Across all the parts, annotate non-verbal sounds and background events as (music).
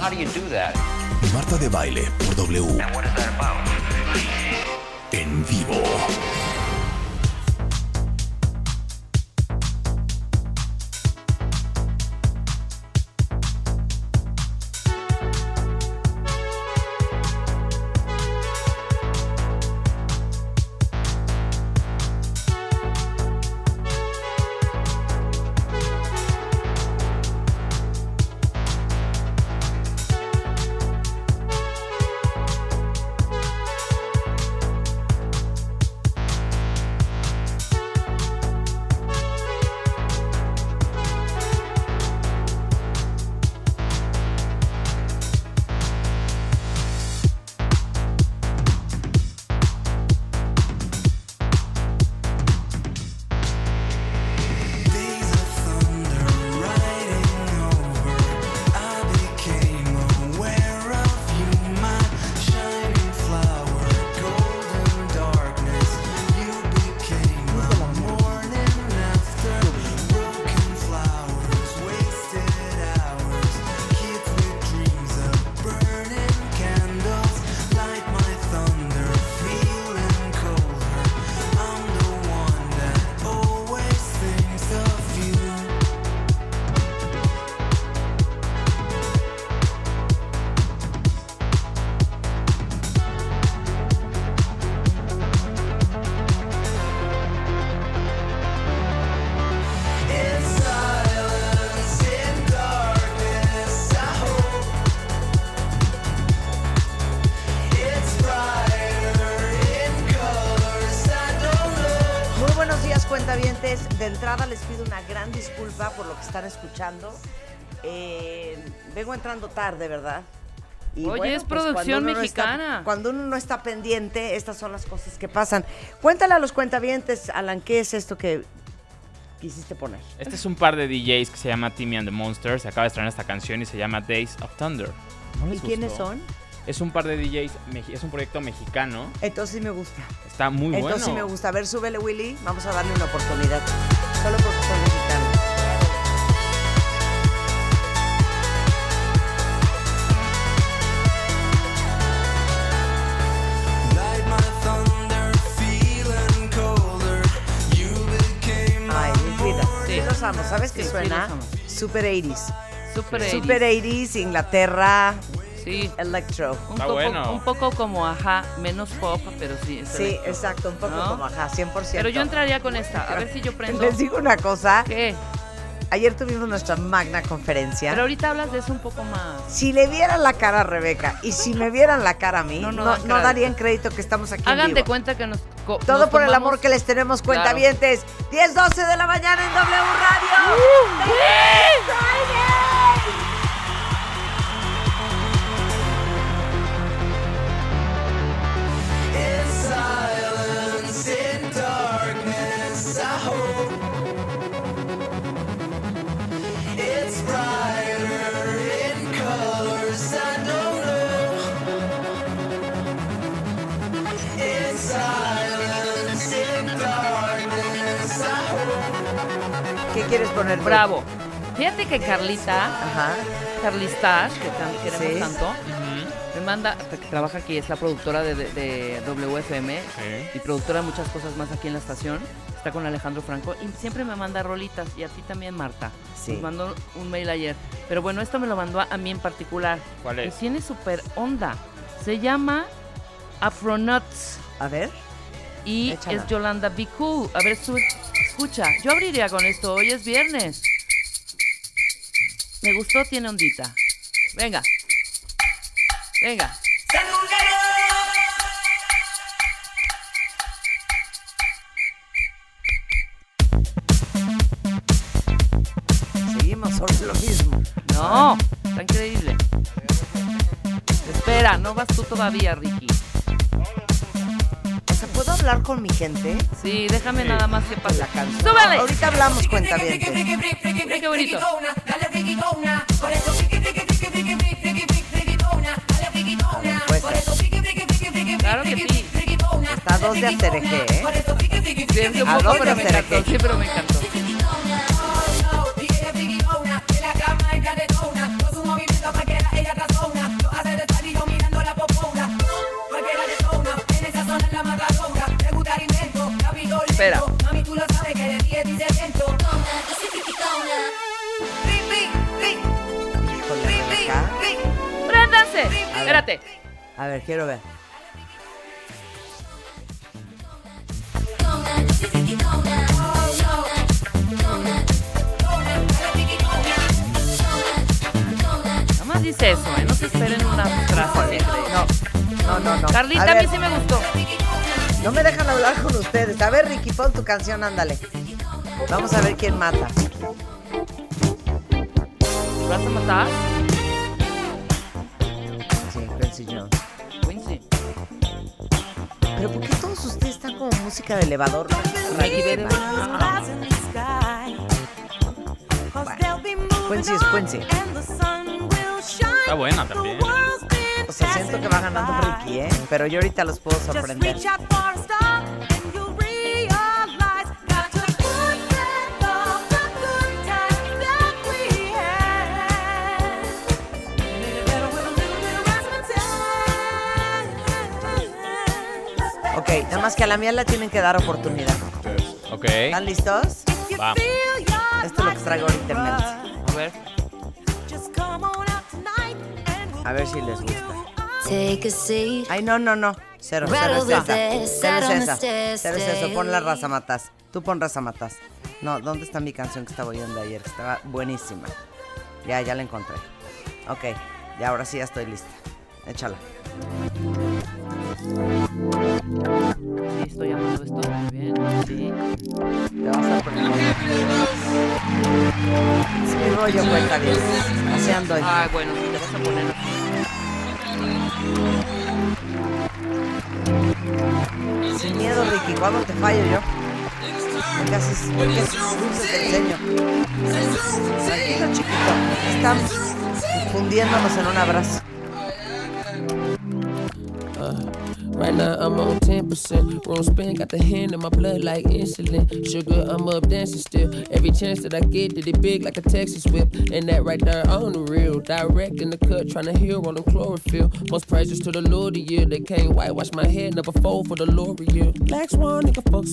How do you do that? Marta de Baile por W. And what is that about? En vivo. Escuchando. Eh, vengo entrando tarde, ¿verdad? Y Oye, es cuando producción uno no está- mexicana. cuando uno no está pendiente, estas son las cosas que pasan. Cuéntale a los cuentavientes, Alan, ¿qué es esto que quisiste poner? Este es un par de DJs que se llama Timmy and the Monsters. Acaba de estrenar esta canción y se llama Days of Thunder. ¿No ¿Y quiénes gustó? son? Es un par de DJs, es un proyecto mexicano. Entonces sí me gusta. Está muy Entonces sí bueno. me gusta. A ver, súbele, Willy. Vamos a darle una oportunidad. Solo porque son suena? Super 80s. Super 80s. Super 80s, Inglaterra, Sí. electro. Un Está poco, bueno. un poco como ajá, menos pop, pero sí. es Sí, electro. exacto, un poco ¿No? como ajá, 100%. Pero yo entraría con esta, a ver si yo (laughs) prendo. Les digo una cosa, ¿Qué? Ayer tuvimos nuestra magna conferencia. Pero ahorita hablas de eso un poco más. si le vieran la cara a Rebeca y si me vieran la cara a mí, No, no, no no, dan crédito. darían crédito que estamos aquí en Hagan de cuenta que nos. Todo nos por el amor que les tenemos Claro. cuentavientes. 10, 12 de la mañana en W Radio. ¡Uh! Bravo. Fíjate que Carlita, Ajá. Carlistash, que tan- queremos Sí. tanto, me manda, que trabaja aquí, es la productora de, de- de WFM Sí. y productora de muchas cosas más aquí en la estación. Está con Alejandro Franco y siempre me manda rolitas. Y a ti también, Marta. Sí. Nos mandó un mail ayer. Pero bueno, esto me lo mandó a, a mí en particular. ¿Cuál es? tiene súper onda. Se llama Afronuts A ver. y Échala. es Yolanda Be Cool. A ver, sube- escucha. Yo abriría con esto. Hoy es viernes. Me gustó, tiene ondita. Venga. Venga. Seguimos sobre lo mismo. No, está increíble. Espera, no vas tú todavía, Ricky. O sea, ¿puedo hablar con mi gente? Sí, déjame nada más que pase La canción. ¡Súbele! Ahorita hablamos, cuenta bien. Mira qué bonito. Pues, Claro que sí. está a dos de Astereje, ¿eh? Sí, es un ¿A poco, me se encantó. dejé? Sí, pero me encantó. Espera. Híjole, Rebeca. ¡Préndanse! Espérate. A ver, quiero ver. Nada más dice eso, ¿eh? No se esperen una frase. No, no, no, no. Carlita, a a, mí sí me gustó. No me dejan hablar con ustedes. A ver, Ricky, pon tu canción, ándale. Vamos a ver quién mata. ¿Vas a matar? Sí, Quincy Jones. Quincy. Pero ¿por qué todos ustedes están como música de elevador? Ricky. Quincy es Quincy. Está buena también. O sea, siento que va ganando Ricky, ¿eh? Pero yo ahorita los puedo sorprender. Ok, nada más que a la mía la tienen que dar oportunidad. Ok. ¿Están listos? Va. Esto es lo que traigo ahorita en mente. A ver. A ver si les gusta. Ay, no, no, no. Cero, cero es esa. Cero es esa. Cero es eso. Pon la raza matas. Tú pon raza matas. No, ¿dónde está mi canción que estaba oyendo ayer? Estaba buenísima. Ya, ya la encontré. Ok, ya ahora sí ya estoy lista. Échala. Sí, estoy amando esto muy bien. Sí. Te vas a poner. Es mi rollo, cuenta bien. Así ando. Ay, bueno, te vas a poner Miedo, Ricky. ¿Cuándo te fallo yo? ¿Por qué haces, por qué dulces chiquito. Estamos fundiéndonos en un abrazo. Right now I'm on 10%. Room spin got the hand in my blood like insulin. Sugar, I'm up dancing still. Every chance that I get, did it big like a Texas whip. And that right there on the real. Direct in the cut, trying to heal all them chlorophyll. Most praises to the Lord of year. They can't whitewash my head, never fold for the L'Oreal. Black Swan, nigga, fuck.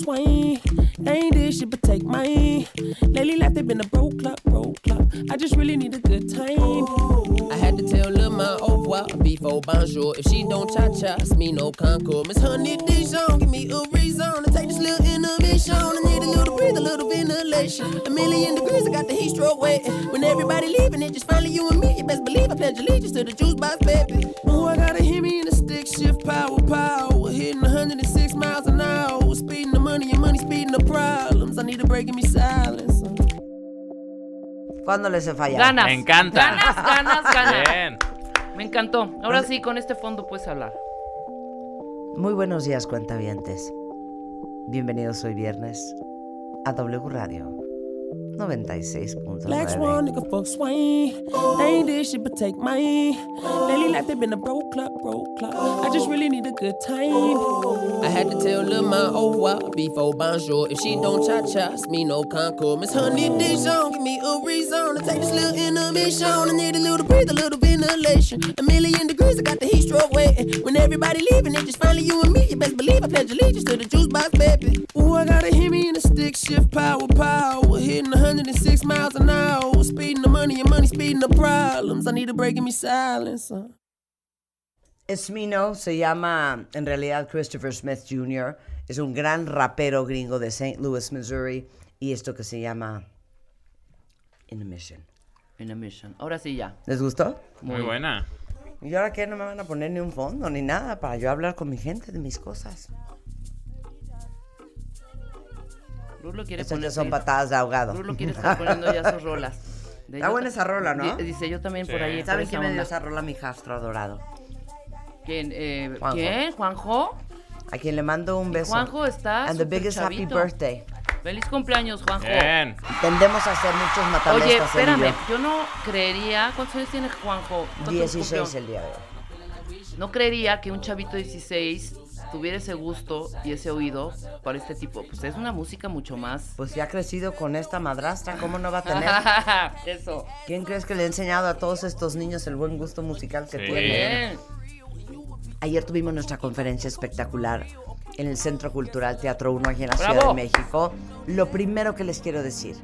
They ain't this shit, but take mine. Lately life, they been a broke clock, broke clock. I just really need a good time. I had to tell Lil' Ma au revoir before bonjour. If she don't cha cha, it's me no concord. Miss Honey Dijon, give me a reason to take this little intermission. I need a little breathe, a little ventilation. A million degrees, I got the heat stroke waiting. When everybody leaving, it just finally you and me. You best believe I pledge allegiance to the juice box, baby. Oh, I gotta hit me in the stick shift, power, power. Hitting 106 miles an hour. Speeding the money, and money speeding the problems. I need a break in me silence. ¿Cuándo les he fallado? Ganas. Me encanta. Ganas, ganas, ganas. Bien. Me encantó. Ahora sí, con este fondo puedes hablar. Muy buenos días, cuentavientes. Bienvenidos hoy viernes a W Radio Black Swan, 96.9. nigga, fuck swing. They ain't this shit, but take mine. Lately, like they been a broke club, broke club. I just really need a good time. I had to tell Lil' Ma au revoir before bonjour. If she don't cha cha, me no concord. Miss Honey Dijon, give me a reason to take this little intermission. I need a little breathe, a little ventilation. A million degrees, I got the heat stroke waiting. When everybody leaving, it just finally you and me. You best believe I pledge allegiance to the juice box, baby. Ooh, I gotta hit me in the stick shift, power, power. Hitting 106 miles an hour. Speeding the money and money speeding the problems. I need a break in me silence. uh. Smino se llama en realidad Christopher Smith Jr. Es un gran rapero gringo de St. Louis, Missouri. Y esto que se llama In a Mission. In a mission. Ahora sí ya. ¿Les gustó? Muy buena. ¿Y ahora qué? No me van a poner ni un fondo ni nada para yo hablar con mi gente de mis cosas. Rulo quiere ya son patadas de ahogado. Rulo quiere estar poniendo ya sus rolas. (laughs) De Está buena esa rola, ¿no? Di- Dice yo también por Sí. ahí. por ¿Saben esa quién me dio esa rola? Mi jastro adorado. ¿Quién? Eh, Juanjo. ¿Quién? ¿Juanjo? A quien le mando un beso. Juanjo está And the biggest happy chavito. birthday. Feliz cumpleaños, Juanjo. Bien. Tendemos a hacer muchos Oye, matamestas. él y espérame, yo. yo no creería. ¿Cuántos años tiene Juanjo? ¿Cuántos 16 cumplió? el día de hoy. No creería que un chavito de 16 tuviera ese gusto y ese oído para este tipo. Pues es una música mucho más. Pues ya ha crecido con esta madrastra, ¿cómo no va a tener? (laughs) Eso. ¿Quién crees que le ha enseñado a todos estos niños el buen gusto musical que Sí. tienen? Ayer tuvimos nuestra conferencia espectacular en el Centro Cultural Teatro 1 aquí en la ¡Bravo! Ciudad de México. Lo primero que les quiero decir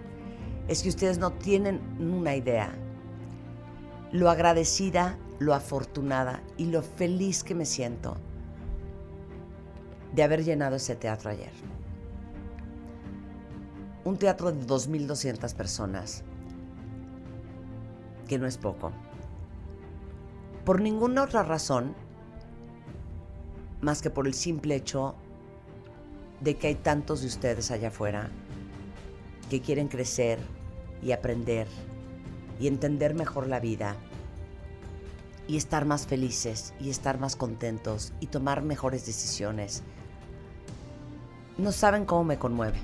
es que ustedes no tienen una idea lo agradecida, lo afortunada y lo feliz que me siento de haber llenado ese teatro ayer. Un teatro de 2.200 personas, que no es poco. Por ninguna otra razón más que por el simple hecho de que hay tantos de ustedes allá afuera que quieren crecer y aprender y entender mejor la vida y estar más felices y estar más contentos y tomar mejores decisiones. No saben cómo me conmueve.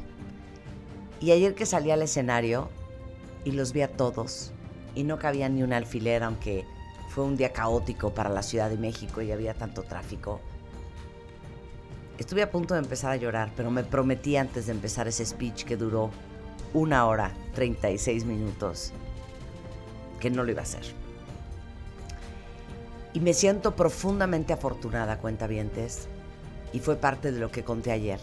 Y ayer que salí al escenario y los vi a todos y no cabía ni un alfiler, aunque fue un día caótico para la Ciudad de México y había tanto tráfico. Estuve a punto de empezar a llorar, pero me prometí antes de empezar ese speech que duró una hora 36 minutos que no lo iba a hacer. Y me siento profundamente afortunada, cuentavientes, y fue parte de lo que conté ayer,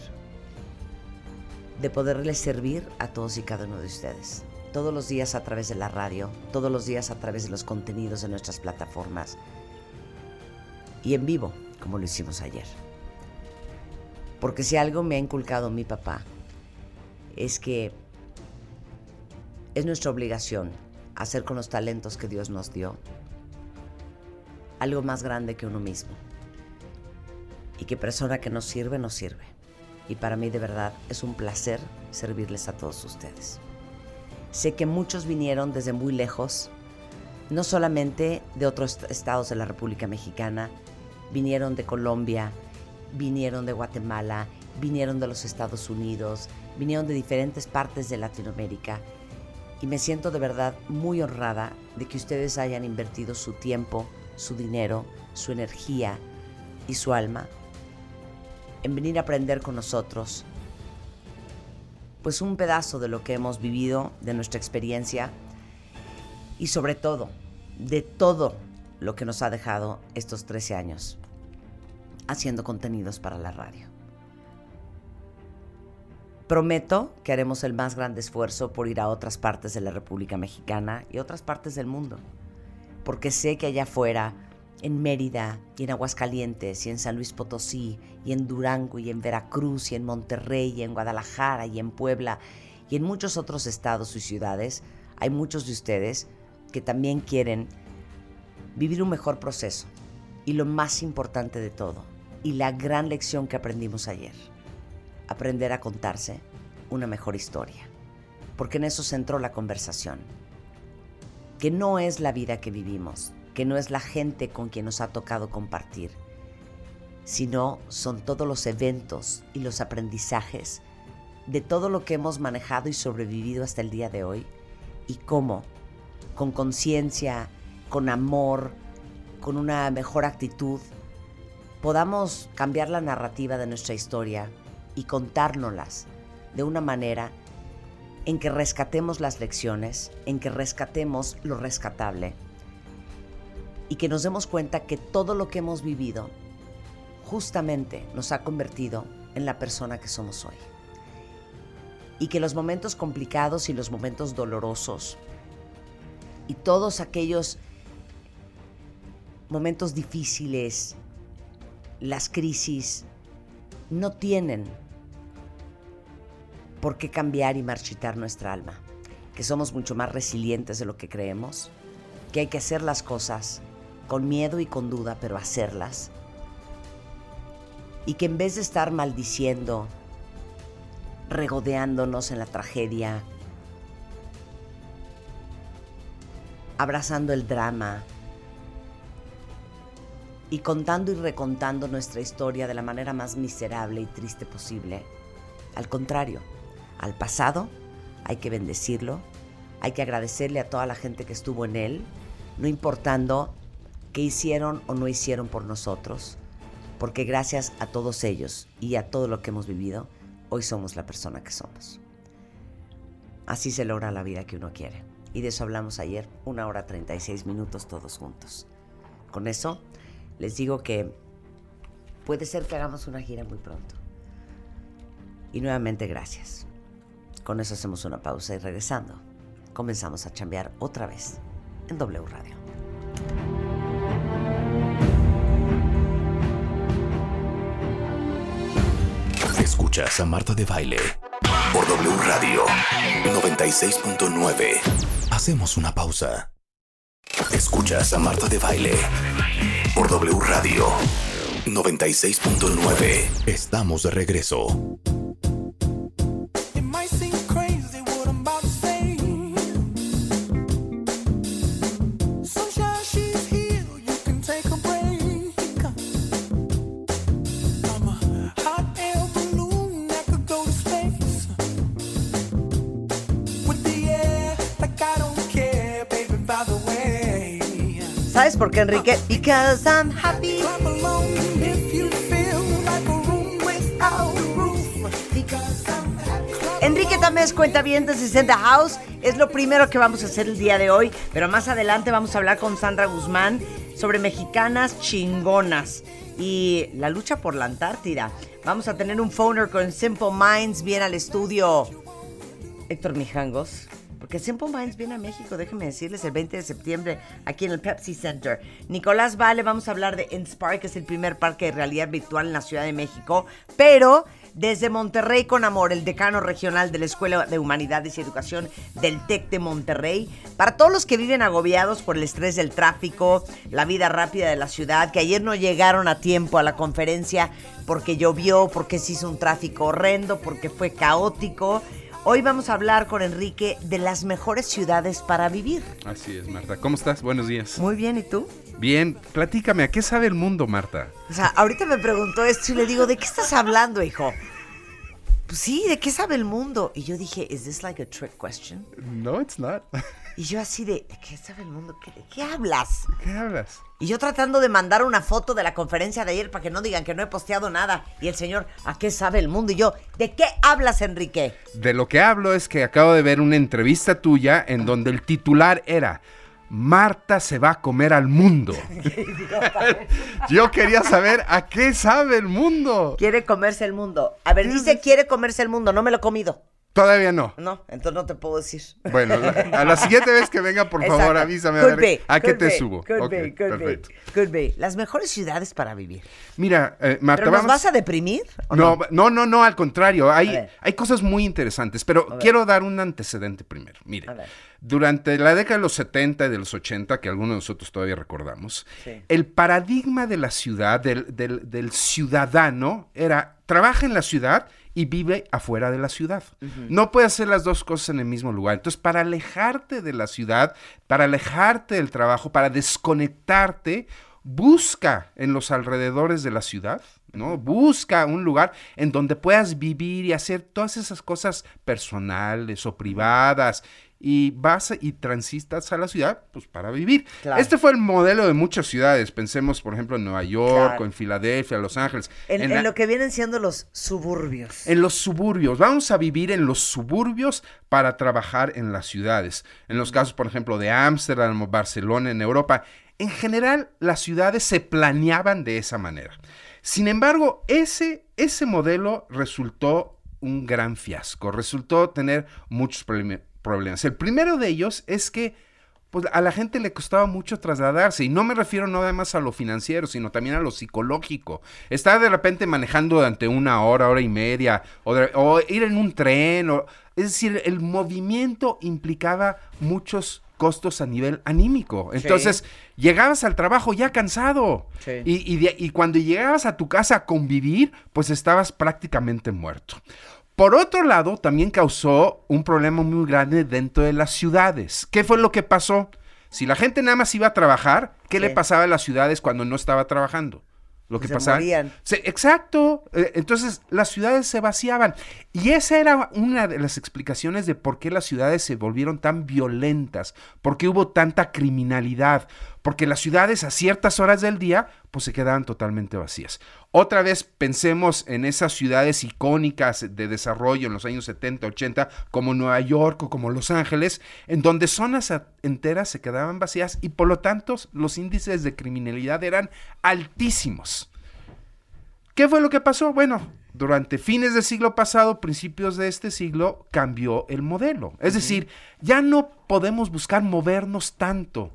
de poderles servir a todos y cada uno de ustedes, todos los días a través de la radio, todos los días a través de los contenidos de nuestras plataformas y en vivo, como lo hicimos ayer. Porque si algo me ha inculcado mi papá, es que es nuestra obligación hacer con los talentos que Dios nos dio algo más grande que uno mismo. Y que persona que nos sirve, nos sirve. Y para mí de verdad es un placer servirles a todos ustedes. Sé que muchos vinieron desde muy lejos, no solamente de otros est- estados de la República Mexicana, vinieron de Colombia, vinieron de Guatemala, vinieron de los Estados Unidos, vinieron de diferentes partes de Latinoamérica. Y me siento de verdad muy honrada de que ustedes hayan invertido su tiempo, su dinero, su energía y su alma en venir a aprender con nosotros pues un pedazo de lo que hemos vivido, de nuestra experiencia y sobre todo de todo lo que nos ha dejado estos 13 años haciendo contenidos para la radio. Prometo que haremos el más grande esfuerzo por ir a otras partes de la República Mexicana y otras partes del mundo, porque sé que allá afuera, en Mérida y en Aguascalientes y en San Luis Potosí y en Durango y en Veracruz y en Monterrey y en Guadalajara y en Puebla y en muchos otros estados y ciudades, hay muchos de ustedes que también quieren vivir un mejor proceso y lo más importante de todo, y la gran lección que aprendimos ayer, aprender a contarse una mejor historia, porque en eso centró la conversación, que no es la vida que vivimos, que no es la gente con quien nos ha tocado compartir, sino son todos los eventos y los aprendizajes de todo lo que hemos manejado y sobrevivido hasta el día de hoy y cómo, con conciencia, con amor, con una mejor actitud, podamos cambiar la narrativa de nuestra historia y contárnoslas de una manera en que rescatemos las lecciones, en que rescatemos lo rescatable y que nos demos cuenta que todo lo que hemos vivido justamente nos ha convertido en la persona que somos hoy. Y que los momentos complicados y los momentos dolorosos y todos aquellos momentos difíciles, las crisis, no tienen por qué cambiar y marchitar nuestra alma, que somos mucho más resilientes de lo que creemos, que hay que hacer las cosas con miedo y con duda, pero hacerlas, y que en vez de estar maldiciendo, regodeándonos en la tragedia, abrazando el drama, y contando y recontando nuestra historia de la manera más miserable y triste posible. Al contrario, al pasado hay que bendecirlo, hay que agradecerle a toda la gente que estuvo en él, no importando qué hicieron o no hicieron por nosotros, porque gracias a todos ellos y a todo lo que hemos vivido, hoy somos la persona que somos. Así se logra la vida que uno quiere. Y de eso hablamos ayer, una hora 36 minutos todos juntos. Con eso, les digo que puede ser que hagamos una gira muy pronto. Y nuevamente gracias. Con eso hacemos una pausa y regresando, comenzamos a chambear otra vez en W Radio. Escuchas a Marta de Baile por W Radio 96.9. Hacemos una pausa. Escuchas a Marta de Baile por W Radio 96.9. Estamos de regreso. A roof. Because I'm happy. Enrique Tamés, cuenta bien desde The House. Es lo primero que vamos a hacer el día de hoy. Pero más adelante vamos a hablar con Sandra Guzmán sobre mexicanas chingonas y la lucha por la Antártida. Vamos a tener un phoner con Simple Minds. Viene al estudio Héctor Mijangos. Porque Simple Minds viene a México, déjenme decirles, el 20 de septiembre, aquí en el Pepsi Center. Nicolás Vale, vamos a hablar de Inspire, que es el primer parque de realidad virtual en la Ciudad de México. Pero desde Monterrey con Amor, el decano regional de la Escuela de Humanidades y Educación del TEC de Monterrey. Para todos los que viven agobiados por el estrés del tráfico, la vida rápida de la ciudad, que ayer no llegaron a tiempo a la conferencia porque llovió, porque se hizo un tráfico horrendo, porque fue caótico. Hoy vamos a hablar con Enrique de las mejores ciudades para vivir. Así es, Marta. ¿Cómo estás? Buenos días. Muy bien, ¿y tú? Bien, platícame, ¿a qué sabe el mundo, Marta? O sea, ahorita me preguntó esto y le digo, ¿de qué estás hablando, hijo? Pues sí, ¿de qué sabe el mundo? Y yo dije, ¿is this like a trick question? No, it's not. (laughs) Y yo así de, ¿de qué sabe el mundo? ¿Qué- ¿De qué hablas? ¿Qué hablas? Y yo tratando de mandar una foto de la conferencia de ayer para que no digan que no he posteado nada. Y el señor, ¿a qué sabe el mundo? Y yo, ¿de qué hablas, Enrique? De lo que hablo es que acabo de ver una entrevista tuya en donde el titular era Marta se va a comer al mundo. (laughs) (laughs) Yo quería saber a qué sabe el mundo. Quiere comerse el mundo. A ver, dice quiere comerse el mundo, no me lo he comido. Todavía no. No, entonces no te puedo decir. Bueno, la- a la siguiente vez que venga, por favor, Exacto. avísame a Could ver be, a qué could te be, subo. Could Ok, be, could perfecto. be, could be. Las mejores ciudades para vivir. Mira, eh, Marta, ¿Pero nos vamos... vas a deprimir? ¿o No, no, no, no, al contrario. A Hay, ver. hay cosas muy interesantes, pero ver. quiero dar un antecedente primero. Mire, A ver. durante la década de los 70 y de los 80, que algunos de nosotros todavía recordamos, Sí. el paradigma de la ciudad, del, del- del ciudadano, era trabaja en la ciudad y vive afuera de la ciudad. No puede hacer las dos cosas en el mismo lugar. Entonces, para alejarte de la ciudad, para alejarte del trabajo, para desconectarte, busca en los alrededores de la ciudad, ¿no? Busca un lugar en donde puedas vivir y hacer todas esas cosas personales o privadas y vas y transistas a la ciudad pues para vivir. Claro. Este fue el modelo de muchas ciudades, pensemos por ejemplo en Nueva York Claro. o en Filadelfia, Los Ángeles. En, En en la- lo que vienen siendo los suburbios. en los suburbios, vamos a vivir en los suburbios para trabajar en las ciudades. En los casos, por ejemplo, de Ámsterdam o Barcelona en Europa, en general las ciudades se planeaban de esa manera. Sin embargo, ese, ese modelo resultó un gran fiasco, resultó tener muchos problemi- problemas. El primero de ellos es que pues a la gente le costaba mucho trasladarse y no me refiero nada más a lo financiero, sino también a lo psicológico. Estar de repente manejando durante una hora, hora y media, o, de- o ir en un tren, o, es decir, el movimiento implicaba muchos costos a nivel anímico. Entonces, llegabas al trabajo ya cansado. Sí. Y, y de- y cuando llegabas a tu casa a convivir, pues estabas prácticamente muerto. Por otro lado, también causó un problema muy grande dentro de las ciudades. ¿Qué fue lo que pasó? Si la gente nada más iba a trabajar, ¿qué le pasaba a las ciudades cuando no estaba trabajando? Lo que Se pasaba. morían. Se- exacto. Eh, Entonces las ciudades se vaciaban. Y esa era una de las explicaciones de por qué las ciudades se volvieron tan violentas, por qué hubo tanta criminalidad, porque las ciudades a ciertas horas del día pues se quedaban totalmente vacías. Otra vez pensemos en esas ciudades icónicas de desarrollo en los años 70, 80, como Nueva York o como Los Ángeles, en donde zonas enteras se quedaban vacías y por lo tanto los índices de criminalidad eran altísimos. ¿Qué fue lo que pasó? Bueno, durante fines del siglo pasado, principios de este siglo, cambió el modelo. Es decir, ya no podemos buscar movernos tanto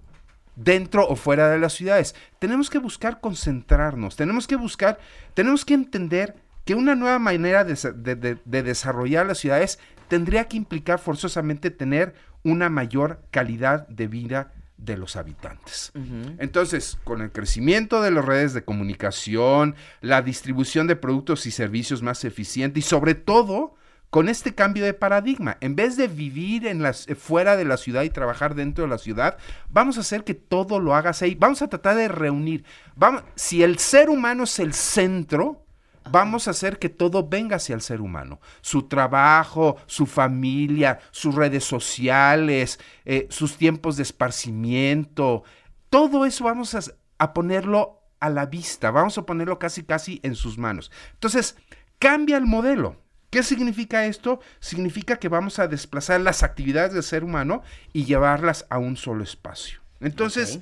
dentro o fuera de las ciudades. Tenemos que buscar concentrarnos, tenemos que buscar, tenemos que entender que una nueva manera de, se- de- de- de desarrollar las ciudades tendría que implicar forzosamente tener una mayor calidad de vida de los habitantes. Entonces, con el crecimiento de las redes de comunicación, la distribución de productos y servicios más eficiente y sobre todo con este cambio de paradigma, en vez de vivir en las, eh, fuera de la ciudad y trabajar dentro de la ciudad, vamos a hacer que todo lo hagas ahí. Vamos a tratar de reunir. Vamos, si el ser humano es el centro, vamos a hacer que todo venga hacia el ser humano. Su trabajo, su familia, sus redes sociales, eh, sus tiempos de esparcimiento, todo eso vamos a, a ponerlo a la vista, vamos a ponerlo casi casi en sus manos. Entonces, cambia el modelo. ¿Qué significa esto? Significa que vamos a desplazar las actividades del ser humano y llevarlas a un solo espacio. Entonces,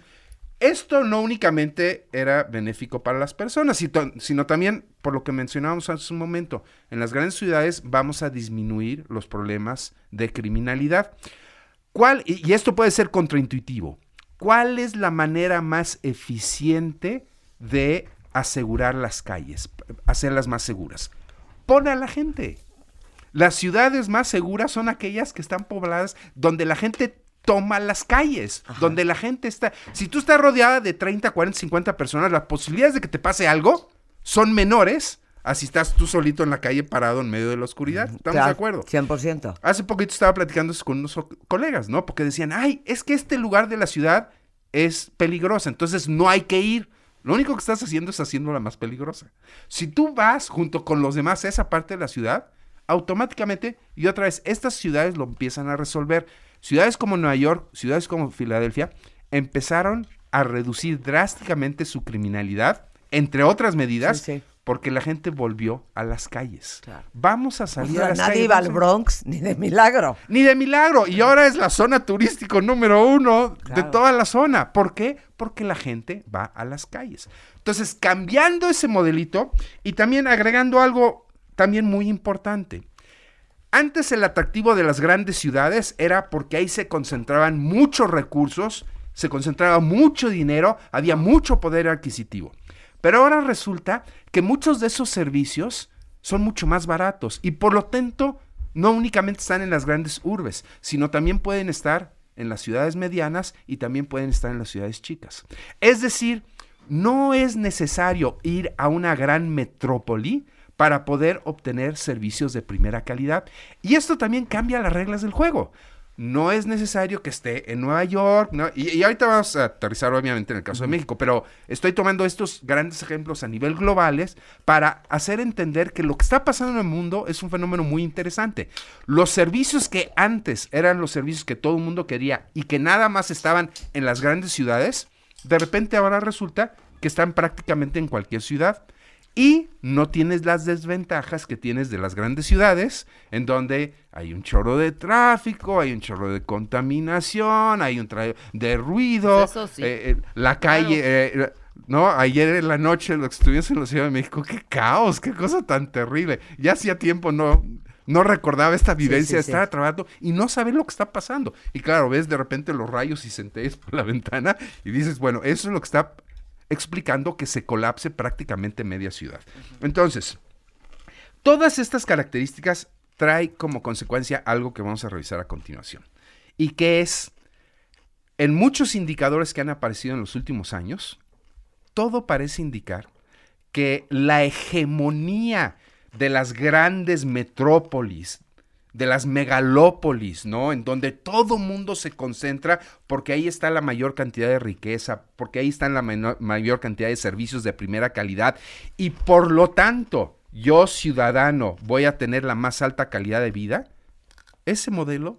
esto no únicamente era benéfico para las personas, sino también, por lo que mencionábamos hace un momento, en las grandes ciudades vamos a disminuir los problemas de criminalidad. ¿Cuál, y esto puede ser contraintuitivo, cuál es la manera más eficiente de asegurar las calles, hacerlas más seguras? Pon a la gente. Las ciudades más seguras son aquellas que están pobladas donde la gente toma las calles, donde la gente está... Si tú estás rodeada de 30, 40, 50 personas, las posibilidades de que te pase algo son menores a si estás tú solito en la calle parado en medio de la oscuridad. ¿Estamos Claro, de acuerdo? 100%. Hace poquito estaba platicando con unos colegas, ¿no? Porque decían, ay, es que este lugar de la ciudad es peligrosa, entonces no hay que ir. Lo único que estás haciendo es haciéndola más peligrosa. Si tú vas junto con los demás a esa parte de la ciudad, automáticamente, y otra vez, estas ciudades lo empiezan a resolver. Ciudades como Nueva York, ciudades como Filadelfia, empezaron a reducir drásticamente su criminalidad, entre otras medidas. Porque la gente volvió a las calles. Claro. Vamos a O salir sea, a las nadie calles. iba al Bronx ni de milagro. ni de milagro. Y ahora es la zona turístico número uno de toda la zona. ¿Por qué? Porque la gente va a las calles. Entonces, cambiando ese modelito y también agregando algo también muy importante. Antes el atractivo de las grandes ciudades era porque ahí se concentraban muchos recursos, se concentraba mucho dinero, había mucho poder adquisitivo. Pero ahora resulta que muchos de esos servicios son mucho más baratos y por lo tanto no únicamente están en las grandes urbes, sino también pueden estar en las ciudades medianas y también pueden estar en las ciudades chicas. Es decir, no es necesario ir a una gran metrópoli para poder obtener servicios de primera calidad. Y esto también cambia las reglas del juego. No es necesario que esté en Nueva York, ¿no? y, y ahorita vamos a aterrizar obviamente en el caso de México, pero estoy tomando estos grandes ejemplos a nivel globales para hacer entender que lo que está pasando en el mundo es un fenómeno muy interesante. Los servicios que antes eran los servicios que todo el mundo quería y que nada más estaban en las grandes ciudades, de repente ahora resulta que están prácticamente en cualquier ciudad. Y no tienes las desventajas que tienes de las grandes ciudades, en donde hay un chorro de tráfico, hay un chorro de contaminación, hay un de ruido, Pues eso sí. eh, eh, la calle, eh, no, ayer en la noche lo que estuvimos en la Ciudad de México, qué caos, qué cosa tan terrible. Ya hacía tiempo no, no recordaba esta vivencia de sí. estar trabajando y no saber lo que está pasando. Y claro, ves de repente los rayos y centellas por la ventana y dices, bueno, eso es lo que está explicando que se colapse prácticamente media ciudad. Entonces, todas estas características trae como consecuencia algo que vamos a revisar a continuación. Y que es, en muchos indicadores que han aparecido en los últimos años, todo parece indicar que la hegemonía de las grandes metrópolis de las megalópolis, ¿no? En donde todo mundo se concentra porque ahí está la mayor cantidad de riqueza, porque ahí está la menor- mayor cantidad de servicios de primera calidad y por lo tanto, yo ciudadano voy a tener la más alta calidad de vida. Ese modelo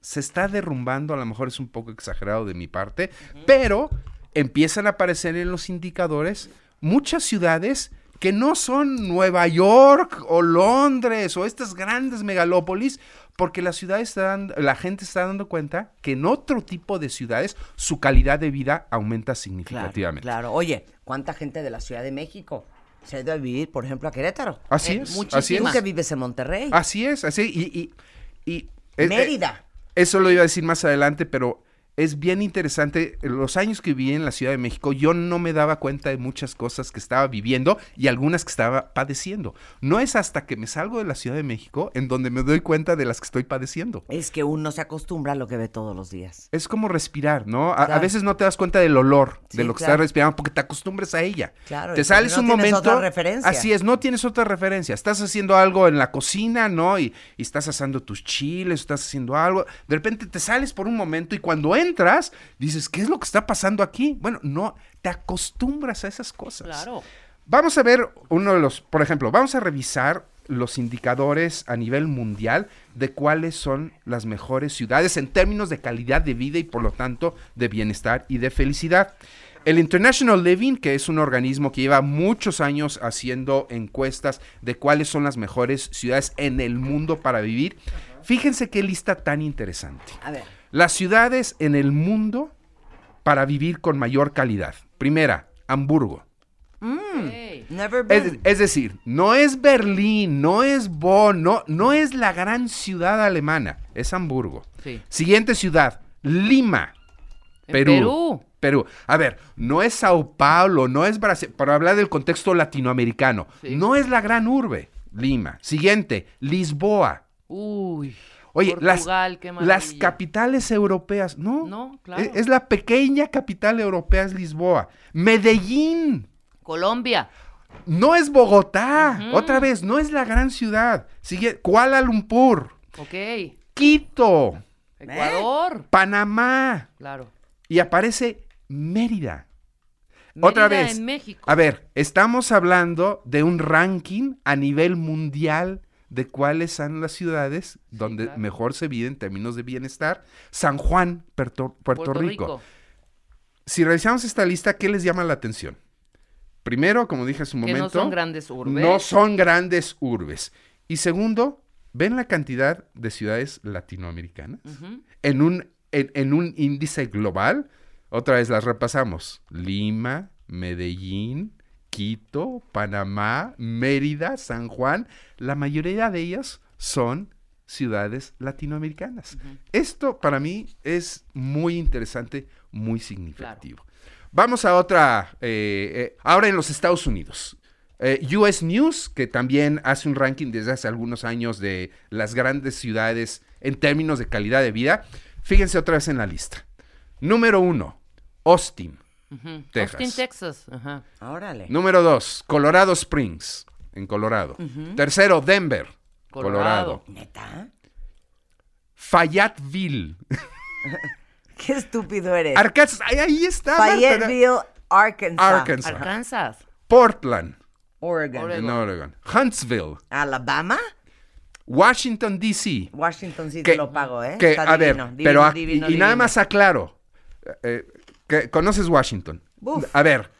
se está derrumbando, a lo mejor es un poco exagerado de mi parte, pero empiezan a aparecer en los indicadores muchas ciudades que no son Nueva York o Londres o estas grandes megalópolis, porque la ciudad está dando- la gente está dando cuenta que en otro tipo de ciudades su calidad de vida aumenta significativamente. claro. Oye, ¿cuánta gente de la Ciudad de México se ha ido a vivir, por ejemplo, a Querétaro? Así Eh, es, así es. Que vives en Monterrey. Así es, así y, y, y- eh, eh, Mérida. Eso lo iba a decir más adelante, pero es bien interesante. Los años que viví en la Ciudad de México, yo no me daba cuenta de muchas cosas que estaba viviendo y algunas que estaba padeciendo. No es hasta que me salgo de la Ciudad de México en donde me doy cuenta de las que estoy padeciendo. Es que uno se acostumbra a lo que ve todos los días. Es como respirar, ¿no? A, a veces no te das cuenta del olor de Sí, lo que claro. estás respirando porque te acostumbras a ella. Claro, te sales no un momento. otra referencia. Así es, no tienes otra referencia. Estás haciendo algo en la cocina, ¿no? Y, y estás asando tus chiles, estás haciendo algo. De repente te sales por un momento y cuando entras, dices, ¿qué es lo que está pasando aquí? Bueno, no, te acostumbras a esas cosas. Claro. Vamos a ver uno de los, por ejemplo, vamos a revisar los indicadores a nivel mundial de cuáles son las mejores ciudades en términos de calidad de vida y por lo tanto de bienestar y de felicidad. El International Living, que es un organismo que lleva muchos años haciendo encuestas de cuáles son las mejores ciudades en el mundo para vivir, fíjense qué lista tan interesante. A ver. Las ciudades en el mundo para vivir con mayor calidad. Primera, Hamburgo. Ey. Never Es, been. es decir, no es Berlín, no es Bonn, no, no es la gran ciudad alemana, es Hamburgo. Sí. Siguiente ciudad, Lima, Perú. Perú. Perú. A ver, no es Sao Paulo, no es Brasil, para hablar del contexto latinoamericano, Sí. no es la gran urbe, Lima. Siguiente, Lisboa. Uy. Oye, las, qué capitales europeas, no. No, claro. Es, es la pequeña capital europea, es Lisboa. Medellín. Colombia. No es Bogotá. Otra vez, no es la gran ciudad. Sigue Kuala Lumpur, Ok. Quito, Ecuador. Panamá. Claro. Y aparece Mérida. Otra Mérida vez. en México. A ver, estamos hablando de un ranking a nivel mundial de cuáles son las ciudades donde claro. mejor se vive en términos de bienestar. San Juan, Puerto, Puerto Rico. Si revisamos esta lista, ¿qué les llama la atención? Primero, como dije hace un momento, no son grandes urbes. no son grandes urbes. Y segundo, ven la cantidad de ciudades latinoamericanas en, un, en, en un índice global. Otra vez las repasamos. Lima, Medellín, Quito, Panamá, Mérida, San Juan. La mayoría de ellas son ciudades latinoamericanas. Esto para mí es muy interesante, muy significativo. Vamos a otra, eh, eh, ahora en los Estados Unidos. Eh, US News, que también hace un ranking desde hace algunos años de las grandes ciudades en términos de calidad de vida. Fíjense otra vez en la lista. Número uno, Austin, Texas. Austin, Texas. Ajá. Órale. Número dos, Colorado Springs, en Colorado. Tercero, Denver, Colorado. Colorado. ¿Neta? Fayetteville, (laughs) Qué estúpido eres. Arkansas, ahí, ahí está. Fayetteville, Arkansas. Arkansas. Arkansas. Portland, Oregon. Oregon. en Oregon. Huntsville, Alabama. Washington, D.C. Washington sí que- te lo pago, ¿eh? que, Está a ver, divino, pero divino, a- divino, y, y nada más aclaro, eh, que conoces Washington. A ver,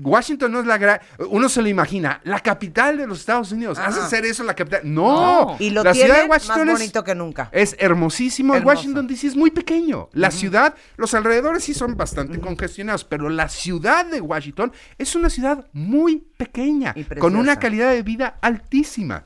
Washington no es la gran, uno se lo imagina, la capital de los Estados Unidos. ¿Hace ser eso la capital? No, No. Y lo la tiene ciudad de más Washington es- bonito que nunca. es hermosísimo. y Hermoso. Washington DC es muy pequeño. La ciudad, los alrededores sí son bastante congestionados, pero la ciudad de Washington es una ciudad muy pequeña, con una calidad de vida altísima.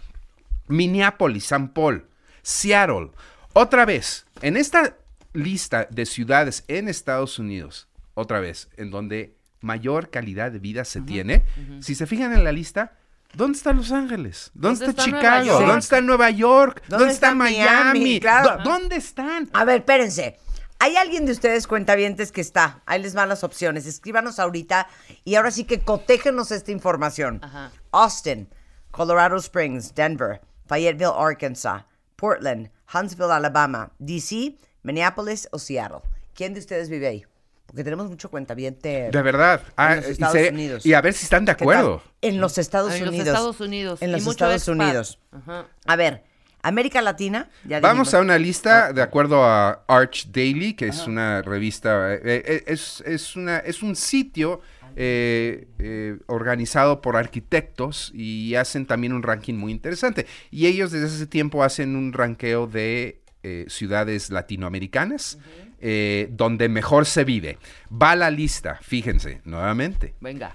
Minneapolis, San Paul, Seattle. Otra vez, en esta lista de ciudades en Estados Unidos, otra vez, en donde mayor calidad de vida se tiene, si se fijan en la lista, ¿dónde está Los Ángeles? ¿Dónde, ¿Dónde está, Chicago? ¿Dónde está Nueva York? ¿Dónde, ¿Dónde está, está Miami? Miami? Claro. ¿Dó- ¿Dónde están? A ver, espérense. ¿Hay alguien de ustedes cuentavientes que está? Ahí les van las opciones. Escríbanos ahorita y ahora sí que cotéjenos esta información. Ajá. Austin, Colorado Springs, Denver, Fayetteville, Arkansas, Portland, Huntsville, Alabama, DC, Minneapolis o Seattle. ¿Quién de ustedes vive ahí? Porque tenemos mucho cuentaviente. De verdad. Ah, los y, Estados se- Unidos. y a ver si están de acuerdo. En los Estados En los Unidos. Estados Unidos. En y los Estados expat. Unidos. Ajá. A ver, América Latina. Ya Vamos dijimos. a una lista de acuerdo a Arch Daily, que es una revista, eh, eh, es, es, una, es un sitio eh, eh, organizado por arquitectos y hacen también un ranking muy interesante. Y ellos desde hace tiempo hacen un ranqueo de eh, ciudades latinoamericanas eh, donde mejor se vive. Va la lista, fíjense, nuevamente. Venga.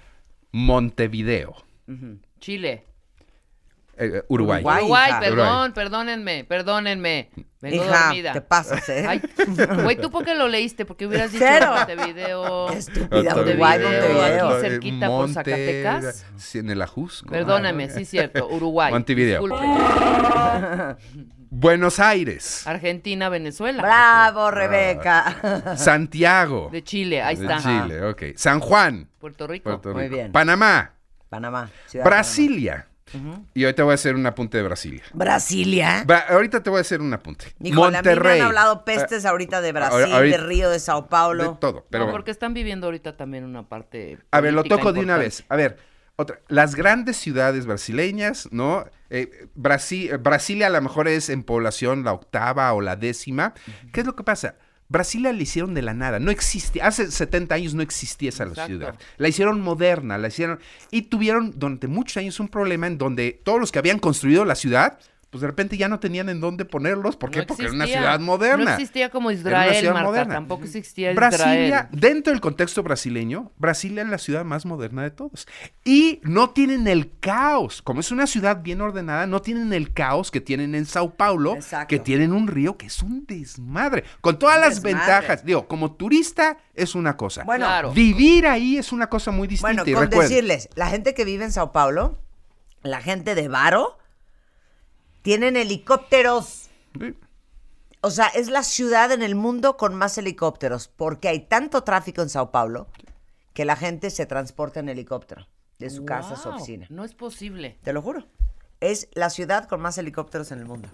Montevideo, Chile. eh, Uruguay. Uruguay. Uruguay, hija. perdón, perdónenme, perdónenme. Vengo Hija, dormida. te pasas, ¿eh? Ay, güey, ¿tú por qué lo leíste? Porque hubieras dicho Cero. Montevideo. Estúpida, Montevideo, Uruguay, Montevideo, Montevideo. aquí cerquita por Zacatecas. sí, en el Ajusco. Perdóname, sí, cierto. Uruguay. Montevideo. Disculpe. (laughs) Buenos Aires, Argentina, Venezuela. Bravo, Rebeca. (laughs) Santiago. De Chile, ahí de está. Chile, ok. San Juan, Puerto Rico. Puerto Muy bien. Panamá, Panamá. ciudad de Brasilia. Y ahorita voy a hacer un apunte de Brasilia. Brasilia. Ahorita te voy a hacer un apunte. Híjole, a mí me Monterrey. han hablado pestes ahorita de Brasil, ahorita- de Río, de Sao De Paulo. todo, pero no, porque están viviendo ahorita también una parte. A ver, lo toco de una vez. A ver, otra. Las grandes ciudades brasileñas, ¿no? Eh, Brasi- eh, Brasilia a lo mejor es en población la octava o la décima. ¿Qué es lo que pasa? Brasilia la hicieron de la nada, no existía, hace 70 años no existía esa Exacto. ciudad. La hicieron moderna, la hicieron y tuvieron durante muchos años un problema en donde todos los que habían construido la ciudad, pues de repente ya no tenían en dónde ponerlos, ¿por qué? No Porque era una ciudad moderna. No existía como Era una Israel, ciudad Marta. moderna. Tampoco existía Brasilia, Israel. dentro del contexto brasileño, Brasilia es la ciudad más moderna de todos. Y no tienen el caos. Como es una ciudad bien ordenada, no tienen el caos que tienen en Sao Paulo, Exacto. que tienen un río que es un desmadre. Con todas las Desmadre. ventajas. Digo, como turista es una cosa. Bueno, Claro. Vivir ahí es una cosa muy distinta. Bueno, con decirles, la gente que vive en Sao Paulo, la gente de Varo, tienen helicópteros. Sí. O sea, es la ciudad en el mundo con más helicópteros, porque hay tanto tráfico en Sao Paulo que la gente se transporta en helicóptero de su casa a su oficina. No es posible. Te lo juro. Es la ciudad con más helicópteros en el mundo.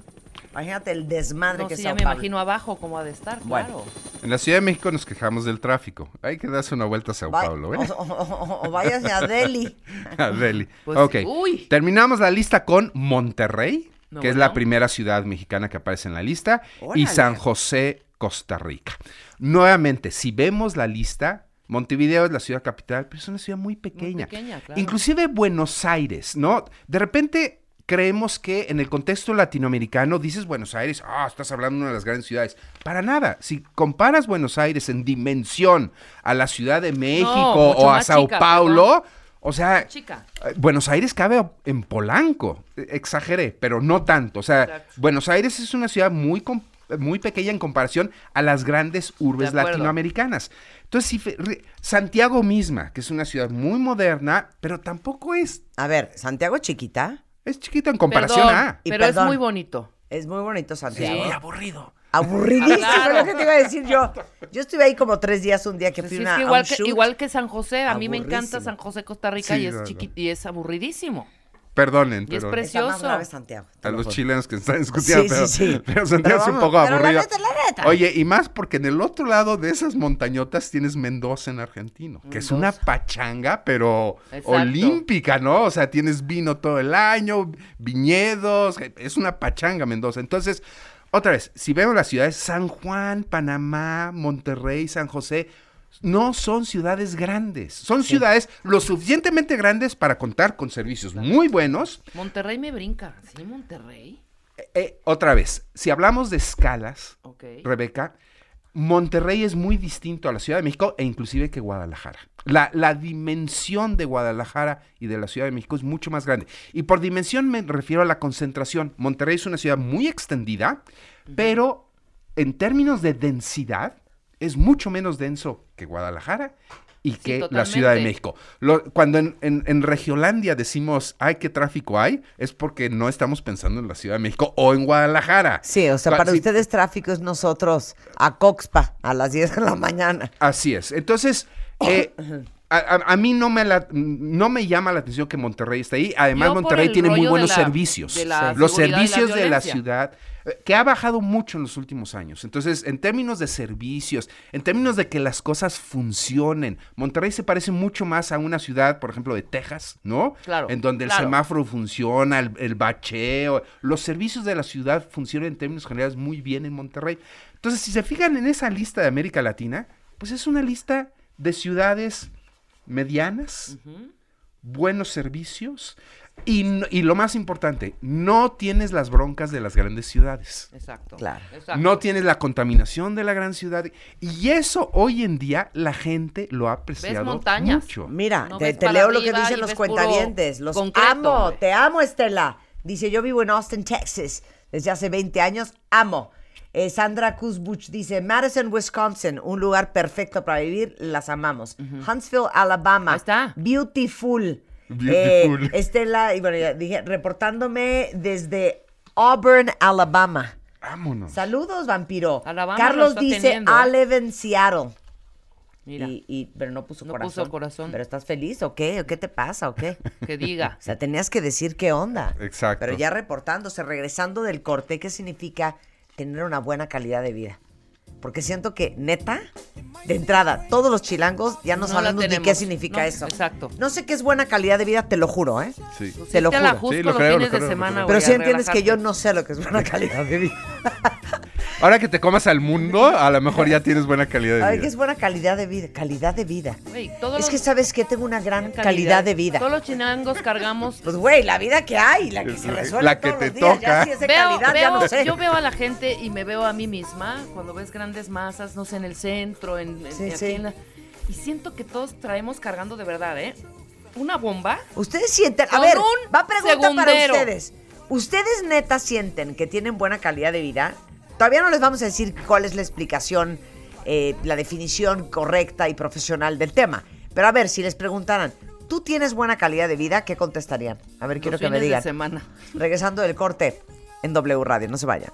Imagínate el desmadre No, que sí, es ya me imagino abajo cómo ha de estar, Bueno. claro. En la Ciudad de México nos quejamos del tráfico. Hay que darse una vuelta a Sao Va- Paulo, ¿eh? o, o- o- o váyase a Delhi. (laughs) Really. Pues, ok. uy. Terminamos la lista con Monterrey, No, que es la primera ciudad mexicana que aparece en la lista, y. San José, Costa Rica. Nuevamente, si vemos la lista, Montevideo es la ciudad capital, pero es una ciudad muy pequeña. pequeña, claro. Inclusive Buenos Aires, ¿no? De repente creemos que en el contexto latinoamericano dices Buenos Aires, ah, estás hablando de una de las grandes ciudades. Para nada. Si comparas Buenos Aires en dimensión a la Ciudad de México o a Sao chica, Paulo, o sea, Chica. eh, Buenos Aires cabe en Polanco, eh, exageré, pero no tanto. O sea, Exacto. Buenos Aires es una ciudad muy, com- muy pequeña en comparación a las grandes urbes latinoamericanas. Entonces, si Santiago misma, que es una ciudad muy moderna, pero tampoco es, A ver, Santiago es chiquita. es chiquita en comparación Perdón, a... Y pero perdón. es muy bonito. Es muy bonito Santiago. Sí. aburrido. Aburridísimo, Ah, claro. es lo que te iba a decir yo. Yo estuve ahí como tres días un día que fui sí, una, es que a igual, un que, shoot. igual que San José, a mí me encanta. San José, Costa Rica, Sí, y es no, no. chiqui- y es aburridísimo. Perdonen, Y es precioso. Está más grave Santiago. te A lo los chilenos que están discutiendo, Sí, pero, sí, sí. pero Santiago es un poco pero la aburrido. neta, la neta. Oye, y más porque en el otro lado de esas montañotas tienes Mendoza en argentino, que es una pachanga, pero Exacto. olímpica, ¿no? O sea, tienes vino todo el año, viñedos, es una pachanga Mendoza. Entonces, otra vez, si vemos las ciudades, San Juan, Panamá, Monterrey, San José, no son ciudades grandes, son ciudades lo suficientemente grandes para contar con servicios muy buenos, Monterrey me brinca. ¿Sí, Monterrey? eh, otra vez, si hablamos de escalas. Rebeca, Monterrey es muy distinto a la Ciudad de México e inclusive que Guadalajara. La, la dimensión de Guadalajara y de la Ciudad de México es mucho más grande. Y por dimensión me refiero a la concentración. Monterrey es una ciudad muy extendida, pero en términos de densidad es mucho menos denso que Guadalajara y que la Ciudad de. México. Lo- cuando en, en- en Regiolandia decimos, ay, qué tráfico hay, es porque no estamos pensando en la Ciudad de México o en Guadalajara. Sí, o sea, para sí, ustedes tráfico es nosotros a Coxpa a las 10 de la mañana. Así es. Entonces, eh, (clears throat) a, a- a mí no me, la- no me llama la atención que Monterrey esté ahí. Además, Yo Monterrey tiene muy buenos la- servicios. Los la servicios de la ciudad, eh, que ha bajado mucho en los últimos años. Entonces, en términos de servicios, en términos de que las cosas funcionen, Monterrey se parece mucho más a una ciudad, por ejemplo, de Texas, ¿no? Claro, En donde el claro. semáforo funciona, el, el bacheo, los servicios de la ciudad funcionan en términos generales muy bien en Monterrey. Entonces, si se fijan en esa lista de América Latina, pues es una lista de ciudades medianas, buenos servicios y, no- y lo más importante, no tienes las broncas de las grandes ciudades. Exacto. Claro. Exacto. No tienes la contaminación de la gran ciudad. Y eso hoy en día la gente lo ha apreciado montañas. mucho. Mira, No te, ves te leo lo que dicen los cuentavientes. Los concreto, amo, hombre. te amo, Estela. Dice, yo vivo en Austin, Texas, desde hace 20 años. Amo. Eh, Sandra Kuzbuch dice, Madison, Wisconsin, un lugar perfecto para vivir, las amamos. Huntsville, Alabama. Ahí está. Beautiful. Beautiful. Eh, Estela, y bueno, ya dije, reportándome desde Auburn, Alabama. Vámonos. Saludos, vampiro. Alabama Carlos dice, teniendo, I ¿eh? live in Seattle. Mira, Y, y- pero no puso No corazón. puso corazón. ¿Pero estás feliz o qué? ¿O qué te pasa o qué? (laughs) que diga. O sea, tenías que decir qué onda. Exacto. Pero ya reportándose, regresando del corte, ¿qué significa tener una buena calidad de vida? Porque siento que, neta, de entrada, todos los chilangos ya no, No sabemos ni qué significa No, eso. exacto. No sé qué es buena calidad de vida, te lo juro, ¿eh? Sí. Te lo la juro. Sí, lo los creo, lo fines creo, de lo semana, creo. Pero sí entiendes que yo no sé lo que es buena (laughs) calidad de vida. Ahora que te comas al mundo, a lo mejor ya tienes buena calidad de A ver, vida. ¿qué es buena calidad de vida? Calidad de vida. Güey, todos Es los- que, ¿sabes que Tengo una gran calidad, de vida. Todos los chinangos cargamos. Pues, güey, la vida que hay, la que se resuelve La que todos te los días, ya toca. si es de Veo- calidad, ya veo- no sé. Yo veo a la gente y me veo a mí misma cuando ves grandes masas, no sé, en el centro, en, en- Sí, aquí sí. en la- y siento que todos traemos cargando de verdad, ¿eh? Una bomba. Ustedes sienten, a Con ver, un va pregunta para segundero. ustedes. ¿Ustedes neta sienten que tienen buena calidad de vida? Todavía no les vamos a decir cuál es la explicación, eh, la definición correcta y profesional del tema. Pero a ver, si les preguntaran, ¿tú tienes buena calidad de vida? ¿Qué contestarían? A ver, quiero que me fines de digan. semana. Regresando del corte en W Radio, no se vayan.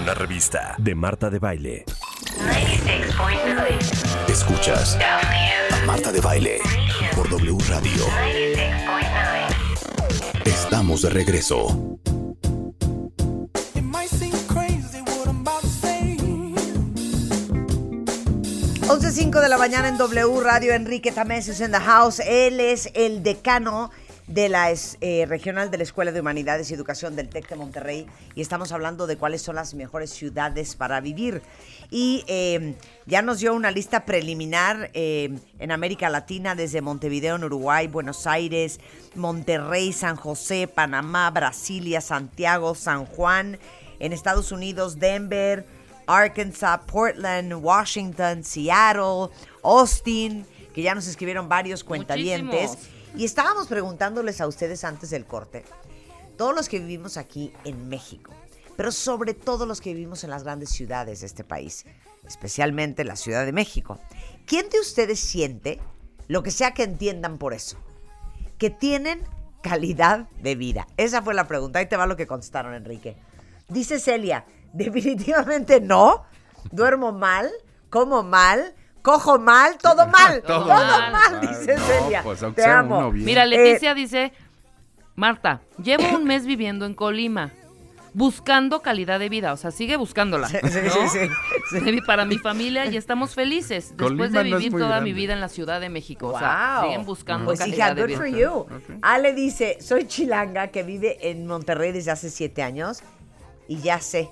Una revista de Marta de Baile. Escuchas a Marta de Baile por W Radio. Estamos de regreso. It might seem crazy what I'm about to say. 11.05 de la mañana en W Radio, Enrique Tameses en the house. Él es el decano de la es- eh, regional de la Escuela de Humanidades y Educación del TEC de Monterrey y estamos hablando de cuáles son las mejores ciudades para vivir. Y eh, ya nos dio una lista preliminar eh, en América Latina, desde Montevideo en Uruguay, Buenos Aires, Monterrey, San José, Panamá, Brasilia, Santiago, San Juan, en Estados Unidos, Denver, Arkansas, Portland, Washington, Seattle, Austin, que ya nos escribieron varios cuentavientes. Y estábamos preguntándoles a ustedes antes del corte, todos los que vivimos aquí en México, pero sobre todo los que vivimos en las grandes ciudades de este país, especialmente la Ciudad de México, ¿quién de ustedes siente, lo que sea que entiendan por eso, que tienen calidad de vida? Esa fue la pregunta. Ahí te va lo que contestaron, Enrique. Dice Celia, (laughs) definitivamente no. Duermo mal, como mal, cojo mal, todo (laughs) mal. Todo todo, mal. mal, dice No, Celia. pues, aunque te sea amo. uno bien. Mira, Eh, Leticia dice, Marta, llevo un mes viviendo en Colima, buscando calidad de vida, o sea, sigue buscándola. Sí, ¿no? sí, sí. (laughs) Para mi familia y estamos felices después Colima de vivir toda grande. mi vida en la Ciudad de México. O sea, siguen buscando Pues calidad hija, de good vida. for you. Ale dice, soy chilanga que vive en Monterrey desde hace siete años y ya sé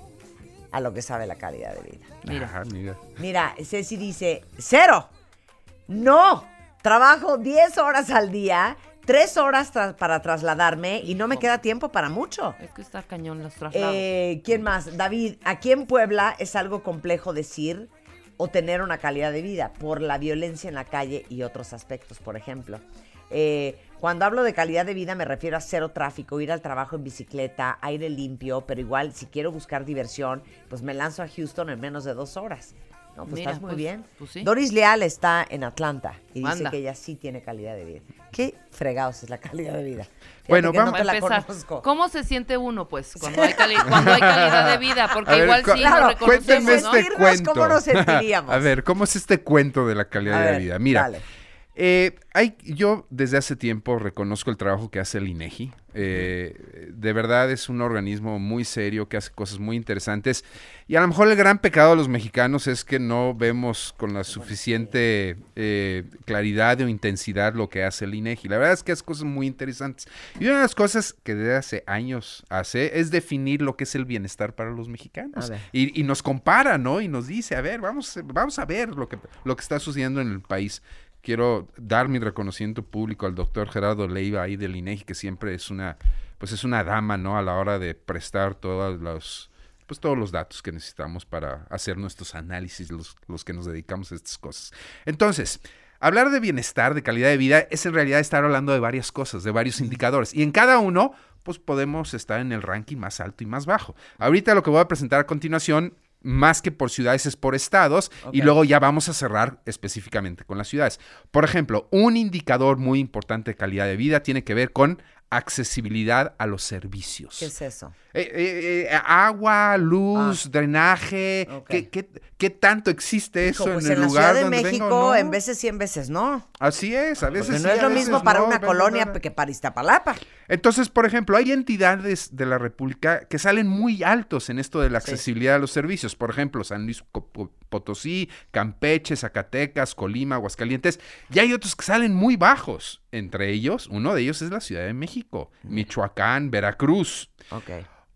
a lo que sabe la calidad de vida. Mira. Ah, mira. Mira, Ceci dice, cero. No, trabajo 10 horas al día, 3 horas tra- para trasladarme y no me queda tiempo para mucho. Es que está cañón los traslados. Eh, ¿Quién más? David, aquí en Puebla es algo complejo decir o tener una calidad de vida por la violencia en la calle y otros aspectos, por ejemplo. Eh, cuando hablo de calidad de vida me refiero a cero tráfico, ir al trabajo en bicicleta, aire limpio, pero igual si quiero buscar diversión, pues me lanzo a Houston en menos de dos horas. No, pues Mira, estás muy pues, bien. pues sí. Doris Leal está en Atlanta y dice que ella sí tiene calidad de vida. ¿Qué fregados es la calidad de vida? Fíjate Bueno, no vamos- Para la empezar. ¿cómo se siente uno, pues, cuando hay, cali- cuando hay calidad de vida? (laughs) Porque A ver, igual sí Claro, lo reconocemos, Cuéntenme ¿no? este cuento. cómo nos (laughs) sentiríamos. a ver, ¿cómo es este cuento de la calidad A de ver, vida? Mira, dale. Eh, hay, yo desde hace tiempo reconozco el trabajo que hace el INEGI. Eh, de verdad es un organismo muy serio que hace cosas muy interesantes. Y a lo mejor el gran pecado de los mexicanos es que no vemos con la suficiente eh, claridad o intensidad lo que hace el INEGI. La verdad es que hace cosas muy interesantes. Y una de las cosas que desde hace años hace es definir lo que es el bienestar para los mexicanos. Y, y nos compara, ¿no? Y nos dice, a ver, vamos, vamos a ver lo que, lo que está sucediendo en el país. Quiero dar mi reconocimiento público al doctor Gerardo Leiva ahí del INEGI, que siempre es una, pues es una dama, ¿no? A la hora de prestar todos los, pues todos los datos que necesitamos para hacer nuestros análisis, los, los que nos dedicamos a estas cosas. Entonces, hablar de bienestar, de calidad de vida, es en realidad estar hablando de varias cosas, de varios indicadores. Y en cada uno, pues podemos estar en el ranking más alto y más bajo. Ahorita lo que voy a presentar a continuación, más que por ciudades, es por estados. Y luego ya vamos a cerrar específicamente con las ciudades. Por ejemplo, un indicador muy importante de calidad de vida tiene que ver con accesibilidad a los servicios. ¿Qué es eso? Eh, eh, eh, agua, luz, drenaje, Ah. Ok. ¿qué, qué, qué tanto existe eso pues en el en la lugar Ciudad de donde vengo, México, no? en veces sí, en veces no. Así es, a veces Porque sí, no es lo mismo para no, una colonia que para Iztapalapa. Entonces, por ejemplo, hay entidades de la República que salen muy altos en esto de la Sí. accesibilidad a los servicios. Por ejemplo, San Luis Potosí, Campeche, Zacatecas, Colima, Aguascalientes. Y hay otros que salen muy bajos. Entre ellos, uno de ellos es la Ciudad de México, Michoacán, Veracruz. Ok.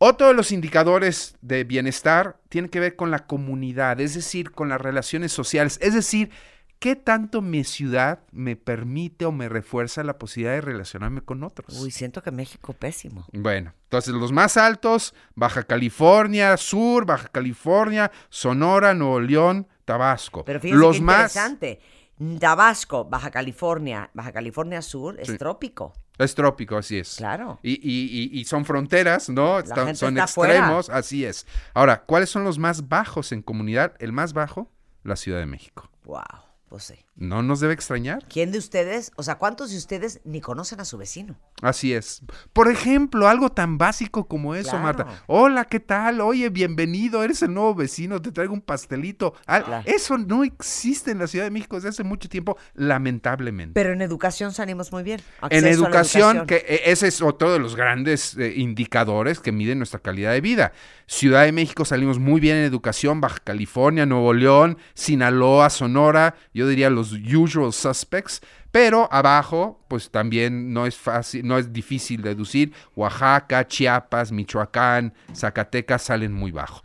Otro de los indicadores de bienestar tiene que ver con la comunidad, es decir, con las relaciones sociales, es decir, qué tanto mi ciudad me permite o me refuerza la posibilidad de relacionarme con otros. Uy, siento que México pésimo. Bueno, entonces los más altos, Baja California Sur, Baja California, Sonora, Nuevo León, Tabasco. Pero fíjense los qué más interesante. Tabasco, Baja California, Baja California Sur es Sí. trópico. es trópico, así es. Claro. Y, y- y- y son fronteras, ¿no? La Están- gente son está afuera. extremos, así es. Ahora, ¿cuáles son los más bajos en comunidad? El más bajo, la Ciudad de México. Wow, pues sí. ¿No nos debe extrañar? ¿Quién de ustedes, o sea, cuántos de ustedes ni conocen a su vecino? Así es. Por ejemplo, algo tan básico como eso, Claro. Marta. Hola, ¿qué tal? Oye, bienvenido, eres el nuevo vecino, te traigo un pastelito. Al- Claro. Eso no existe en la Ciudad de México desde hace mucho tiempo, lamentablemente. Pero en educación salimos muy bien. en Acceso educación, que eh, ese es otro de los grandes eh, indicadores que miden nuestra calidad de vida. Ciudad de México salimos muy bien en educación, Baja California, Nuevo León, Sinaloa, Sonora, yo diría los usual suspects, pero abajo, pues también no es fácil, no es difícil deducir, Oaxaca, Chiapas, Michoacán, Zacatecas salen muy bajo.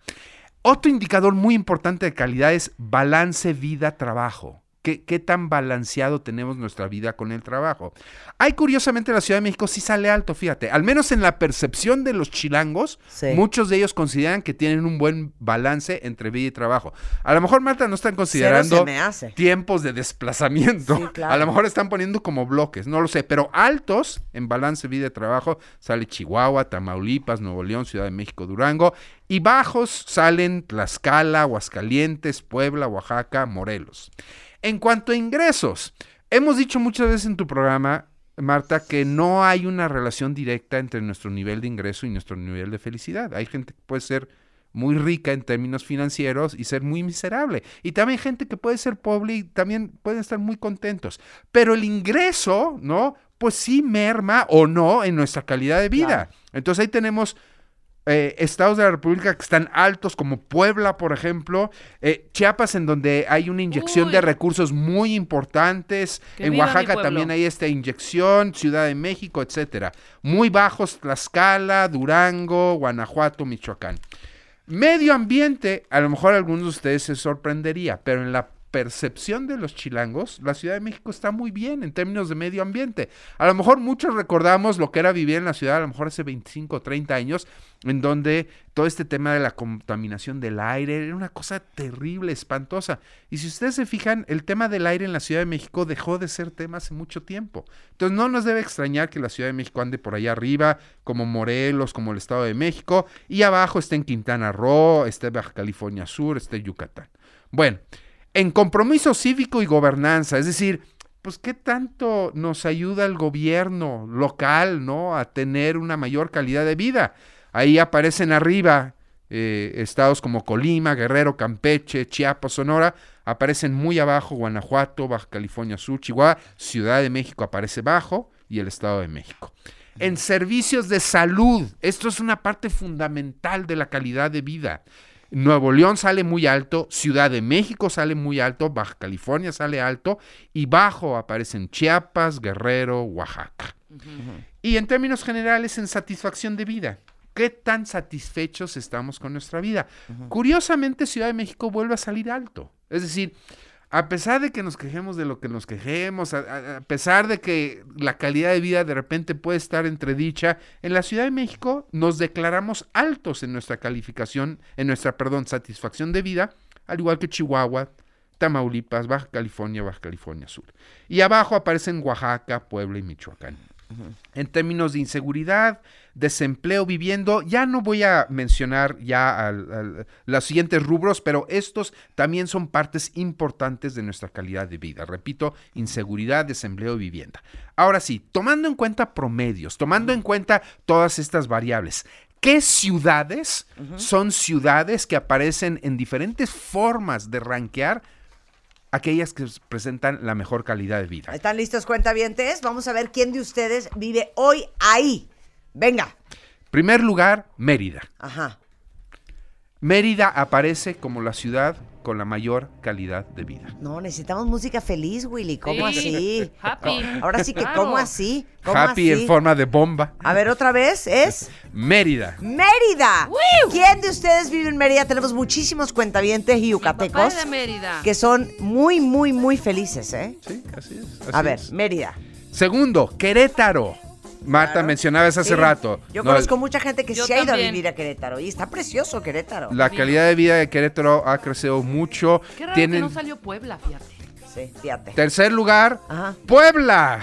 Otro indicador muy importante de calidad es balance vida-trabajo. ¿Qué, qué tan balanceado tenemos nuestra vida con el trabajo? Hay curiosamente la Ciudad de México sí sale alto, fíjate. Al menos en la percepción de los chilangos, Sí. muchos de ellos consideran que tienen un buen balance entre vida y trabajo. A lo mejor, Marta, no están considerando tiempos de desplazamiento. Sí, claro. A lo mejor están poniendo como bloques, no lo sé, pero altos en balance vida y trabajo sale Chihuahua, Tamaulipas, Nuevo León, Ciudad de México, Durango, y bajos salen Tlaxcala, Aguascalientes, Puebla, Oaxaca, Morelos. En cuanto a ingresos, hemos dicho muchas veces en tu programa, Marta, que no hay una relación directa entre nuestro nivel de ingreso y nuestro nivel de felicidad. Hay gente que puede ser muy rica en términos financieros y ser muy miserable. Y también gente que puede ser pobre y también pueden estar muy contentos. Pero el ingreso, ¿no? Pues sí merma o no en nuestra calidad de vida. Claro. Entonces ahí tenemos eh, estados de la República que están altos, como Puebla, por ejemplo, eh, Chiapas, en donde hay una inyección Uy. de recursos muy importantes, Que en Oaxaca también hay esta inyección, Ciudad de México, etcétera. Muy bajos, Tlaxcala, Durango, Guanajuato, Michoacán. Medio ambiente, a lo mejor algunos de ustedes se sorprendería, pero en la percepción de los chilangos, la Ciudad de México está muy bien en términos de medio ambiente. A lo mejor muchos recordamos lo que era vivir en la ciudad, a lo mejor hace 25 o 30 años, en donde todo este tema de la contaminación del aire era una cosa terrible, espantosa. Y si ustedes se fijan, el tema del aire en la Ciudad de México dejó de ser tema hace mucho tiempo. Entonces no nos debe extrañar que la Ciudad de México ande por allá arriba, como Morelos, como el Estado de México, y abajo esté en Quintana Roo, esté Baja California Sur, esté Yucatán. Bueno, en compromiso cívico y gobernanza, es decir, pues qué tanto nos ayuda el gobierno local, ¿no? A tener una mayor calidad de vida. Ahí aparecen arriba eh, estados como Colima, Guerrero, Campeche, Chiapas, Sonora, aparecen muy abajo Guanajuato, Baja California Sur, Chihuahua, Ciudad de México aparece bajo y el Estado de México. En servicios de salud, esto es una parte fundamental de la calidad de vida. Nuevo León sale muy alto, Ciudad de México sale muy alto, Baja California sale alto y bajo aparecen Chiapas, Guerrero, Oaxaca. Y en términos generales, en satisfacción de vida. ¿Qué tan satisfechos estamos con nuestra vida? Curiosamente, Ciudad de México vuelve a salir alto. Es decir, a pesar de que nos quejemos de lo que nos quejemos, a, pesar de que la calidad de vida de repente puede estar entredicha, en la Ciudad de México nos declaramos altos en nuestra calificación, en nuestra, perdón, satisfacción de vida, al igual que Chihuahua, Tamaulipas, Baja California, Baja California Sur. Y abajo aparecen Oaxaca, Puebla y Michoacán. En términos de inseguridad, desempleo, viviendo, ya no voy a mencionar ya al- al- los siguientes rubros, pero estos también son partes importantes de nuestra calidad de vida. Repito, inseguridad, desempleo, vivienda. Ahora sí, tomando en cuenta promedios, tomando en cuenta todas estas variables, ¿qué ciudades son ciudades que aparecen en diferentes formas de rankear aquellas que presentan la mejor calidad de vida? ¿Están listos, cuentavientes? Vamos a ver quién de ustedes vive hoy ahí. Venga. Primer lugar, Mérida. Ajá. Mérida aparece como la ciudad con la mayor calidad de vida. No, necesitamos música feliz, Willy. ¿Cómo Sí. así? Happy. Ahora sí que, Claro. ¿cómo así? ¿Cómo Happy así? en forma de bomba. A ver, otra vez, es Mérida. Mérida. ¿Quién de ustedes vive en Mérida? Tenemos muchísimos cuentavientes y Papá yucatecos de Mérida. que son muy, muy, muy felices, ¿eh? Sí, así es. A ver, Mérida. Segundo, Querétaro. Marta Claro. mencionabas hace Sí. rato. Yo No, conozco mucha gente que se ha ido a vivir a Querétaro y está precioso Querétaro. La calidad de vida de Querétaro ha crecido mucho. Qué raro Tienen que no salió Puebla, fíjate. Sí, fíjate. tercer lugar, Ajá. Puebla.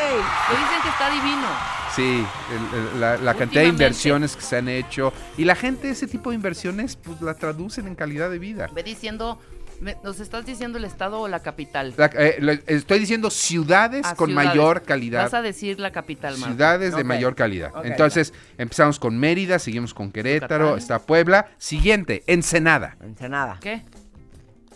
¡Ey! Que dicen que está divino. Sí, el- el- la, la cantidad de inversiones que se han hecho y la gente ese tipo de inversiones pues la traducen en calidad de vida. Ve diciendo, me- nos estás diciendo el estado o la capital. La- eh, le- estoy diciendo ciudades Ah, con ciudades. mayor calidad. Vas a decir la capital, Marta. Ciudades de mayor calidad. Entonces, empezamos con Mérida, seguimos con Querétaro, Yucatán. está Puebla. Siguiente, Ensenada. Ensenada. ¿Qué?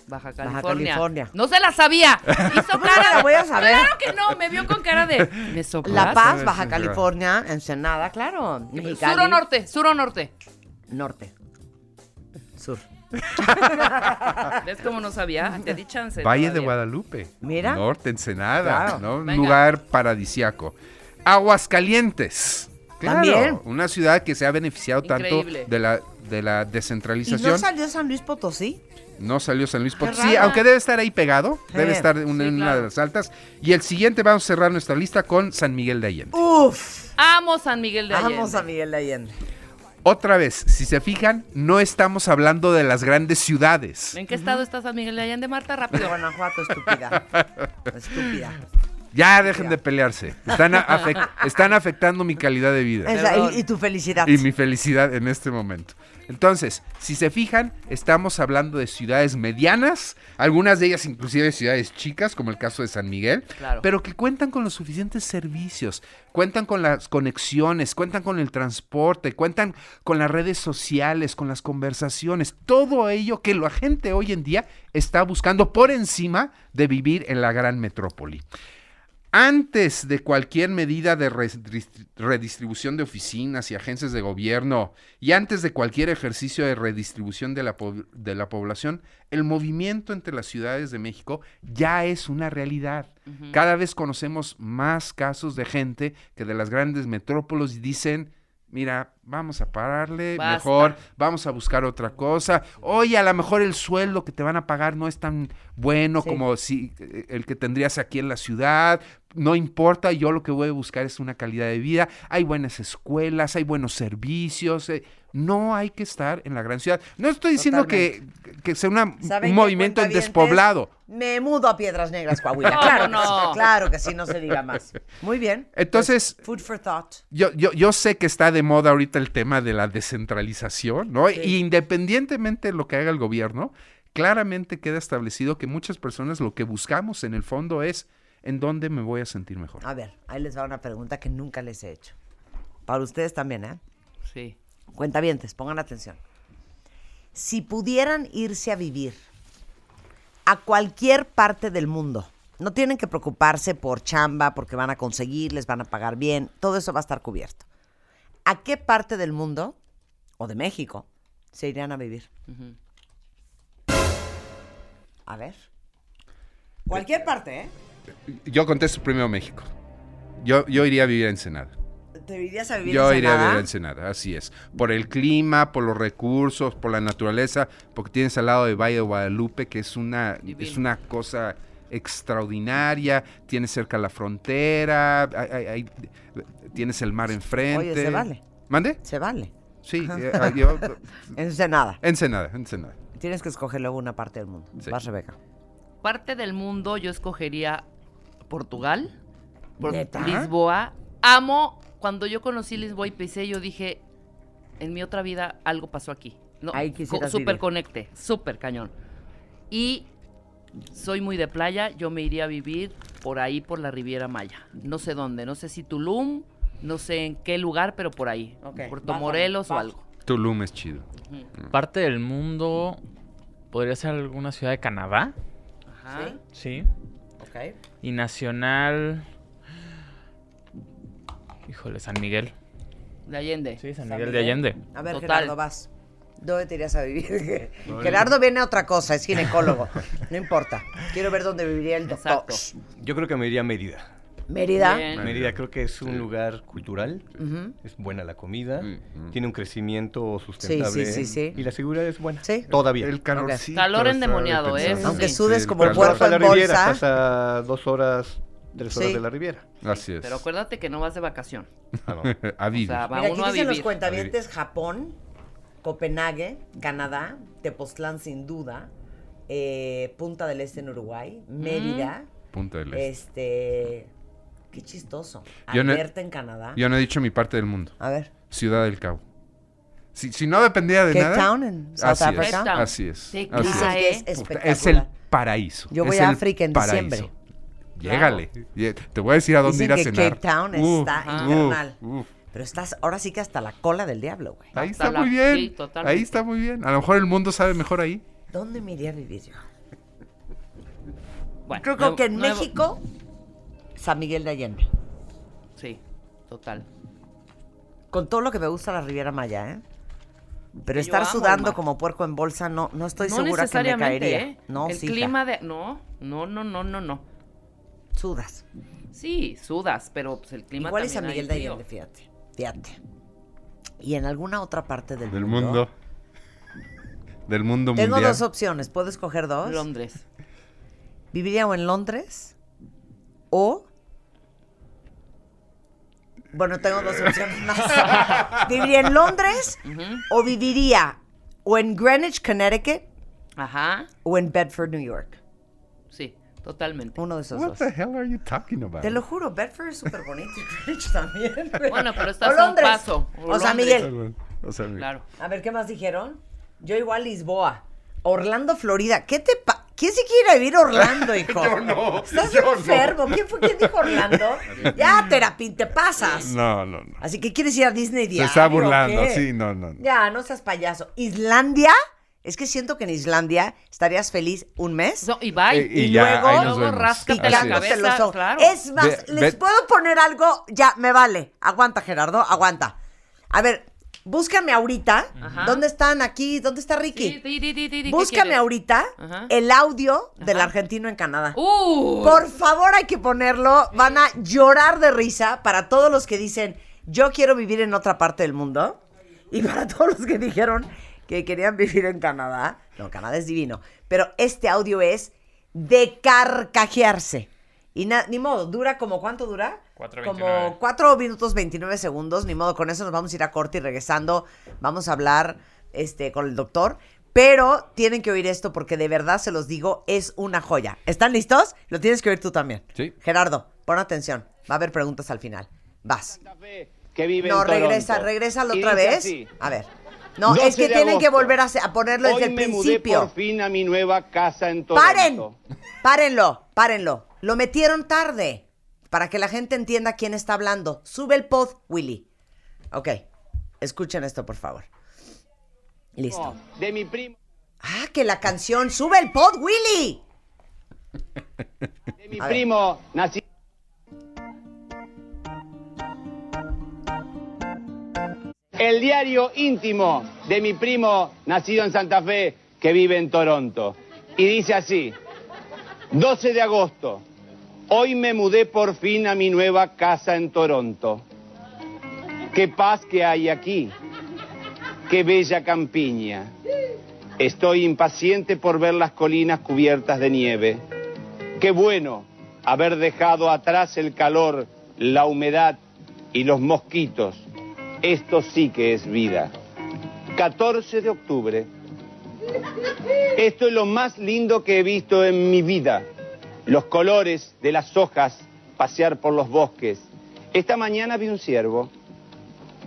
Baja Baja California. California. No se la sabía. (laughs) Hizo ¿Cómo cara la voy a saber? Claro que no, me vio con cara de. ¿Me soplas? La Paz, Baja California, Ensenada, claro. Mexicali. Sur o norte, sur o norte. Norte. Sur. (laughs) ¿Ves cómo no sabía? Te di chance. Valle de. Guadalupe. Mira. Norte, Ensenada. Claro. ¿no? Un lugar paradisiaco. Aguascalientes. Claro, También. una ciudad que se ha beneficiado Increíble. tanto de la, de la ¿Y descentralización. no salió San Luis Potosí? No salió San Luis Potosí, raro. aunque debe estar ahí pegado, debe Sí. estar en una, Sí, en una de las altas. Y el siguiente vamos a cerrar nuestra lista con San Miguel de Allende. Uf. Amo San Miguel de Allende. Vamos a Miguel de Allende. Otra vez, si se fijan, no estamos hablando de las grandes ciudades. ¿En qué estado está San Miguel de Allende, Marta? Rápido. Guanajuato, estúpida. (laughs) Estúpida. Ya dejen de pelearse. (laughs) Están, afectando mi calidad de vida Esa- y, y tu felicidad. y mi felicidad en este momento. Entonces, si se fijan, estamos hablando de ciudades medianas, algunas de ellas inclusive ciudades chicas, como el caso de San Miguel, Claro. pero que cuentan con los suficientes servicios, cuentan con las conexiones, cuentan con el transporte, cuentan con las redes sociales, con las conversaciones, todo ello que la gente hoy en día está buscando por encima de vivir en la gran metrópoli. Antes de cualquier medida de redistri- redistribución de oficinas y agencias de gobierno y antes de cualquier ejercicio de redistribución de la, de la población, el movimiento entre las ciudades de México ya es una realidad. Cada vez conocemos más casos de gente que de las grandes metrópolis dicen, mira, vamos a pararle, Basta. mejor vamos a buscar otra cosa. Oye, a lo mejor el sueldo que te van a pagar no es tan bueno Sí. como si eh, el que tendrías aquí en la ciudad. No importa, yo lo que voy a buscar es una calidad de vida. Hay buenas escuelas, hay buenos servicios. eh, No hay que estar en la gran ciudad. No estoy diciendo que, que sea una- ¿Saben un movimiento despoblado. Me mudo a Piedras Negras, Coahuila. No, claro, no. Que sí, claro que sí, no se diga más. Muy bien. Entonces, Food for thought. Yo, yo, yo sé que está de moda ahorita el tema de la descentralización, ¿no? Sí. Y independientemente de lo que haga el gobierno, claramente queda establecido que muchas personas lo que buscamos en el fondo es en dónde me voy a sentir mejor. A ver, ahí les va una pregunta que nunca les he hecho. Para ustedes también, ¿eh? Sí. Cuentavientes, pongan atención. Si pudieran irse a vivir a cualquier parte del mundo, no tienen que preocuparse por chamba, porque van a conseguir, les van a pagar bien, todo eso va a estar cubierto. ¿A qué parte del mundo, o de México, se irían a vivir? A ver. Cualquier parte, ¿eh? Yo contesto primero México. Yo, yo iría a vivir a Ensenada. ¿Te irías a vivir Yo en iría a vivir Ensenada? a Ensenada, así es. Por el clima, por los recursos, por la naturaleza, porque tienes al lado de Valle de Guadalupe, que es una, es una cosa extraordinaria. Tienes cerca la frontera, hay- hay- hay- tienes el mar enfrente. Oye, se vale. ¿Mande? Se vale. Sí, eh, ah, yo- (laughs) Ensenada. Ensenada, Ensenada. Tienes que escoger luego una parte del mundo. Sí. Vas, Rebeca. Parte del mundo yo escogería Portugal, por ¿Neta? Lisboa. Amo, cuando yo conocí Lisboa y pisé, yo dije, en mi otra vida algo pasó aquí. No, Ahí Súper vivir. conecte, súper cañón. Y soy muy de playa, yo me iría a vivir por ahí, por la Riviera Maya. No sé dónde, no sé si Tulum, no sé en qué lugar, pero por ahí. Puerto Baja, Morelos o algo. Tulum es chido. Parte del mundo podría ser alguna ciudad de Canadá. Ajá. Sí. Y nacional. Híjole, San Miguel. De Allende. Sí, San San Miguel de. Allende. A ver, Total. Gerardo, vas. ¿Dónde te irías a vivir? (laughs) Gerardo viene a otra cosa, es ginecólogo. No importa. Quiero ver dónde viviría el doctor. Exacto. Yo creo que me iría a Mérida. Mérida. Bien. Mérida creo que es un lugar cultural, es buena la comida, tiene un crecimiento sustentable sí, sí, sí. y la seguridad es buena. Sí. Todavía. El. Calor sabe endemoniado, ¿eh? Aunque sudes Sí, como calor. puerco en Riviera, bolsa. estás a dos horas, tres horas Sí. de la Riviera. Así es. Pero acuérdate que no vas de vacación. Ah, no. (laughs) a vivir. O sea, va Mira, aquí uno a dicen los cuentavientes Japón, Copenhague, Canadá, Tepoztlán sin duda, eh, Punta del Este en Uruguay, Mérida, Punta del Este. este... Qué chistoso. Yo no- en Canadá. Yo no he dicho mi parte del mundo. A ver. Ciudad del Cabo. Si, si no dependía de Cape nada. Town en South así Africa. Es, así es. Sí, así es. que es. Es el paraíso. Yo voy es a África en paraíso. diciembre. Llégale. Lle- Te voy a decir a dónde Dicen ir a que cenar. Cape Town está uf, infernal. Pero estás ahora sí que hasta la cola del diablo, güey. Ahí Hasta está la- muy bien. sí, ahí está muy bien. A lo mejor el mundo sabe mejor ahí. ¿Dónde me iría a vivir yo? Bueno, Creo que en México, San Miguel de Allende. Sí, total. Con todo lo que me gusta la Riviera Maya, ¿eh? Pero estar sudando como puerco en bolsa, no, no estoy no segura que me caería. ¿eh? No, El clima de... No, no, no, no, no, no. Sudas. Sí, sudas, pero pues, el clima Igual es San Miguel de. Allende, fíjate. Fíjate. Y en alguna otra parte del, Del mundo. Del mundo Tengo mundial. dos opciones. ¿Puedo escoger dos? Londres. ¿Viviría o en Londres o... Bueno, tengo dos opciones más. (laughs) ¿Viviría en Londres o viviría o en Greenwich, Connecticut Ajá, o en Bedford, New York? sí, totalmente. Uno de esos What dos. the hell are you talking about? Te lo juro, Bedford es súper bonito y Greenwich también. Bueno, pero O estás a un paso. O sea. Miguel. O sea, mi- Claro. A ver, ¿qué más dijeron? Yo igual Lisboa. Orlando, Florida. ¿Qué te pa ¿Quién se quiere ir a vivir Orlando, (laughs) hijo? Yo no, ¿Estás yo no. enfermo? ¿Quién fue quien dijo Orlando? (laughs) ya, terapín, te pasas. No, no, no. Así que quieres ir a Disney Se diario. está ¿o burlando, sí, no, no. no. Ya, no seas payaso. ¿Islandia? Es que siento que en Islandia estarías feliz un mes. No, y bye. Eh, y y ya, luego- Luego Así la cabeza, los ojos. claro. Es más, Ve- ¿les ve- puedo poner algo? Ya, me vale. Aguanta, Gerardo, aguanta. A ver, búscame ahorita. Ajá. ¿Dónde están aquí? ¿Dónde está Ricky? di, di, di, di, di, ¿qué Búscame ahorita Ajá. el audio del argentino en Canadá. ¡Uh! Por favor, hay que ponerlo. Van a llorar de risa para todos los que dicen, yo quiero vivir en otra parte del mundo. Y para todos los que dijeron que querían vivir en Canadá, no, Canadá es divino, pero este audio es de carcajearse. Y ni modo, dura como, ¿cuánto dura? 4:29. Como 4 minutos 29 segundos, ni modo, con eso nos vamos a ir a corte y regresando vamos a hablar este, con el doctor. Pero tienen que oír esto porque de verdad se los digo, es una joya. ¿Están listos? Lo tienes que oír tú también. Sí. Gerardo, pon atención. Va a haber preguntas al final. Vas. que vive No, en regresa, regresa Y otra vez. así, A ver. No, 12 es que tienen que volver a, ponerlo desde el me mudé principio. por fin a mi nueva casa en Toronto. ¡Paren! Párenlo, párenlo. Lo metieron tarde. Para que la gente entienda quién está hablando. Sube el pod, Willy. Ok. Escuchen esto, por favor. Listo. De mi primo, Ah, que la canción. ¡Sube el pod, Willy! de mi A ver. primo nacido. El diario íntimo de mi primo nacido en Santa Fe que vive en Toronto. Y dice así, 12 de agosto, hoy me mudé por fin a mi nueva casa en Toronto. Qué paz que hay aquí, qué bella campiña. Estoy impaciente por ver las colinas cubiertas de nieve. Qué bueno haber dejado atrás el calor, la humedad y los mosquitos. Esto sí que es vida. 14 de octubre. Esto es lo más lindo que he visto en mi vida. Los colores de las hojas pasear por los bosques. Esta mañana vi un ciervo.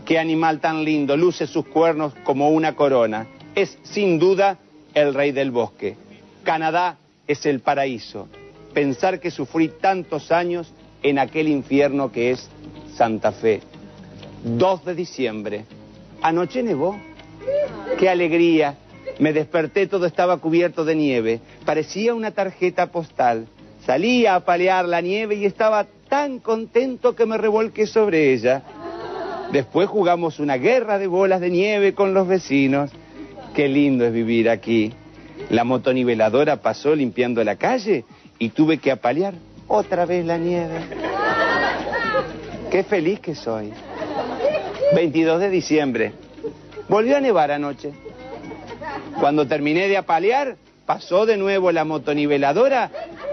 Qué animal tan lindo, luce sus cuernos como una corona. Es sin duda el rey del bosque. Canadá es el paraíso. Pensar que sufrí tantos años en aquel infierno que es Santa Fe. 2 de diciembre. Anoche nevó. Qué alegría. Me desperté, todo estaba cubierto de nieve. Parecía una tarjeta postal. Salí a apalear la nieve y estaba tan contento que me revolqué sobre ella. Después jugamos una guerra de bolas de nieve con los vecinos. Qué lindo es vivir aquí. La motoniveladora pasó limpiando la calle y tuve que apalear otra vez la nieve. Qué feliz que soy. 22 de diciembre. Volvió a nevar anoche. Cuando terminé de apalear, pasó de nuevo la motoniveladora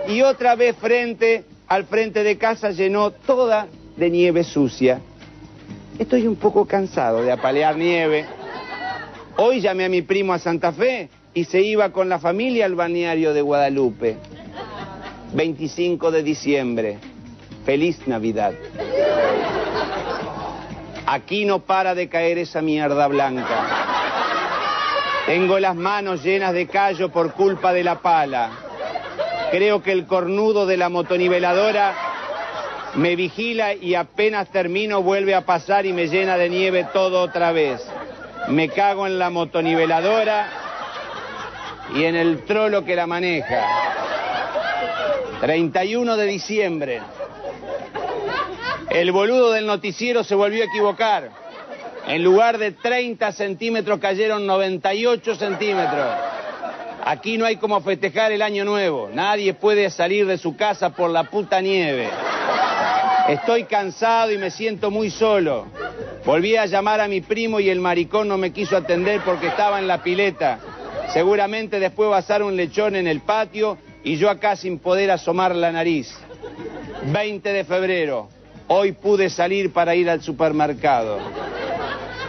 y otra vez frente al frente de casa llenó toda de nieve sucia. Estoy un poco cansado de apalear nieve. Hoy llamé a mi primo a Santa Fe y se iba con la familia al balneario de Guadalupe. 25 de diciembre. Feliz Navidad. Aquí no para de caer esa mierda blanca. Tengo las manos llenas de callo por culpa de la pala. Creo que el cornudo de la motoniveladora me vigila y apenas termino vuelve a pasar y me llena de nieve todo otra vez. Me cago en la motoniveladora y en el trolo que la maneja. 31 de diciembre. El boludo del noticiero se volvió a equivocar. En lugar de 30 centímetros cayeron 98 centímetros. Aquí no hay como festejar el año nuevo. Nadie puede salir de su casa por la puta nieve. Estoy cansado y me siento muy solo. Volví a llamar a mi primo y el maricón no me quiso atender porque estaba en la pileta. Seguramente después va a un lechón en el patio y yo acá sin poder asomar la nariz. 20 de febrero. Hoy pude salir para ir al supermercado.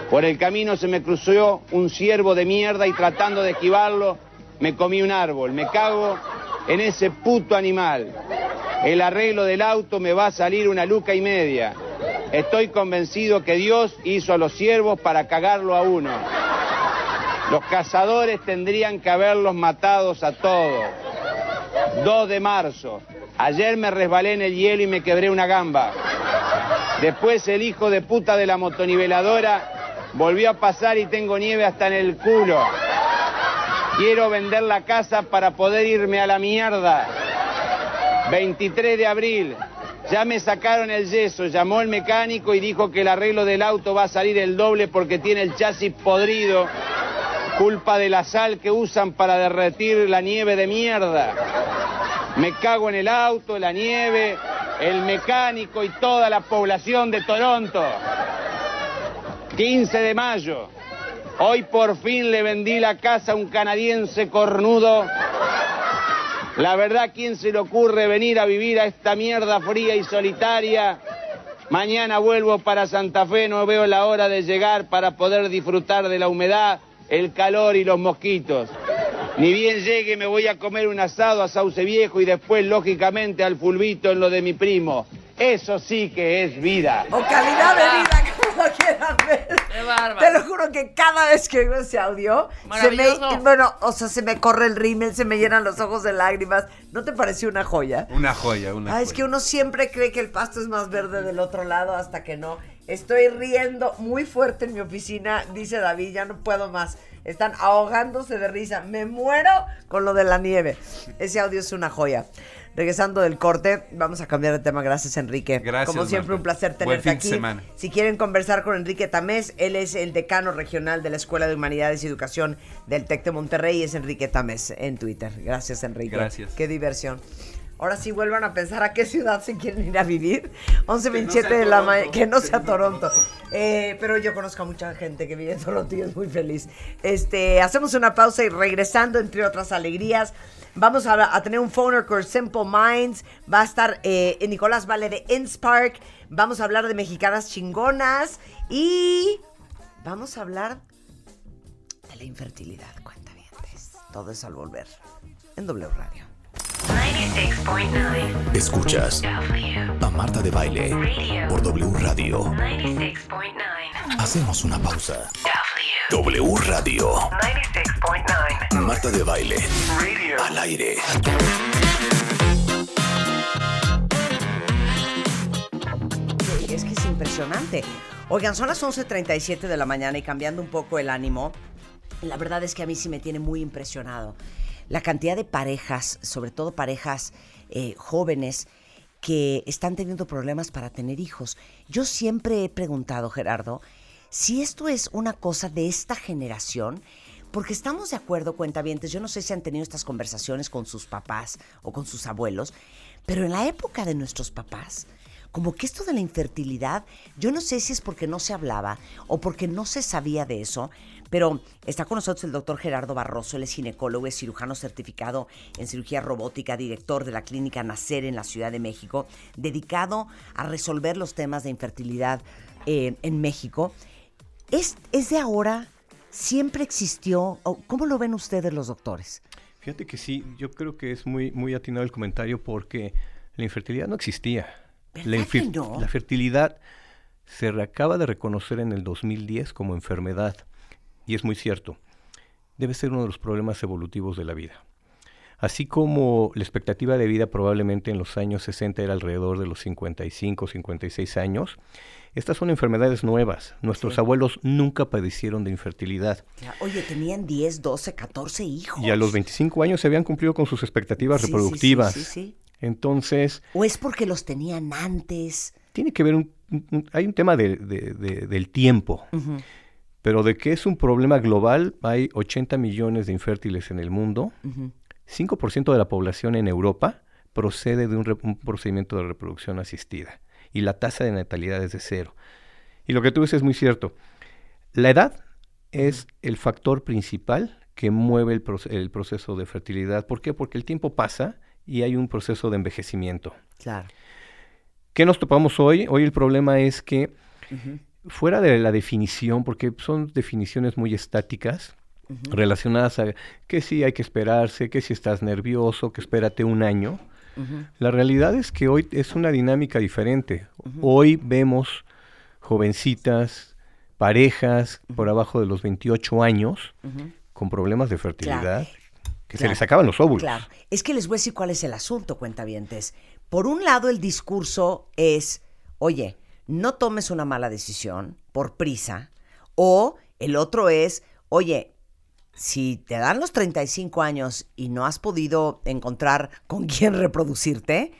Por el camino se me cruzó un ciervo de mierda y tratando de esquivarlo me comí un árbol. Me cago en ese puto animal. El arreglo del auto me va a salir una luca y media. Estoy convencido que Dios hizo a los ciervos para cagarlo a uno. Los cazadores tendrían que haberlos matados a todos. 2 de marzo. Ayer me resbalé en el hielo y me quebré una gamba. Después el hijo de puta de la motoniveladora volvió a pasar y tengo nieve hasta en el culo. Quiero vender la casa para poder irme a la mierda. 23 de abril. Ya me sacaron el yeso, llamó el mecánico y dijo que el arreglo del auto va a salir el doble porque tiene el chasis podrido. Culpa de la sal que usan para derretir la nieve de mierda. Me cago en el auto, la nieve, el mecánico y toda la población de Toronto. 15 de mayo. Hoy por fin le vendí la casa a un canadiense cornudo. La verdad, ¿quién se le ocurre venir a vivir a esta mierda fría y solitaria? Mañana vuelvo para Santa Fe, no veo la hora de llegar para poder disfrutar de la humedad, el calor y los mosquitos. Ni bien llegue me voy a comer un asado a Sauce Viejo y después, lógicamente, al fulbito en lo de mi primo. Eso sí que es vida. O calidad de vida, como lo quieran ver. Qué bárbaro. Te lo juro que cada vez que oigo ese audio, se me, bueno, o sea, se me corre el rímel, se me llenan los ojos de lágrimas. ¿No te pareció una joya? Una joya, una Ah, es que uno siempre cree que el pasto es más verde del otro lado hasta que no. Estoy riendo muy fuerte en mi oficina, dice David, ya no puedo más. Están ahogándose de risa. Me muero con lo de la nieve. Ese audio es una joya. Regresando del corte, vamos a cambiar de tema. Gracias, Enrique. Gracias, Como siempre, Marta. un placer Buen tenerte fin de aquí. semana. Si quieren conversar con Enrique Tamés, él es el decano regional de la Escuela de Humanidades y Educación del TEC de Monterrey. Es Enrique Tamés en Twitter. Gracias, Enrique. Gracias. Qué diversión. Ahora sí vuelvan a pensar a qué ciudad se quieren ir a vivir. 11.27 de la mañana. Que no sea (laughs) Toronto. Eh, pero yo conozco a mucha gente que vive en Toronto y es muy feliz. Este, hacemos una pausa y regresando, entre otras alegrías, vamos a, a tener un phoner con Simple Minds. Va a estar eh, Nicolás Vale de Inspark. Vamos a hablar de mexicanas chingonas. Y vamos a hablar de la infertilidad. Cuenta bien. Todo eso al volver. En W Radio. 96.9. Escuchas a Marta de Baile por W Radio. 96.9. Hacemos una pausa. W Radio. 96.9. Marta de Baile. Al aire. Es que es impresionante. Oigan, son las 11.37 de la mañana y cambiando un poco el ánimo, la verdad es que a mí sí me tiene muy impresionado la cantidad de parejas, sobre todo parejas eh, jóvenes, que están teniendo problemas para tener hijos. Yo siempre he preguntado, Gerardo, si esto es una cosa de esta generación, porque estamos de acuerdo, cuentavientes, yo no sé si han tenido estas conversaciones con sus papás o con sus abuelos, pero en la época de nuestros papás, como que esto de la infertilidad, yo no sé si es porque no se hablaba o porque no se sabía de eso, pero está con nosotros el doctor Gerardo Barroso, él es ginecólogo, es cirujano certificado en cirugía robótica, director de la clínica Nacer en la Ciudad de México, dedicado a resolver los temas de infertilidad eh, en México. ¿Es, ¿Es de ahora? ¿Siempre existió? ¿O ¿Cómo lo ven ustedes los doctores? Fíjate que sí, yo creo que es muy, muy atinado el comentario porque la infertilidad no existía. La, ¿Verdad que infer- no? la fertilidad se acaba de reconocer en el 2010 como enfermedad y es muy cierto. Debe ser uno de los problemas evolutivos de la vida. Así como la expectativa de vida probablemente en los años 60 era alrededor de los 55, 56 años, estas son enfermedades nuevas. Nuestros Sí. abuelos nunca padecieron de infertilidad. Ya, Oye, tenían 10, 12, 14 hijos. Y a los 25 años se habían cumplido con sus expectativas Sí, reproductivas. sí, sí. Entonces, ¿O es porque los tenían antes? tiene que ver un, hay un tema de- de- de- del tiempo. Pero de que es un problema global, hay 80 millones de infértiles en el mundo, Ujú. 5% de la población en Europa procede de un, procedimiento de reproducción asistida y la tasa de natalidad es de cero. Y lo que tú dices es muy cierto. La edad es el factor principal que mueve el, proce- el proceso de fertilidad. ¿Por qué? Porque el tiempo pasa y hay un proceso de envejecimiento. Claro. ¿Qué nos topamos hoy? Hoy el problema es que. Fuera de la definición, porque son definiciones muy estáticas, relacionadas a que si hay que esperarse, que si estás nervioso, que espérate un año. La realidad es que hoy es una dinámica diferente. Hoy vemos jovencitas, parejas por abajo de los 28 años con problemas de fertilidad, que se les acaban los óvulos. Claro. Es que les voy a decir cuál es el asunto, cuentavientes. Por un lado, el discurso es, oye, no tomes una mala decisión por prisa. O el otro es, oye, si te dan los 35 años y no has podido encontrar con (laughs) quién reproducirte,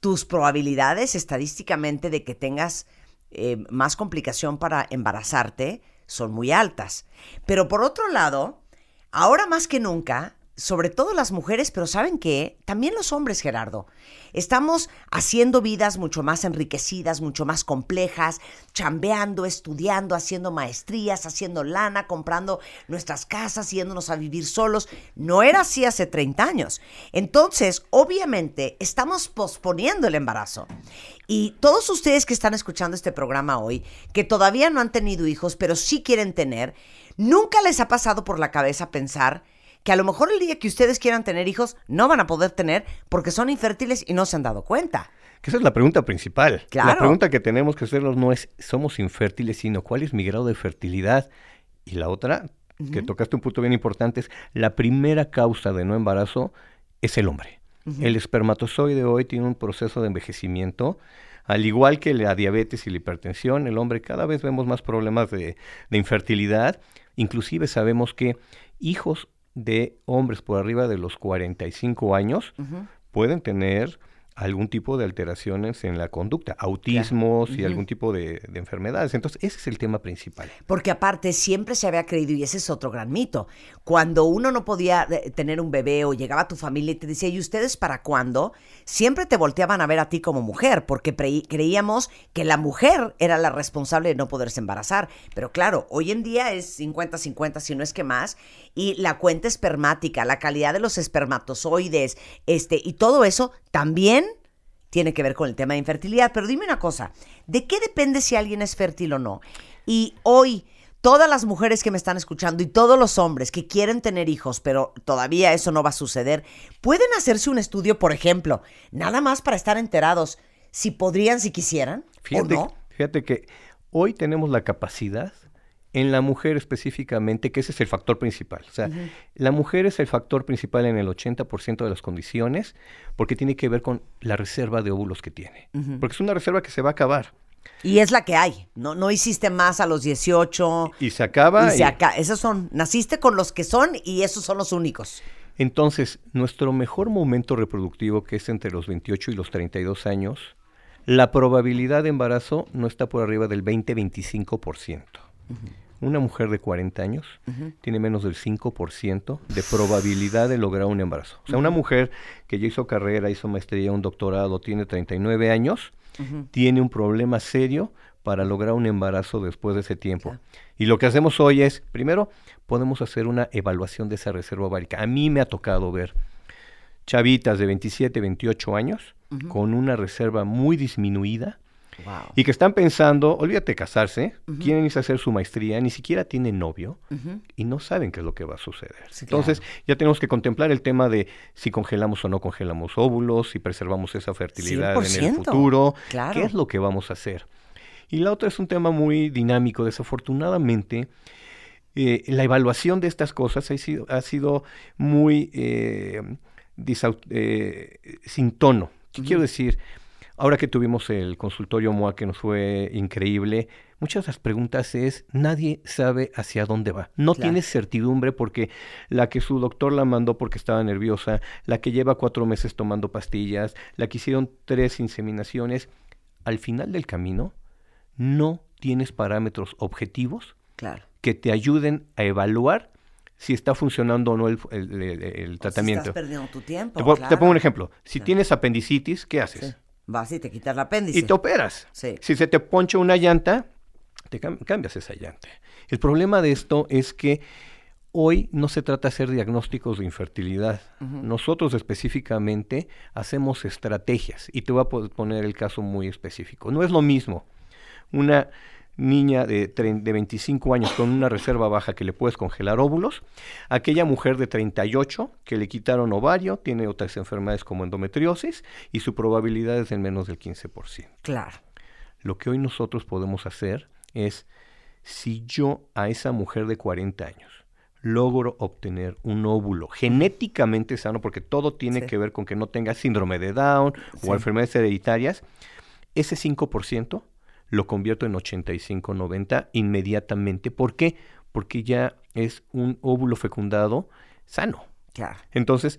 tus probabilidades estadísticamente de que tengas eh, más complicación para embarazarte son muy altas. Pero por otro lado, ahora más que nunca sobre todo las mujeres, pero ¿saben qué? También los hombres, Gerardo. Estamos haciendo vidas mucho más enriquecidas, mucho más complejas, chambeando, estudiando, haciendo maestrías, haciendo lana, comprando nuestras casas, yéndonos a vivir solos. No era así hace 30 años. Entonces, obviamente, estamos posponiendo el embarazo. Y todos ustedes que están escuchando este programa hoy, que todavía no han tenido hijos, pero sí quieren tener, nunca les ha pasado por la cabeza pensar que a lo mejor el día que ustedes quieran tener hijos no van a poder tener porque son infértiles y no se han dado cuenta. Que esa es la pregunta principal. Claro. La pregunta que tenemos que hacernos no es somos infértiles, sino cuál es mi grado de fertilidad. Y la otra, que tocaste un punto bien importante, es la primera causa de no embarazo es el hombre. El espermatozoide hoy tiene un proceso de envejecimiento. Al igual que la diabetes y la hipertensión, el hombre cada vez vemos más problemas de, de infertilidad. Inclusive sabemos que hijos de hombres por arriba de los 45 años pueden tener algún tipo de alteraciones en la conducta, autismos y algún tipo de, de enfermedades. Entonces, ese es el tema principal. Porque aparte siempre se había creído, y ese es otro gran mito, cuando uno no podía eh, tener un bebé o llegaba a tu familia y te decía, ¿y ustedes para cuándo? Siempre te volteaban a ver a ti como mujer, porque creíamos que la mujer era la responsable de no poderse embarazar. Pero claro, hoy en día es 50-50, si no es que más, y la cuenta espermática, la calidad de los espermatozoides, este, y todo eso también tiene que ver con el tema de infertilidad. Pero dime una cosa, ¿de qué depende si alguien es fértil o no? Y hoy, todas las mujeres que me están escuchando y todos los hombres que quieren tener hijos, pero todavía eso no va a suceder, pueden hacerse un estudio, por ejemplo, nada más para estar enterados si podrían, si quisieran, Fíjate, o no. fíjate que hoy tenemos la capacidad en la mujer específicamente, que ese es el factor principal. O sea, la mujer es el factor principal en el 80% de las condiciones porque tiene que ver con la reserva de óvulos que tiene. Porque es una reserva que se va a acabar. Y es la que hay, no, no hiciste más a los 18. Y se acaba. y se y- acá, esos son, naciste con los que son y esos son los únicos. Entonces, nuestro mejor momento reproductivo, que es entre los 28 y los 32 años, la probabilidad de embarazo no está por arriba del 20-25%. Una mujer de 40 años tiene menos del 5% de probabilidad de lograr un embarazo. O sea, una mujer que ya hizo carrera, hizo maestría, un doctorado, tiene 39 años, Ujú. tiene un problema serio para lograr un embarazo después de ese tiempo. Y lo que hacemos hoy es, primero, podemos hacer una evaluación de esa reserva ovárica. A mí me ha tocado ver chavitas de 27, 28 años con una reserva muy disminuida Wow. y que están pensando, olvídate de casarse, quieren irse a hacer su maestría, ni siquiera tienen novio y no saben qué es lo que va a suceder. Sí, Entonces, ya tenemos que contemplar el tema de si congelamos o no congelamos óvulos, si preservamos esa fertilidad en el 100%, futuro, claro. qué es lo que vamos a hacer. Y la otra es un tema muy dinámico. Desafortunadamente, eh, la evaluación de estas cosas ha sido, ha sido muy eh, eh, sin tono. ¿Qué quiero decir? Ahora que tuvimos el consultorio MOA que nos fue increíble, muchas de las preguntas es, nadie sabe hacia dónde va. No Claro. tiene certidumbre porque la que su doctor la mandó porque estaba nerviosa, la que lleva cuatro meses tomando pastillas, la que hicieron tres inseminaciones, al final del camino no tienes parámetros objetivos Claro. que te ayuden a evaluar si está funcionando o no el, el- el- el tratamiento. Estás perdiendo tu tiempo. Te, pongo un ejemplo. Si Claro. tienes apendicitis, ¿qué haces? Sí. Vas y te quitas el apéndice. Y te operas. Sí. Si se te poncha una llanta, te cam- cambias esa llanta. El problema de esto es que hoy no se trata de hacer diagnósticos de infertilidad. Nosotros específicamente hacemos estrategias. Y te voy a po- poner el caso muy específico. No es lo mismo una niña de, trein- de 25 años con una reserva baja que le puedes congelar óvulos, aquella mujer de 38 que le quitaron ovario, tiene otras enfermedades como endometriosis y su probabilidad es de menos del 15%. Claro. Lo que hoy nosotros podemos hacer es, si yo a esa mujer de 40 años logro obtener un óvulo genéticamente sano, porque todo tiene Sí. que ver con que no tenga síndrome de Down Sí. o enfermedades hereditarias, ese 5% lo convierto en 85-90 inmediatamente. ¿Por qué? Porque ya es un óvulo fecundado sano. Claro. Entonces,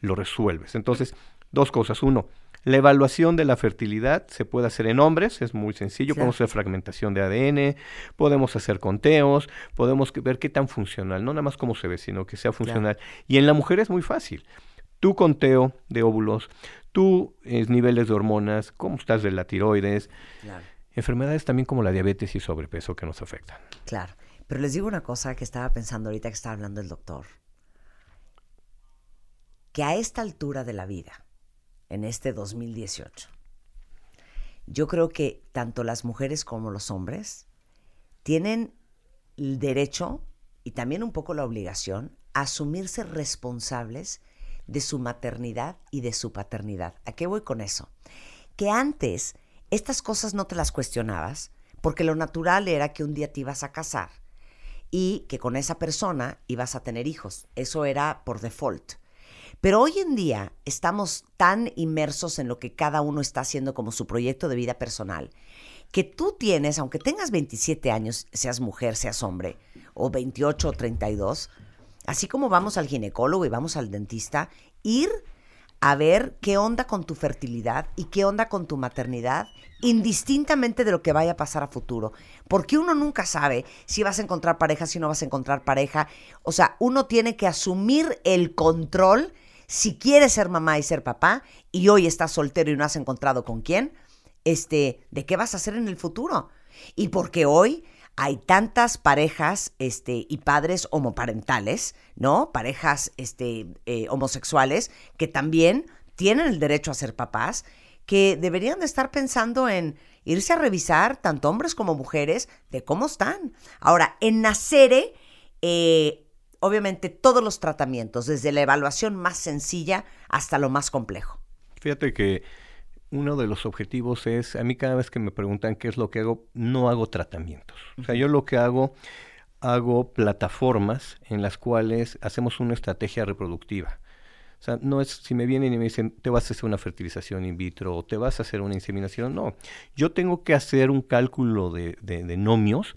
lo resuelves. Entonces, dos cosas. Uno, La evaluación de la fertilidad se puede hacer en hombres, es muy sencillo, Claro. podemos hacer fragmentación de ADN, podemos hacer conteos, podemos ver qué tan funcional, no nada más cómo se ve, sino que sea funcional. Y en la mujer es muy fácil. Tu conteo de óvulos, tus niveles de hormonas, cómo estás de la tiroides, Claro. Enfermedades también como la diabetes y sobrepeso que nos afectan. Claro. Pero les digo una cosa que estaba pensando ahorita que estaba hablando el doctor. Que a esta altura de la vida, en este 2018, yo creo que tanto las mujeres como los hombres tienen el derecho y también un poco la obligación a asumirse responsables de su maternidad y de su paternidad. ¿A qué voy con eso? Que antes estas cosas no te las cuestionabas porque lo natural era que un día te ibas a casar y que con esa persona ibas a tener hijos. Eso era por default. Pero hoy en día estamos tan inmersos en lo que cada uno está haciendo como su proyecto de vida personal, que tú tienes, aunque tengas 27 años, seas mujer, seas hombre, o 28 o 32, así como vamos al ginecólogo y vamos al dentista, ir a ver qué onda con tu fertilidad y qué onda con tu maternidad, indistintamente de lo que vaya a pasar a futuro. Porque uno nunca sabe si vas a encontrar pareja, si no vas a encontrar pareja. O sea, uno tiene que asumir el control si quieres ser mamá y ser papá, y hoy estás soltero y no has encontrado con quién, este, ¿de qué vas a hacer en el futuro? Y porque hoy hay tantas parejas este, y padres homoparentales, ¿no? Parejas este, eh, homosexuales que también tienen el derecho a ser papás, que deberían de estar pensando en irse a revisar, tanto hombres como mujeres, de cómo están. Ahora, en Nacere, eh, obviamente todos los tratamientos, desde la evaluación más sencilla hasta lo más complejo. Fíjate que uno de los objetivos es, a mí cada vez que me preguntan qué es lo que hago, no hago tratamientos. O sea, yo lo que hago, hago plataformas en las cuales hacemos una estrategia reproductiva. O sea, no es si me vienen y me dicen, te vas a hacer una fertilización in vitro o te vas a hacer una inseminación. No, yo tengo que hacer un cálculo de, de- de nomios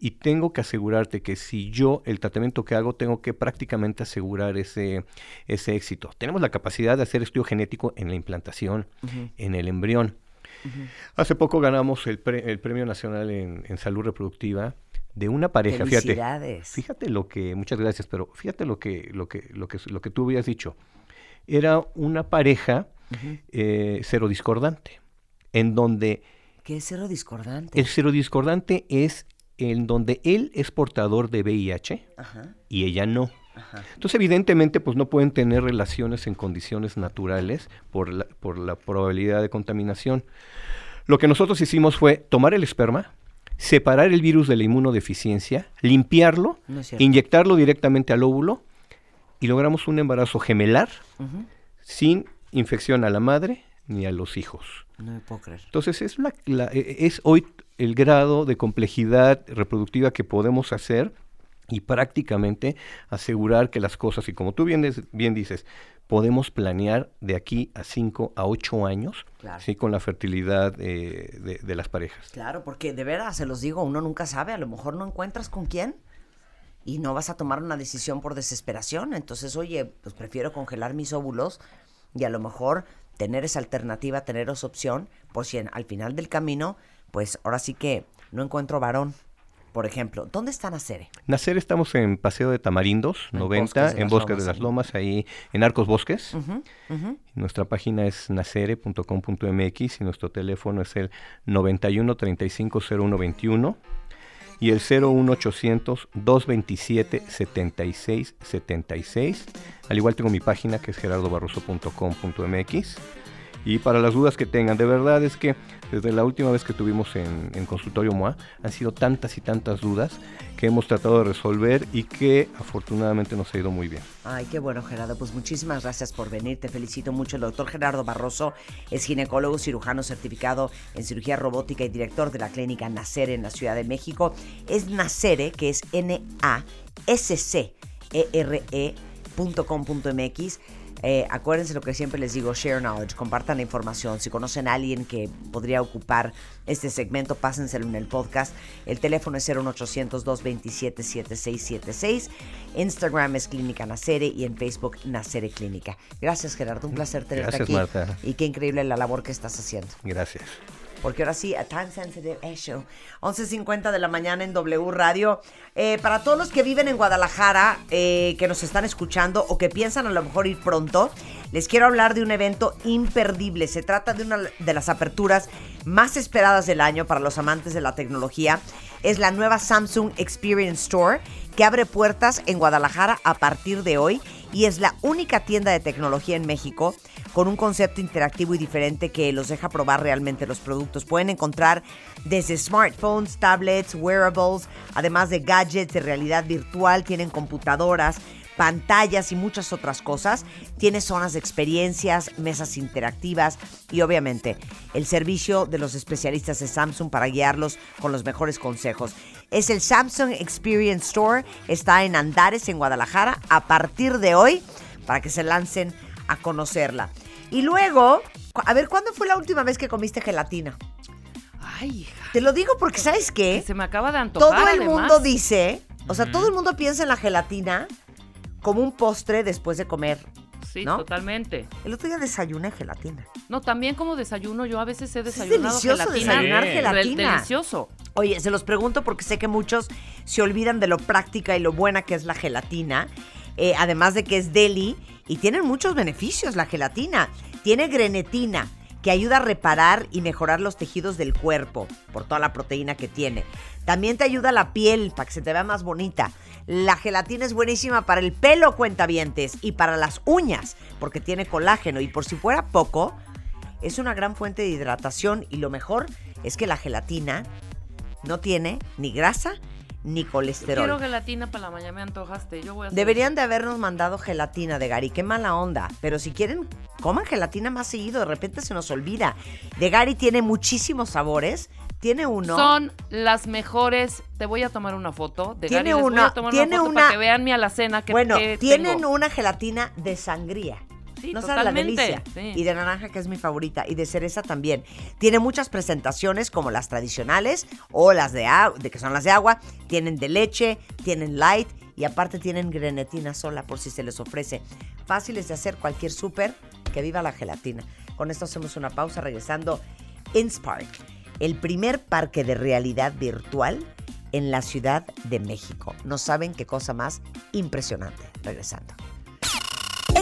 y tengo que asegurarte que si yo el tratamiento que hago tengo que prácticamente asegurar ese, ese éxito. Tenemos la capacidad de hacer estudio genético en la implantación, en el embrión. Hace poco ganamos el, pre- el Premio Nacional en, en Salud Reproductiva de una pareja. Fíjate, fíjate lo que, muchas gracias, pero fíjate lo que, lo que, lo que, lo que tú habías dicho. Era una pareja eh, serodiscordante, en donde ¿Qué es cero discordante? el serodiscordante es en donde él es portador de VIH Ajá, y ella no. ajá. Entonces, evidentemente, pues no pueden tener relaciones en condiciones naturales por la, por la probabilidad de contaminación. Lo que nosotros hicimos fue tomar el esperma, separar el virus de la inmunodeficiencia, limpiarlo, No inyectarlo directamente al óvulo y logramos un embarazo gemelar sin infección a la madre ni a los hijos. No me puedo creer. Entonces es, la, la- e- es hoy el grado de complejidad reproductiva que podemos hacer y prácticamente asegurar que las cosas, y como tú bien, des- bien dices, podemos planear de aquí a 5 a 8 años Claro. ¿sí? con la fertilidad eh, de, de las parejas. Claro, porque de veras, se los digo, uno nunca sabe, a lo mejor no encuentras con quién y no vas a tomar una decisión por desesperación. Entonces, oye, pues prefiero congelar mis óvulos y a lo mejor tener esa alternativa, tener esa opción, por si en- al final del camino, pues ahora sí que no encuentro varón. Por ejemplo, ¿dónde está Nacere? Nacer estamos en Paseo de Tamarindos, En 90, Bosques de en Bosques Lomas, de las. Lomas, ahí en Arcos Bosques. Nuestra página es nacere.com.mx y nuestro teléfono es el 91 35 01 21 y el 01800 227 76 76. Al igual tengo mi página que es gerardobarroso.com.mx. Y para las dudas que tengan, de verdad es que desde la última vez que tuvimos en, consultorio MOA han sido tantas y tantas dudas que hemos tratado de resolver y que afortunadamente nos ha ido muy bien. Ay, qué bueno, Gerardo. Pues muchísimas gracias por venir. Te felicito mucho. El doctor Gerardo Barroso es ginecólogo, cirujano certificado en cirugía robótica y director de la clínica Nacere en la Ciudad de México. Es Nacere, que es N-A-S-C-E-R-E.com.mx. Eh, acuérdense lo que siempre les digo, share knowledge, compartan la información. Si conocen a alguien que podría ocupar este segmento, pásenselo en el podcast. El teléfono es 01800-227-7676. Instagram es Clínica Nacere y en Facebook Nacere Clínica. Gracias Gerardo, un placer tenerte Gracias, aquí. Marta. Y qué increíble la labor que estás haciendo. Gracias. Porque ahora sí, a Time Sensitive Issue. 11.50 de la mañana en W Radio. Eh, para todos los que viven en Guadalajara, eh, que nos están escuchando o que piensan a lo mejor ir pronto, les quiero hablar de un evento imperdible. Se trata de una de las aperturas más esperadas del año para los amantes de la tecnología. Es la nueva Samsung Experience Store que abre puertas en Guadalajara a partir de hoy y es la única tienda de tecnología en México con un concepto interactivo y diferente que los deja probar realmente los productos. Pueden encontrar desde smartphones, tablets, wearables, además de gadgets de realidad virtual, tienen computadoras, pantallas y muchas otras cosas. Tiene zonas de experiencias, mesas interactivas y obviamente el servicio de los especialistas de Samsung para guiarlos con los mejores consejos. Es el Samsung Experience Store, está en Andares, en Guadalajara, a partir de hoy, para que se lancen a conocerla. Y luego, a ver, ¿cuándo fue la última vez que comiste gelatina? Ay, hija. Te lo digo porque, ¿sabes qué? Se me acaba de antojar. Todo el además. mundo dice, o sea, todo el mundo piensa en la gelatina como un postre después de comer. Sí, ¿no? totalmente. El otro día desayuné gelatina. No, también como desayuno, yo a veces he desayunado delicioso gelatina. desayunar Sí. gelatina. Delicioso. Oye, se los pregunto porque sé que muchos se olvidan de lo práctica y lo buena que es la gelatina. Eh, además de que es deli y tienen muchos beneficios la gelatina. Tiene grenetina que ayuda a reparar y mejorar los tejidos del cuerpo por toda la proteína que tiene. También te ayuda la piel para que se te vea más bonita. La gelatina es buenísima para el pelo, cuentavientes, y para las uñas, porque tiene colágeno. Y por si fuera poco, es una gran fuente de hidratación y lo mejor es que la gelatina no tiene ni grasa ni colesterol. Quiero gelatina para la mañana, me antojaste. Yo voy a hacer Deberían de habernos mandado gelatina de Gary, qué mala onda. Pero si quieren, coman gelatina más seguido, de repente se nos olvida. De Gary tiene muchísimos sabores. Tiene uno. Son las mejores. Te voy a tomar una foto. De Tiene Gary, les voy una- a tomar tiene una foto una- para que vean mi alacena. Que, bueno, que tienen tengo. una gelatina de sangría. Sí, no sabes la totalmente, delicia. sí. Y de naranja, que es mi favorita. Y de cereza también. Tiene muchas presentaciones como las tradicionales o las de, agua, de que son las de agua. Tienen de leche, tienen light y aparte tienen grenetina sola por si se les ofrece. Fáciles de hacer cualquier súper. Que viva la gelatina. Con esto hacemos una pausa regresando. InSpark, el primer parque de realidad virtual en la Ciudad de México. No saben qué cosa más impresionante. Regresando.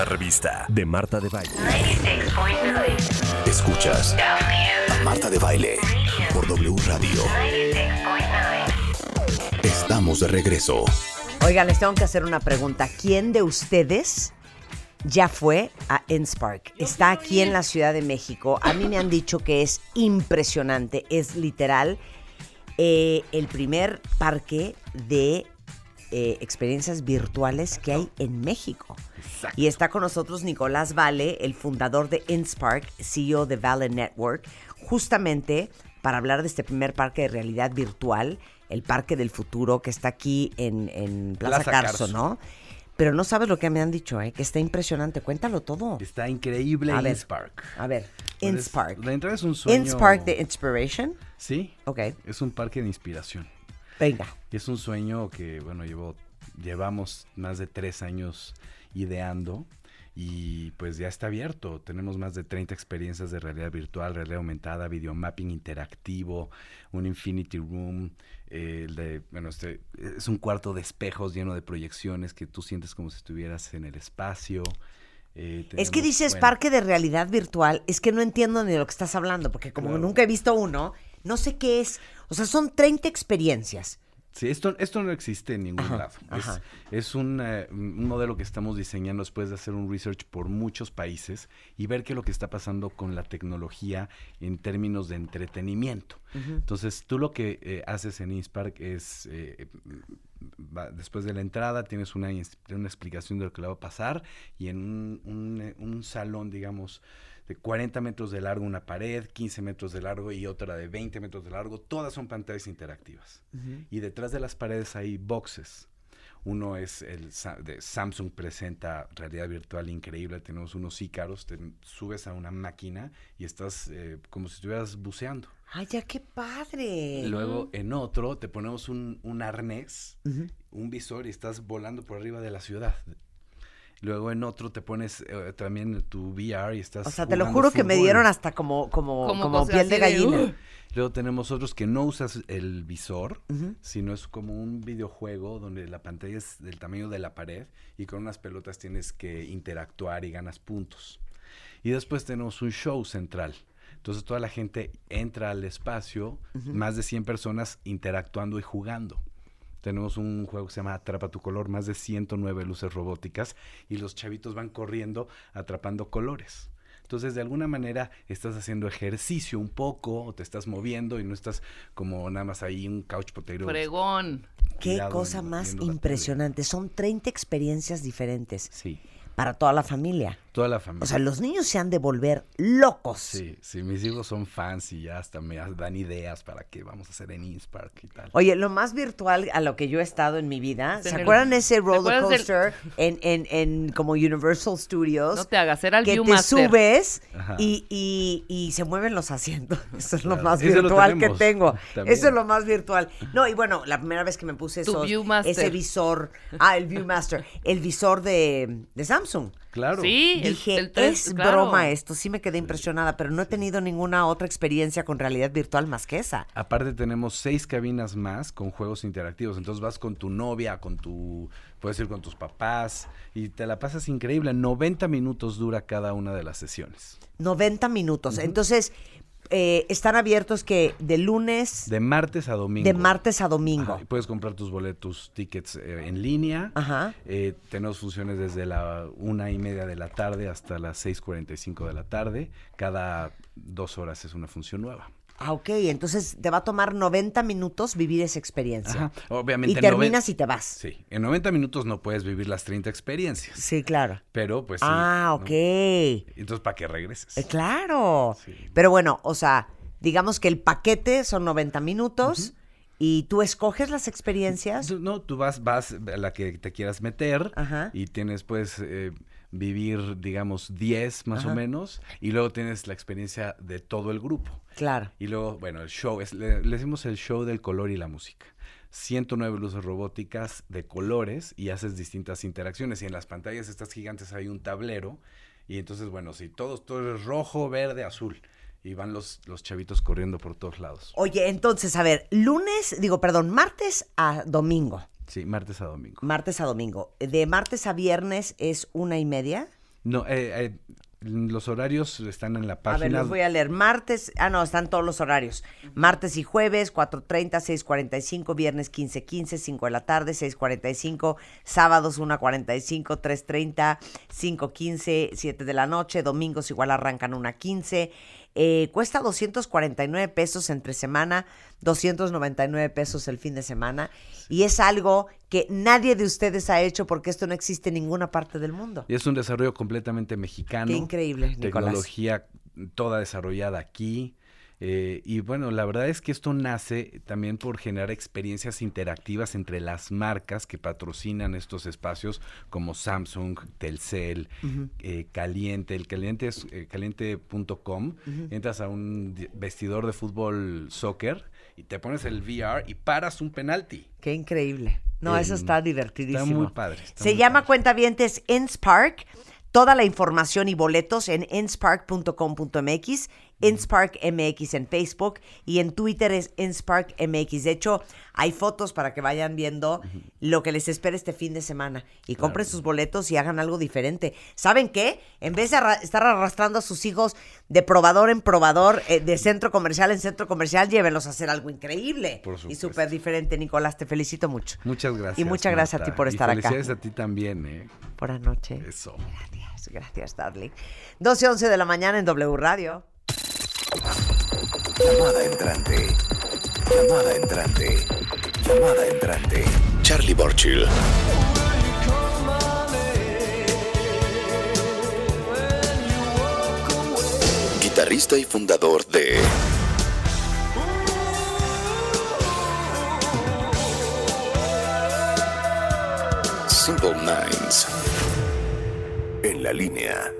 Una revista de Marta de Baile. Escuchas a Marta de Baile por W Radio. Estamos de regreso. Oigan, les tengo que hacer una pregunta. ¿Quién de ustedes ya fue a InSpark? Está aquí en la Ciudad de México. A mí me han dicho que es impresionante. Es literal eh, el primer parque de eh, experiencias virtuales que hay en México. Y está con nosotros Nicolás Vale, el fundador de InSpark, CEO de Vale Network, justamente para hablar de este primer parque de realidad virtual, el Parque del Futuro, que está aquí en, en Plaza, Plaza Carso, Carso. ¿no? Pero no sabes lo que me han dicho, ¿eh? que está impresionante. Cuéntalo todo. Está increíble A ver, InSpark. A ver, Pues es- InSpark. La entrada es un sueño. InSpark de Inspiration. Sí. Ok. Es un parque de inspiración. Venga. Y es un sueño que, bueno, llevo, llevamos más de tres años ideando y pues ya está abierto. Tenemos más de 30 experiencias de realidad virtual, realidad aumentada, videomapping interactivo, un infinity room, eh, el de, bueno, este, es un cuarto de espejos lleno de proyecciones que tú sientes como si estuvieras en el espacio. Eh, Es que dices bueno, parque de realidad virtual, es que no entiendo ni de lo que estás hablando, porque como Claro. nunca he visto uno, no sé qué es. O sea, son 30 experiencias. Sí, esto, esto no existe en ningún Ajá, lado. ajá. Es, es un, eh, un modelo que estamos diseñando después de hacer un research por muchos países y ver qué es lo que está pasando con la tecnología en términos de entretenimiento. Entonces, tú lo que eh, haces en Inspark es, eh, va- después de la entrada, tienes una, una explicación de lo que le va a pasar y en un, un, eh, un salón, digamos, de 40 metros de largo una pared, 15 metros de largo y otra de 20 metros de largo, todas son pantallas interactivas. Y detrás de las paredes hay boxes. Uno es el de Samsung presenta realidad virtual increíble. Tenemos unos ícaros, te subes a una máquina y estás eh, como si estuvieras buceando. Ay, ya qué padre. Luego en otro te ponemos un, un arnés, un visor y estás volando por arriba de la ciudad. Luego en otro te pones eh, también tu VR y estás. O sea, te lo juro que me dieron hasta como, como, Como piel de gallina. "Uh". Luego tenemos otros que no usas el visor, sino es como un videojuego donde la pantalla es del tamaño de la pared y con unas pelotas tienes que interactuar y ganas puntos. Y después tenemos un show central. Entonces toda la gente entra al espacio, más de 100 personas interactuando y jugando. Tenemos un juego que se llama Atrapa tu color, más de 109 luces robóticas y los chavitos van corriendo atrapando colores. Entonces, de alguna manera, estás haciendo ejercicio un poco, o te estás moviendo y no estás como nada más ahí un couch potato. Fregón. Qué cosa en- más impresionante. Son 30 experiencias diferentes. Sí. Para toda la familia. Toda la familia. O sea, los niños se han de volver locos. Sí, sí, mis hijos son fans y ya hasta me dan ideas para qué vamos a hacer en Inspark y tal. Oye, lo más virtual a lo que yo he estado en mi vida, ¿se el- acuerdan ese ¿te roller del- coaster en, en, en como Universal Studios? No te hagas, era el que te subes y, y, y se mueven los asientos. (laughs) Eso es lo más lo virtual que tengo. (laughs) también. Eso es lo más virtual. No, y bueno, la primera vez que me puse Tu esos- Viewmaster. ese visor, ah, el Viewmaster, el visor de, de Samsung. Claro. Sí, Dije, el es claro. broma esto, sí me quedé impresionada, pero no he tenido ninguna otra experiencia con realidad virtual más que esa. Aparte tenemos seis cabinas más con juegos interactivos. Entonces vas con tu novia, con tu, puedes ir con tus papás y te la pasas increíble. 90 minutos dura cada una de las sesiones. 90 minutos. Entonces, eh, están abiertos que de lunes, De martes a domingo. de martes a domingo. Ajá, y puedes comprar tus boletos, tickets eh, en línea. Ajá. Eh, tenemos funciones desde la una y media de la tarde hasta las 6.45 de la tarde. Cada dos horas es una función nueva. Ah, ok, entonces te va a tomar 90 minutos vivir esa experiencia. Ajá, Obviamente Y terminas y te vas. Sí, en 90 minutos no puedes vivir las 30 experiencias. Sí, claro. Pero pues sí. ah, ¿no? ok. Entonces, ¿para qué regreses? Eh, claro. Pero bueno, o sea, digamos que el paquete son 90 minutos y tú escoges las experiencias. No, tú vas, vas a la que te quieras meter Ajá. y tienes pues eh, vivir, digamos, 10 más Ajá. o menos y luego tienes la experiencia de todo el grupo. Claro. Y luego, bueno, el show, es, le, le decimos el show del color y la música. 109 luces robóticas de colores y haces distintas interacciones. Y en las pantallas estas gigantes hay un tablero. Y entonces, bueno, si todo, todo es rojo, verde, azul. Y van los, los chavitos corriendo por todos lados. Oye, entonces, a ver, lunes, digo, perdón, martes a domingo. Sí, martes a domingo. Martes a domingo. De martes a viernes es una y media. No, eh, eh, los horarios están en la A ver, página. los voy a leer. Martes, ah, no, están todos los horarios. Martes y jueves, 4.30, 6.45, viernes 15.15, 5 de la tarde, 6.45, sábados 1.45, 3.30, 5.15, 7 de la noche, domingos igual arrancan 1.15. Eh, cuesta 249 pesos entre semana, 299 pesos el fin de semana. Y es algo que nadie de ustedes ha hecho porque esto no existe en ninguna parte del mundo. Y es un desarrollo completamente mexicano. Qué increíble, Nicolás. Tecnología toda desarrollada aquí. Eh, y bueno, la verdad es que esto nace también por generar experiencias interactivas entre las marcas que patrocinan estos espacios como Samsung, Telcel, eh, Caliente. El Caliente es eh, caliente.com. Entras a un vestidor de fútbol soccer y te pones el VR y paras un penalti. Qué increíble. No, eso Em, está divertidísimo. Está muy padre. está Se muy llama Cuentavientes Inspark. Toda la información y boletos en inspark.com.mx Inspark MX en Facebook y en Twitter es Inspark MX. De hecho, hay fotos para que vayan viendo lo que les espera este fin de semana y compren sus boletos y hagan algo diferente. ¿Saben qué? En vez de arra- estar arrastrando a sus hijos de probador en probador, eh, de centro comercial en centro comercial, llévenlos a hacer algo increíble Por y súper diferente. Nicolás, te felicito mucho. Muchas gracias. Y muchas gracias a ti por Y estar acá. Felicidades a ti también, ¿eh? Buenas noches. Eso. Gracias, gracias, darling. 12 11 de la mañana en W Radio. Llamada entrante. Llamada entrante. Llamada entrante. Charlie Borchill. Guitarrista y fundador de Simple Minds. En la línea.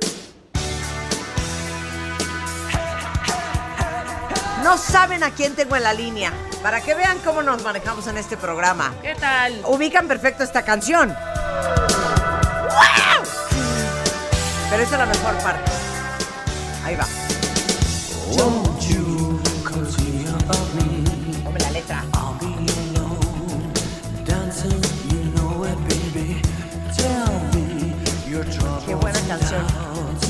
No saben a quién tengo en la línea. Para que vean cómo nos manejamos en este programa. ¿Qué tal? Ubican perfecto esta canción. ¡Wow! Pero esa es la mejor parte. Ahí va. Ponme la letra. Qué buena canción.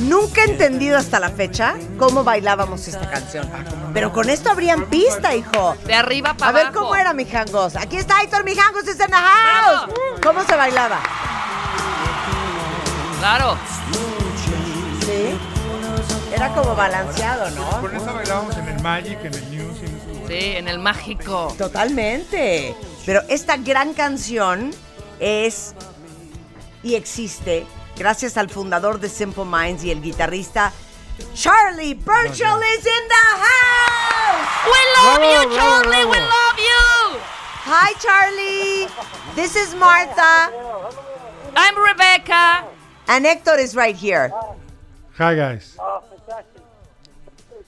Nunca he entendido hasta la fecha cómo bailábamos esta canción. Pero con esto habrían pista, hijo. De arriba para A ver abajo. cómo era Mijangos. Aquí está Héctor Mijangos, is in the house. ¿Cómo se bailaba? Claro. Sí. Era como balanceado, ¿no? Con eso bailábamos en el Magic, en el News en lugares. Sí, en el mágico. Totalmente. Pero esta gran canción es y existe gracias al fundador de Simple Minds y el guitarrista Charlie Burchill is in the house. We love Bravo, you, bravo, Charlie. We love you. Hi Charlie. This is Martha I'm Rebecca. and Hector is right here. Hi, guys. Oh, fantastic.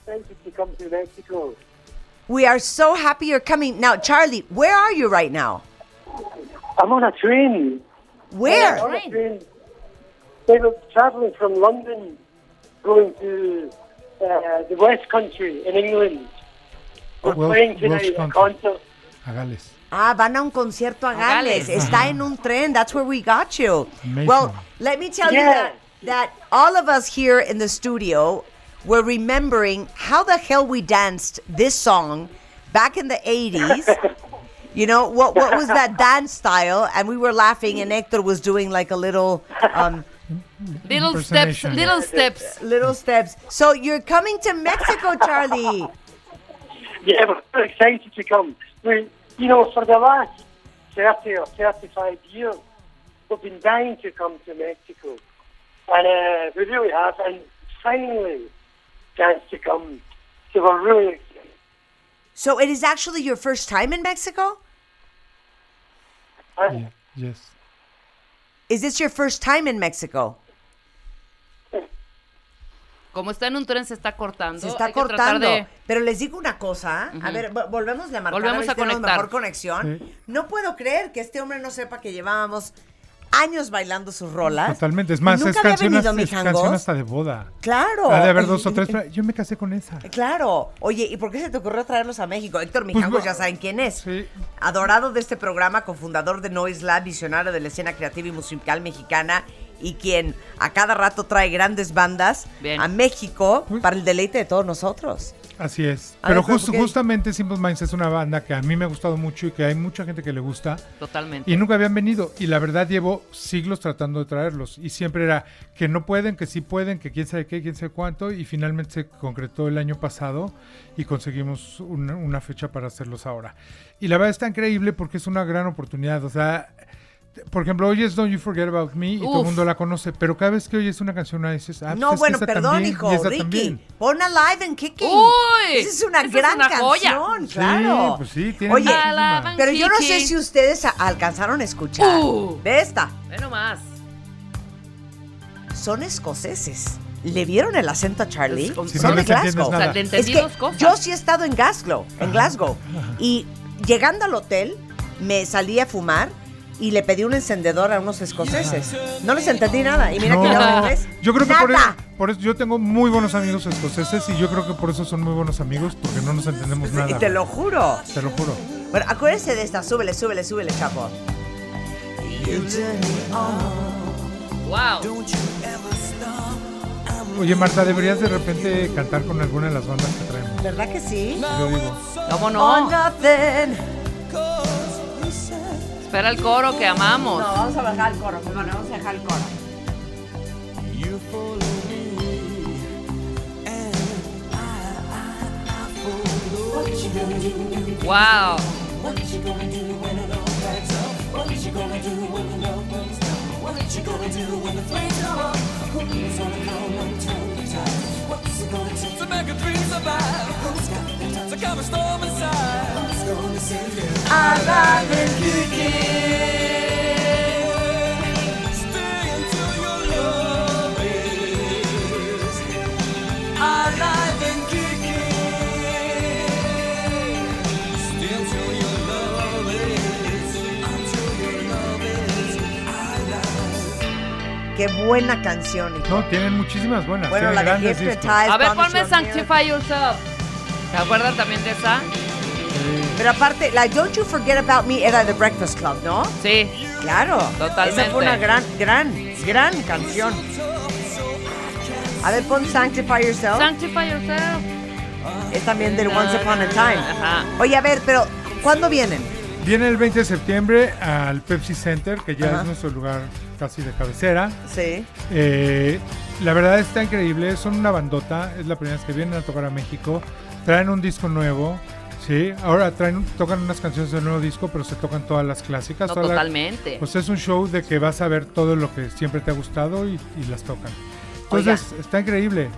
Thank you to come to Mexico. We are so happy you're coming. Now Charlie, where are you right now? I'm on a train. Where? I'm on a train. They were traveling from London, going to uh, the West Country in England. We're Wel- playing Welsh tonight a concert. A Gales. Ah, van a un concierto a Gales. Gales. Está en un tren. That's where we got you. Amazing. Well, let me tell you that, that all of us here in the studio were remembering how the hell we danced this song back in the 80s. (laughs) You know, what, what was that dance style? And we were laughing, and Hector was doing like a little, um, Little steps, little steps. (laughs) little steps. So you're coming to Mexico, Charlie. Yeah, we're very excited to come. We, you know, for the last 30 or 35 years, we've been dying to come to Mexico. And uh, we really have. And finally, chance to come. So we're really excited. So it is actually your first time in Mexico? Uh, Yeah, yes. Is this your first time in Mexico? Como está en un tren, se está cortando. Se está Hay que tratar cortando. de- Pero les digo una cosa. A ver, vo- volvemos a marcar. Volvemos ver si a tenemos conectar. mejor conexión. Sí. No puedo creer que este hombre no sepa que llevábamos años bailando sus rolas. Totalmente. Es más, ¿Nunca es había canción, venido hasta- es Mijangos? canción hasta de boda. Claro. Ha de haber dos o tres. Yo me casé con esa. Claro. Oye, ¿y por qué se te ocurrió traerlos a México? Héctor Mijangos Pues, ya saben quién es. Sí. Adorado de este programa, cofundador de Noise Lab, visionario de la escena creativa y musical mexicana y quien a cada rato trae grandes bandas Bien. a México Pues- para el deleite de todos nosotros. Así es. A Pero justamente Simple Minds es una banda que a mí me ha gustado mucho y que hay mucha gente que le gusta. Totalmente. Y nunca habían venido. Y la verdad llevo siglos tratando de traerlos. Y siempre era que no pueden, que sí pueden, que quién sabe qué, quién sabe cuánto. Y finalmente se concretó el año pasado y conseguimos una, una fecha para hacerlos ahora. Y la verdad está increíble porque es una gran oportunidad. O sea, por ejemplo, oyes Don't You Forget About Me y todo el mundo la conoce. Pero cada vez que oyes una canción, una dices, ah, No, pues bueno, esa perdón, también, hijo, Ricky. también. Pon Alive and Kicking. ¡Uy! Esa es una Esa es gran una canción, Sí, claro. pues sí, tiene Oye, pero yo no sé si ustedes alcanzaron a escuchar. Uh. Ve esta. Ve nomás. Son escoceses. ¿Le vieron el acento a Charlie? Si Son no de Glasgow. nada. O sea, le Es que dos cosas. yo sí he estado en Glasgow, en Glasgow. Y llegando al hotel, me salí a fumar y le pedí un encendedor a unos escoceses. No les entendí nada. Y mira que No. yo hablo inglés. Yo creo que por Nada. por eso yo tengo muy buenos amigos escoceses y yo creo que por eso son muy buenos amigos porque no nos entendemos nada. Y te lo juro. Te lo juro. Bueno, acuérdense de esta. Súbele, súbele, súbele, chapo. Wow. Oye, Marta, deberías de repente cantar con alguna de las bandas que traemos. ¿Verdad que sí? Yo digo. ¿Cómo Oh, no? nothing. Espera el coro que amamos. No, vamos a bajar el coro. Bueno, vamos a dejar el coro. Wow. What are you gonna do when the flames come up? Who's gonna come and turn the tide? What's it gonna take to make a dream survive? Who's got the time to calm a storm inside? Who's gonna save you? I love and kid. Qué buena canción, hijo. No, tienen muchísimas buenas. Bueno, la de Hypnotize. A ver, ponme Sanctify Yourself. ¿Te acuerdan también de esa? Pero aparte, la Don't You Forget About Me era de Breakfast Club, ¿no? Sí. Claro. Totalmente. Esa fue una gran, gran, gran canción. A ver, pon Sanctify Yourself. Sanctify Yourself. es también del Once Upon a Time. Ajá. Oye, a ver, pero ¿cuándo vienen? Viene el 20 de septiembre al Pepsi Center, que ya Ajá. es nuestro lugar casi de cabecera. Sí. Eh, la verdad está increíble, son una bandota, es la primera vez que vienen a tocar a México, traen un disco nuevo, sí, ahora traen, tocan unas canciones del nuevo disco, pero se tocan todas las clásicas. No, todas las- totalmente. pues es un show de que vas a ver todo lo que siempre te ha gustado y, y las tocan. Entonces, está increíble.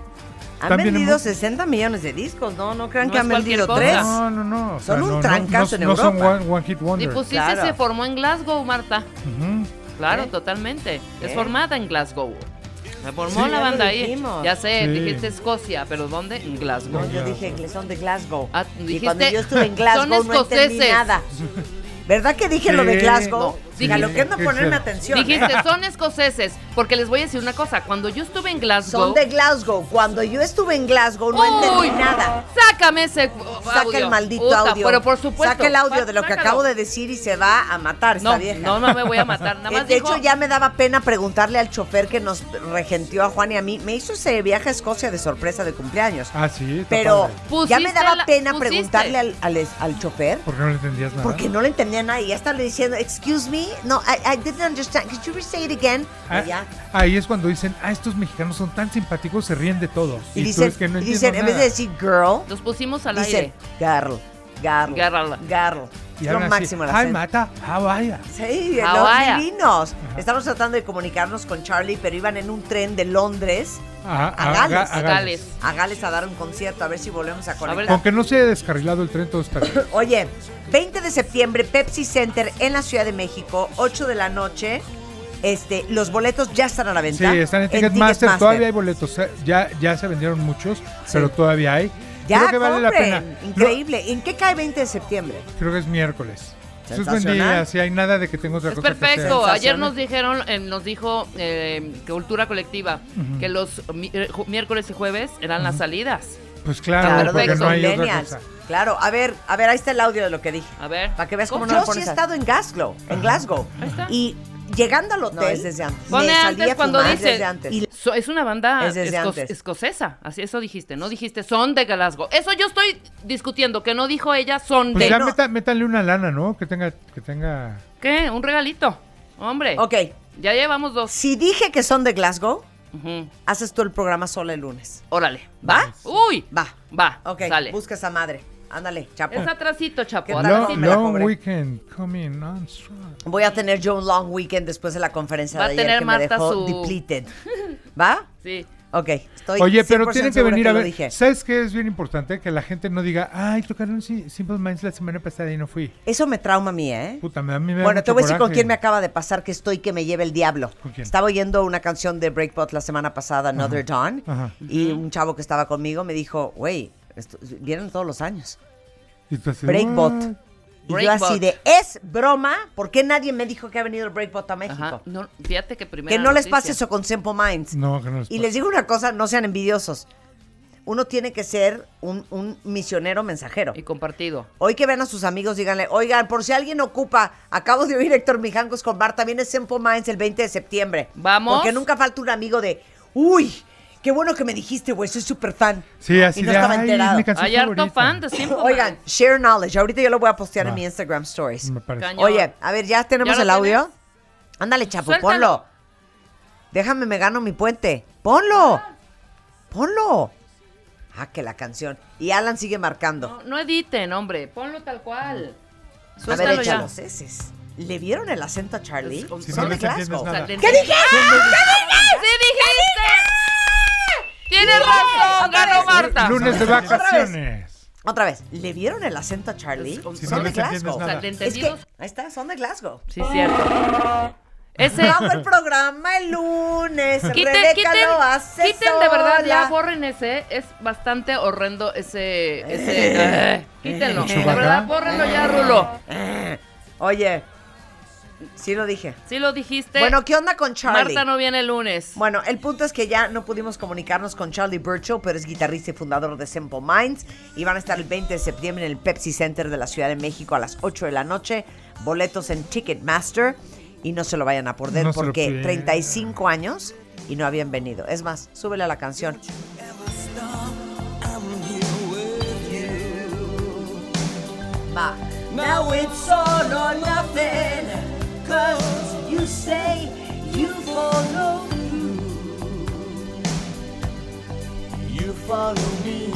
Han vendido hemos- 60 millones de discos, ¿no? No crean No que han vendido tres. No, no, no. o sea, Son un no, trancazo no, en no son Europa. one, one hit Y wonder. pues sí Claro. se formó en Glasgow, Marta. Ujú. Claro, ¿Eh? totalmente. Es formada en Glasgow. Se formó Sí, la ya banda ahí. Ya sé, Sí. dijiste Escocia, pero ¿dónde? En Glasgow. No, yo dije que son de Glasgow. Ah, y dijiste, cuando yo estuve en (laughs) Glasgow son no entendí escoceses. nada. ¿Verdad que dije lo de. Glasgow? No, lo que Sí, ponerme atención. ¿eh? Dijiste, son escoceses. Porque les voy a decir una cosa. Cuando yo estuve en Glasgow. Son de Glasgow. Cuando yo estuve en Glasgow no Uy, entendí nada. Sácame ese Saca audio. el maldito audio. Pero por supuesto. Saca el audio de lo que acabo de decir y se va a matar esta No, vieja. no, no me voy a matar. Nada (laughs) Eh, más de dijo- hecho, ya me daba pena preguntarle al chofer que nos regentió a Juan y a mí. Me hizo ese viaje a Escocia de sorpresa de cumpleaños. Ah, sí. Pero ya me daba la- pena pusiste. preguntarle al, al, al chofer ¿Por qué no le entendías nada? porque no le entendía nada y ya estaba diciendo, excuse me, no, I, I didn't understand. Could you say it again? Ah. Ahí es cuando dicen, ah, estos mexicanos son tan simpáticos, se ríen de todos. Y, dicen, es que no y entiendo dicen, en vez de decir girl, Los pusimos al dicen aire. girl, girl, Girl. girl. Y lo hablan así, máximo el Ay, acento. mata, Hawaii. Sí, Hawaii. los divinos. Estamos tratando de comunicarnos con Charlie, pero iban en un tren de Londres A, a Gales. Ga- A Gales. a Gales a dar un concierto, a ver si volvemos a conectar. Aunque no se haya descarrilado el tren, todo está bien. (laughs) Oye, 20 de septiembre, Pepsi Center en la Ciudad de México, 8 de la noche. Este, los boletos ya están a la Sí, venta. están en Ticketmaster. Todavía hay boletos. Ya, ya se vendieron muchos, pero todavía hay. Ya Creo que vale la pena. Increíble. ¿En qué cae 20 de septiembre? Creo que es miércoles. Eso es buen Sensacional. día, si hay nada de que tengo otra Es cosa perfecto. Ayer nos dijeron, eh, nos dijo eh, Cultura Colectiva que los mi- eh, miércoles y jueves eran las salidas. Pues claro, Claro, porque no son hay otra millennials. cosa. Claro, a ver, a ver, ahí está el audio de lo que dije. A ver. Para que veas cómo ¿Cómo? no Yo sí he estado en Glasgow, en Glasgow. Y llegando al hotel. No, es desde antes. Pone Me salí antes a cuando fumar dice. desde antes. y so- es una banda Es desde esco- antes. escocesa. Así eso dijiste. No dijiste son de Glasgow. Eso yo estoy discutiendo. Que no dijo ella son Pues de. ya meta- métanle una lana, ¿no? Que tenga, que tenga. ¿Qué? Un regalito. Hombre. Ok. Ya llevamos dos. Si dije que son de Glasgow, haces tú el programa solo el lunes. Órale. ¿Va? Uy. Va. Va. Ok, Sale. busca esa madre. Ándale, chapo. Es atrasito, chapo. Long, sí me la long weekend coming on strong. Voy a tener yo un long weekend después de la conferencia Va de a ayer tener que Marta me dejó su- depleted. ¿Va? (laughs) Sí. Ok, estoy Oye, pero 100% tienen que venir a lo ver. dije. ¿Sabes qué es bien importante? Que la gente no diga, ay, tocaron Si- Simple Minds la semana pasada y no fui. Eso me trauma a mí, ¿eh? Puta, a mí me da Bueno, te voy a decir con quién me acaba de pasar que estoy que me lleve el diablo. ¿Con quién? Estaba oyendo una canción de Breakbot la semana pasada, Another Dawn, Ajá. y un chavo que estaba conmigo me dijo, güey, esto- vienen todos los años. Y Breakbot. Y yo así de, ¿es broma? ¿Por qué nadie me dijo que ha venido el Breakbot a México? Ajá. No, fíjate que primero. Que no les pase eso con Simple Minds. No, que no les Y les digo una cosa, no sean envidiosos. Uno tiene que ser un, un misionero mensajero. Y compartido. Hoy que ven a sus amigos, díganle, oigan, por si alguien ocupa, acabo de oír Héctor Mijangos con Marta, viene Simple Minds el 20 de septiembre. Vamos. Porque nunca falta un amigo de, uy, qué bueno que me dijiste, güey, soy súper fan. Sí, así y no de, estaba "Ay, enterado. canción Hay harto favorita". fan de Oigan, share knowledge. Ahorita yo lo voy a postear en mi Instagram Stories. Me parece. Cañón. Oye, a ver, ¿ya tenemos ¿Ya el audio? Ándale, chapo, Suéltalo. ponlo. Déjame, me gano mi puente. Ponlo. Ponlo. Ah, que la canción. Y Alan sigue marcando. No, no editen, hombre. Ponlo tal cual. a ver, Suéltalo ya. échalos. Ese ¿Le vieron el acento a Charlie? Es Sí, no entiendes Glasgow. nada. ¿Qué dije? ¡Sí dijiste! ¡Tienes razón! ¡Ganó Marta! Lunes de vacaciones. Otra vez, ¿le vieron el acento a Charlie? Si son no de Glasgow. nada. O sea, de Es que, ahí está, son de Glasgow. Sí, cierto. Ese. Hago el programa el lunes. Quiten, Rebeca quiten, lo hace quiten de verdad, ya borren ese. Es bastante horrendo ese. ese eh, quítenlo. De Chewbacca. verdad, bórrenlo ya, Rulo. Oye, sí lo dije. Sí lo dijiste. Bueno, ¿qué onda con Charlie? Marta no viene el lunes. Bueno, el punto es que ya no pudimos comunicarnos con Charlie Burchill, pero es guitarrista y fundador de Simple Minds. Y van a estar el 20 de septiembre en el Pepsi Center de la Ciudad de México a las 8 de la noche. Boletos en Ticketmaster. Y no se lo vayan a perder No porque pierdan. 35 años y no habían venido. Es más, súbele a la canción. Va. Now it's all or nothing. Cause you say you follow through. You follow me.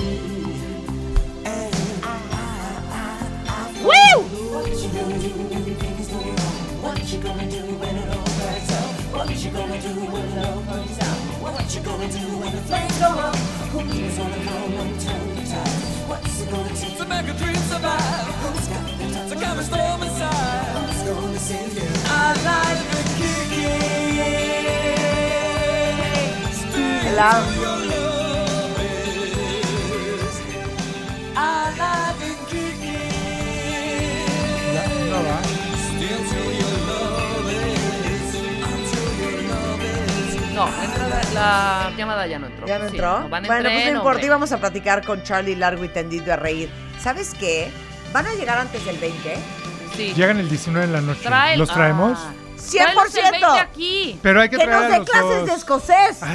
And I, I, I, I Woo! What you gonna do when everything's going wrong? What you gonna do when it all burns out? What you gonna do when it all burns out? What you gonna do when the flames go up? Who's gonna come and turn the tide? What's it gonna take to make a dream survive? Who's got the time to come and storm inside? No va. No, entra la, la llamada ya no entró. ¿Ya no Sí, entró? bueno, pues no importa, hombre. íbamos a platicar con Charlie largo y tendido y a reír. ¿Sabes qué? ¿Van a llegar antes del 20? Sí. Llegan el 19 de la noche. Trae- ¿Los traemos? Ah. Tráelos el 20 ¡100%! aquí. Pero hay que Que traer nos a dé clases dos. de escocés. Ah.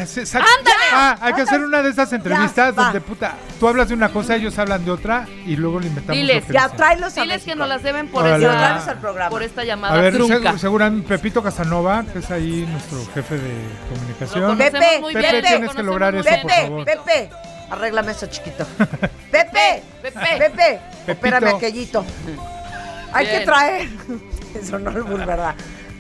¡Ándale! Ah, hay que hacer una de esas entrevistas Ya, va. donde puta, tú hablas de una cosa, ellos hablan de otra y luego le inventamos Diles, lo que Ya, tráelos a Diles que México. nos las deben por Órale, esta, al programa. por esta A llamada ver, trunca. seg- seguramente Pepito Casanova, que es ahí nuestro jefe de comunicación. Conocemos Pepe, muy Pepe, bien, lo tienes que conocemos lograr muy eso, bien. por Pepe, favor. Pepe, arréglame eso, chiquito. (laughs) Pepe, Pepe. Pepe, Pepito. espérame aquellito. Hay que Bien. traer. (laughs) Eso no es albur, ¿verdad?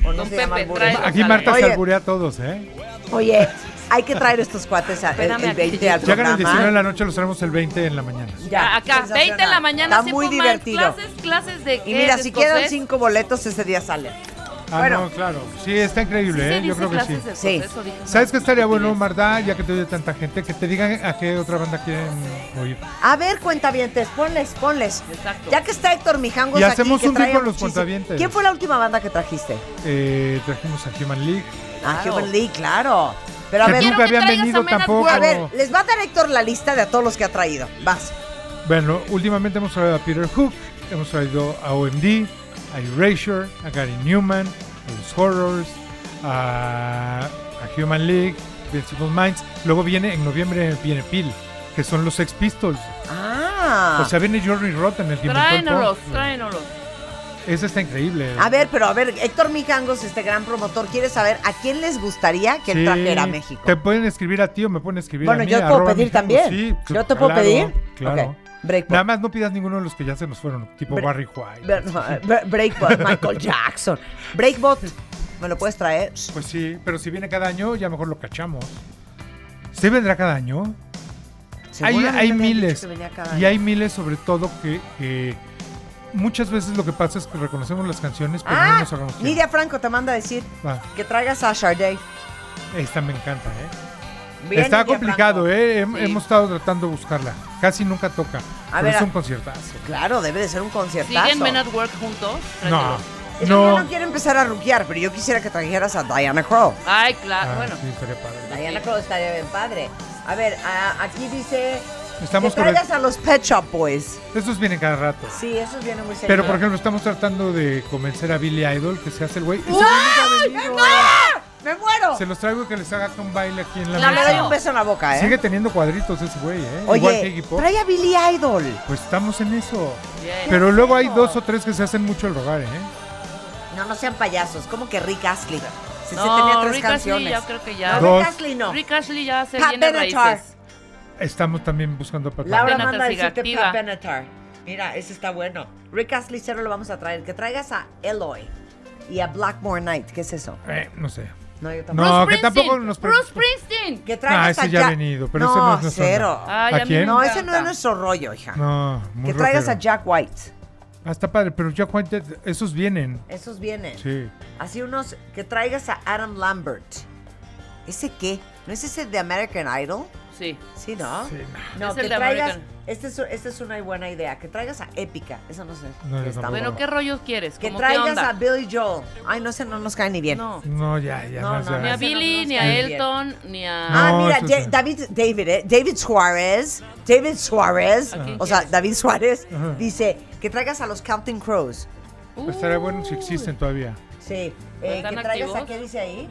O no se llama. Aquí Marta Oye. se alburea a todos, ¿eh? Oye, hay que traer estos cuates a- el, Espérame el 20 al Llegan el 19 de programa. la noche, los traemos el 20 en la mañana. Ya, Acá, 20 en la mañana. Está muy divertido. Clases, clases de Y mira, si quedan escocés. cinco boletos, ese día salen. Ah, Bueno. no, claro. Sí, está increíble, Sí ¿eh? Yo creo que sí. Sí. ¿Sabes qué estaría bueno. Marta? Ya que te oye tanta gente, que te digan a qué otra banda quieren oír. A ver, cuentavientes, ponles, ponles. Exacto. Ya que está Héctor Mijangos Y aquí, hacemos que un día con los cuentavientes. ¿Quién fue la última banda que trajiste? Eh, trajimos a Human League. Ah, Claro. Human League, claro. Pero a que ver, nunca que habían venido a tampoco. a ver, les va a dar Héctor la lista de a todos los que ha traído. Vas. Bueno, últimamente hemos traído a Peter Hook, hemos traído a OMD, a Erasure, a Gary Newman, a los Horrors, a, a Human League, Invincible Minds. Luego viene, en noviembre viene Peel, que son los Sex Pistols. Ah. O sea, viene Johnny Rotten, el que Tráenolos, tráenolos. Ese está increíble. a ver, pero a ver, Héctor Mijangos, este gran promotor, quiere saber a quién les gustaría que él Sí, trajera a México. Te pueden escribir a ti o me pueden escribir Bueno, a mí. yo te puedo pedir Mijangos. también. Sí, ¿Yo te puedo claro, pedir? Claro. Nada más no pidas ninguno de los que ya se nos fueron, tipo Bre- Barry White. No, Bre- Breakbot, Michael Jackson. Breakbot, ¿me lo puedes traer? Pues sí, pero si viene cada año, ya mejor lo cachamos. ¿Sí vendrá cada año? Hay, hay miles. cada Y año. hay miles sobre todo que, que muchas veces lo que pasa es que reconocemos las canciones, pero no Ah, nos tiempo. Nidia Franco te manda a decir que traigas a Sade. esta me encanta, ¿eh? Bien, Está complicado. ¿eh? Hem- Sí. Hemos estado tratando de buscarla. Casi nunca toca. A Pero ver, es a- un conciertazo. Claro, debe de ser un conciertazo. ¿Siguen Men at Work juntos? No. Tráetelo. Es que yo no quiero empezar a ruquear, pero yo quisiera que trajeras a Diana Crow. Ay, claro, Ah, bueno. sí, estaría padre. Diana Crow estaría bien padre. A ver, a- aquí dice Estamos que traigas corre- a los Pet Shop Boys. Esos vienen cada rato. Sí, esos vienen muy seguido. Pero, por ejemplo, estamos tratando de convencer a Billy Idol que se hace el güey. Ese güey ¡Ay, nunca ha ¡No! venido. ¡Me muero! Se los traigo que les haga un baile aquí en la No, le mesa. doy un beso en la boca, ¿eh? Sigue teniendo cuadritos ese güey, ¿eh? Igual que Oye, Iggy Pop. trae a Billy Idol. Pues estamos en eso. Bien. Pero luego hay dos o tres que se hacen mucho el rogar, ¿eh? No, no sean payasos. como que Rick Astley? Si se No, tenía tres Rick Astley canciones. ya creo que ya. No. Rick Astley no. Rick Ashley ya se Pat viene Benatar. raíces. Estamos también buscando para Laura Benatar manda decirte. Pat Benatar. Mira, ese está bueno. Rick Astley cero lo vamos a traer. Que traigas a Eloy y a Blackmore Night. ¿Qué es eso? Eh, no sé. No, yo tampoco. No, Bruce que tampoco nos... pre- Bruce Springsteen. Que Ah, traigas ese a ya ha Jack- venido, pero no, ese no es nuestro cero. Ay, ¿A a quién? No, ese no es nuestro rollo, hija. No, muy que traigas rockero. a Jack White. Ah, está padre, pero Jack White, esos vienen. Esos vienen. Sí. Así unos que traigas a Adam Lambert. ¿Ese qué? ¿No es ese de American Idol? Sí. Sí, ¿no? Sí, No, Es que traigas. Esta es, esta es una buena idea. Que traigas a Épica. Eso no sé. No, está. Bueno. ¿qué rollos quieres? Que ¿Cómo qué traigas onda? a Billy Joel. Ay, no sé, no nos cae ni bien. No. No, ya, ya. No, no. Ni a no Billy, ni a bien. Elton, ni a... Ah, No, mira. David, David, eh, David Suárez, David Suárez, ¿A quién o sea, quieres? David Suárez Ajá. dice que traigas a los Counting Crows. Estaría bueno si existen todavía. Sí, eh, ¿Están que traigas a? ¿qué dice ahí?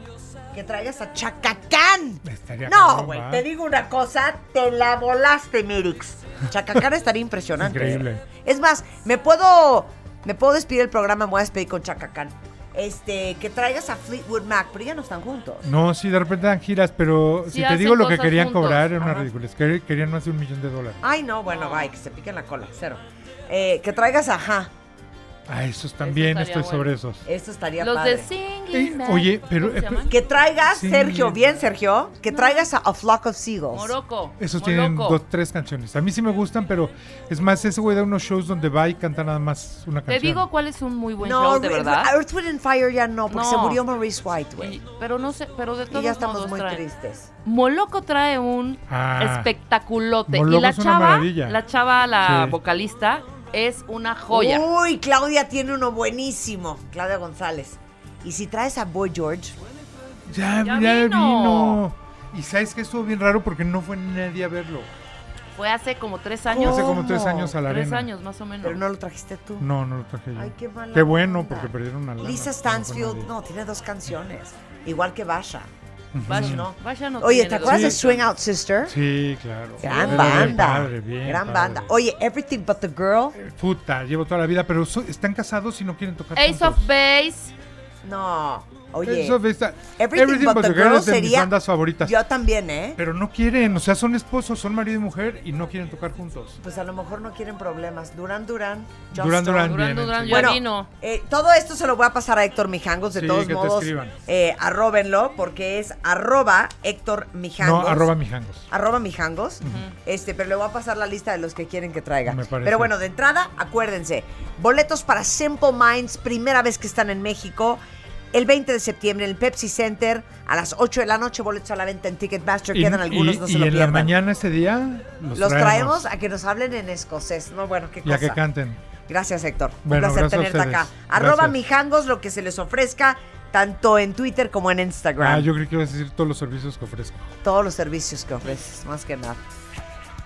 Que traigas a Chacacán. Estaría No, güey, te digo una cosa, te la volaste, Mirix. Chacacán (laughs) estaría impresionante. Increíble. ¿eh? Es más, me puedo, me puedo despedir el programa, me voy a despedir con Chacacán. Este, que traigas a Fleetwood Mac, pero ya no están juntos. No, sí, de repente dan giras, pero Sí si te hacen digo lo que cosas querían juntos. cobrar era una Ajá. ridícula. Querían más de un millón de dólares. Ay, no, bueno, bye, que se piquen la cola, cero. Eh, que traigas a Ja. Ah, esos también estoy bueno. sobre esos. Esto estaría Los padre. de Singing Back. oye, pero- ¿Cómo se eh? Que traigas, Sí. Sergio, bien, Sergio, que traigas a A Flock of Seagulls. Moroco. Esos Moloco. tienen dos, tres canciones. A mí sí me gustan, pero es más, ese güey da unos shows donde va y canta nada más una Te canción. digo cuál es un muy buen no, show, de verdad. Earth, Wind and Fire ya no, porque No. se murió Maurice White, güey. Y- pero no sé, pero de Y todos ya estamos modos muy traen. tristes. Moloco trae un Ah. espectaculote. Moloco y la es una chava, maravilla. la chava, la Sí. vocalista, es una joya. Uy, Claudia tiene uno buenísimo. Claudia González. Y si traes a Boy George, Ya, Ya ya, vino. vino. Y sabes que estuvo bien raro porque no fue nadie a verlo. Fue hace como tres años. Hace como tres años a la Tres arena. años más o menos. pero no lo trajiste tú. No, no lo traje yo. Ay, qué mala Qué bueno, onda. porque perdieron a Lisa Stansfield, no, tiene dos canciones. Igual que Basha. Vaya, no. vaya no Oye, ¿te acuerdas de. Swing Out Sister? Sí, claro. Gran Era banda. padre, bien gran padre. banda. Oye, Everything But the Girl. Puta, llevo toda la vida, pero so- están casados y no quieren tocar Ace juntos. of Base. No. Oye, Eso, está- Everything, But, the Girl es de mis sería. bandas favoritas. Yo también, ¿eh? Pero no quieren, o sea, son esposos, son marido y mujer y no quieren tocar juntos. Pues a lo mejor no quieren problemas. Duran Duran. Duran. Duran Durán, vienen, Durán, sí. ya Bueno, eh, todo esto se lo voy a pasar a Héctor Mijangos. De Sí, todos que te modos, escriban. eh, arróbenlo porque es arroba Héctor Mijangos. No, arroba mijangos. Arroba Mijangos. Este, pero le voy a pasar la lista de los que quieren que traiga. Me parece. Pero bueno, de entrada, acuérdense. Boletos para Simple Minds, primera vez que están en México. El 20 de septiembre en el Pepsi Center a las 8 de la noche, boletos a la venta en Ticketmaster. Y, Quedan algunos, y- no y se lo en la mañana ese día los, Los traemos a que nos hablen en escocés. No, bueno, qué y a cosa. que canten. Gracias, Héctor. Bueno, Un placer tenerte acá. Arroba Gracias. mijangos lo que se les ofrezca, tanto en Twitter como en Instagram. Ah, yo creí que ibas a decir todos los servicios que ofrezco. Todos los servicios que ofreces, más que nada.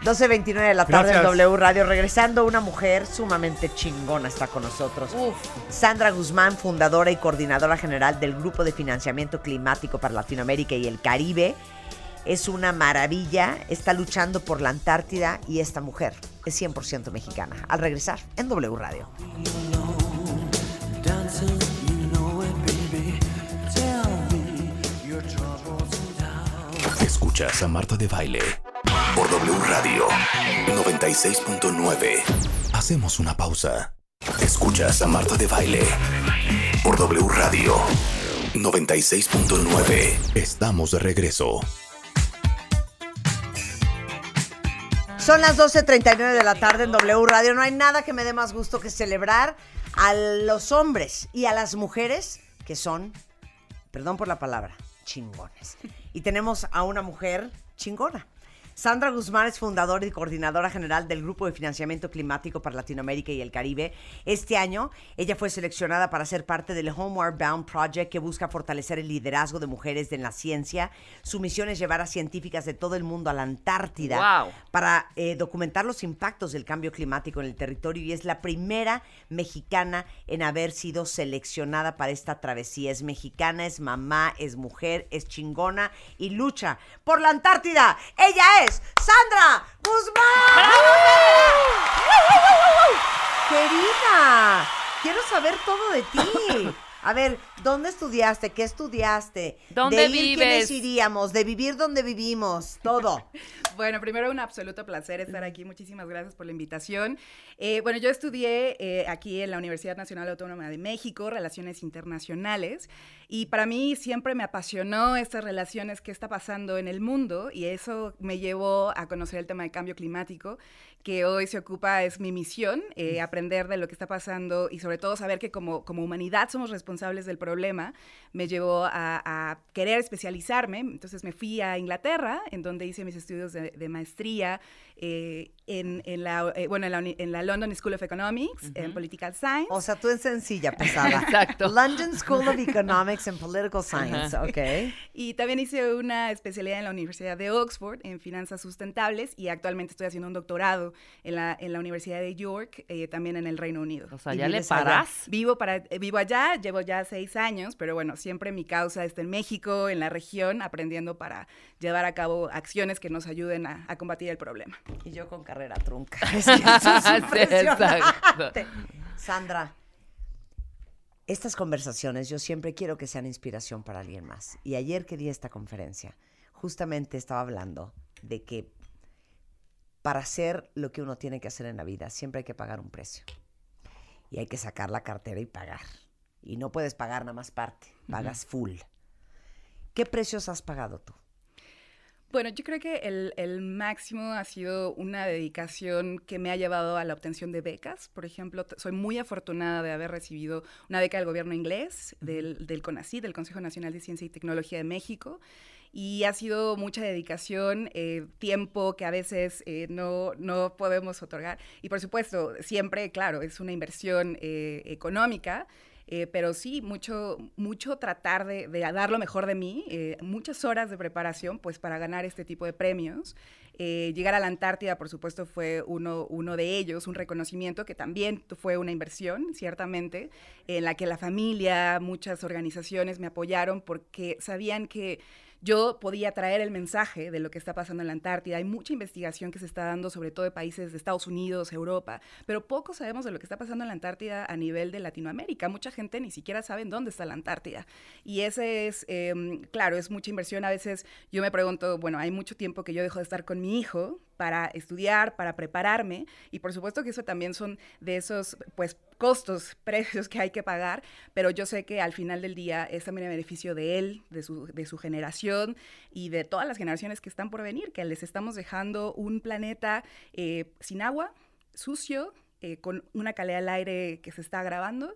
12.29 de la tarde en. W Radio. Regresando, una mujer sumamente chingona está con nosotros. Sandra Guzmán, fundadora y coordinadora general del Grupo de Financiamiento Climático para Latinoamérica y el Caribe. Es una maravilla, está luchando por la Antártida y esta mujer es 100% mexicana. Al regresar en W Radio. Escuchas a Marta de Baile por W Radio 96.9. Hacemos una pausa. Escuchas a Marta de Baile por W Radio 96.9. Estamos de regreso. Son las 12.39 de la tarde en W Radio. No hay nada que me dé más gusto que celebrar a los hombres y a las mujeres que son, perdón por la palabra, chingones. Y tenemos a una mujer chingona. Sandra Guzmán es fundadora y coordinadora general del Grupo de Financiamiento Climático para Latinoamérica y el Caribe. Este año, ella fue seleccionada para ser parte del Homeward Bound Project que busca fortalecer el liderazgo de mujeres en la ciencia. Su misión es llevar a científicas de todo el mundo a la Antártida Wow. para eh, documentar los impactos del cambio climático en el territorio y es la primera mexicana en haber sido seleccionada para esta travesía. Es mexicana, es mamá, es mujer, es chingona y lucha por la Antártida. Ella es Sandra Guzmán. Querida, quiero saber todo de ti. A ver, ¿dónde estudiaste? ¿Qué estudiaste? ¿Dónde ¿De ir quiénes vives? iríamos? ¿De vivir donde vivimos? Todo. (laughs) Bueno, primero un absoluto placer estar aquí. Muchísimas gracias por la invitación. Eh, bueno, yo estudié eh, aquí en la Universidad Nacional Autónoma de México, Relaciones Internacionales, y para mí siempre me apasionó estas relaciones que está pasando en el mundo, y eso me llevó a conocer el tema de cambio climático, que hoy se ocupa, es mi misión, eh, aprender de lo que está pasando y sobre todo saber que como, como humanidad somos responsables del problema, me llevó a, a querer especializarme. Entonces me fui a Inglaterra, en donde hice mis estudios de, de maestría eh, en, en la, eh, bueno, en, la, en la London School of Economics, en Political Science. O sea, tú en sencilla, (laughs) pesada. Exacto. London School of Economics and Political Science, Ajá. ok. Y también hice una especialidad en la Universidad de Oxford en finanzas sustentables y actualmente estoy haciendo un doctorado en la, en la Universidad de York, eh, también en el Reino Unido. O sea, ¿ya le paras? Vivo, para, eh, vivo allá, llevo ya seis años, pero bueno, siempre mi causa está en México, en la región, aprendiendo para llevar a cabo acciones que nos ayuden a, a combatir el problema. Y yo con carrera trunca. (laughs) (laughs) Es que eso es Sí, impresionante. exacto. Sandra, estas conversaciones yo siempre quiero que sean inspiración para alguien más. Y ayer que di esta conferencia, justamente estaba hablando de que para hacer lo que uno tiene que hacer en la vida, siempre hay que pagar un precio. Y hay que sacar la cartera y pagar. Y no puedes pagar nada más parte, pagas full. ¿Qué precios has pagado tú? Bueno, yo creo que el, el máximo ha sido una dedicación que me ha llevado a la obtención de becas. Por ejemplo, soy muy afortunada de haber recibido una beca del gobierno inglés, del, del CONACYT, del Consejo Nacional de Ciencia y Tecnología de México. Y ha sido mucha dedicación, eh, tiempo que a veces eh, no, no podemos otorgar. Y por supuesto, siempre, claro, es una inversión eh, económica, pero sí, mucho, mucho tratar de, de dar lo mejor de mí, muchas horas de preparación, pues para ganar este tipo de premios. Llegar a la Antártida, por supuesto, fue uno, uno de ellos, un reconocimiento que también fue una inversión, ciertamente, en la que la familia, muchas organizaciones me apoyaron porque sabían que yo podía traer el mensaje de lo que está pasando en la Antártida. Hay mucha investigación que se está dando, sobre todo de países de Estados Unidos, Europa, pero poco sabemos de lo que está pasando en la Antártida a nivel de Latinoamérica. Mucha gente ni siquiera sabe en dónde está la Antártida. Y ese es, em, claro, es mucha inversión. A veces yo me pregunto, bueno, hay mucho tiempo que yo dejo de estar con mi hijo para estudiar, para prepararme, y por supuesto que eso también son de esos, pues, costos, (laughs) precios que hay que pagar, pero yo sé que al final del día es también el beneficio de él, de su, de su generación y de todas las generaciones que están por venir, que les estamos dejando un planeta eh, sin agua, sucio, eh, con una calidad del aire que se está agravando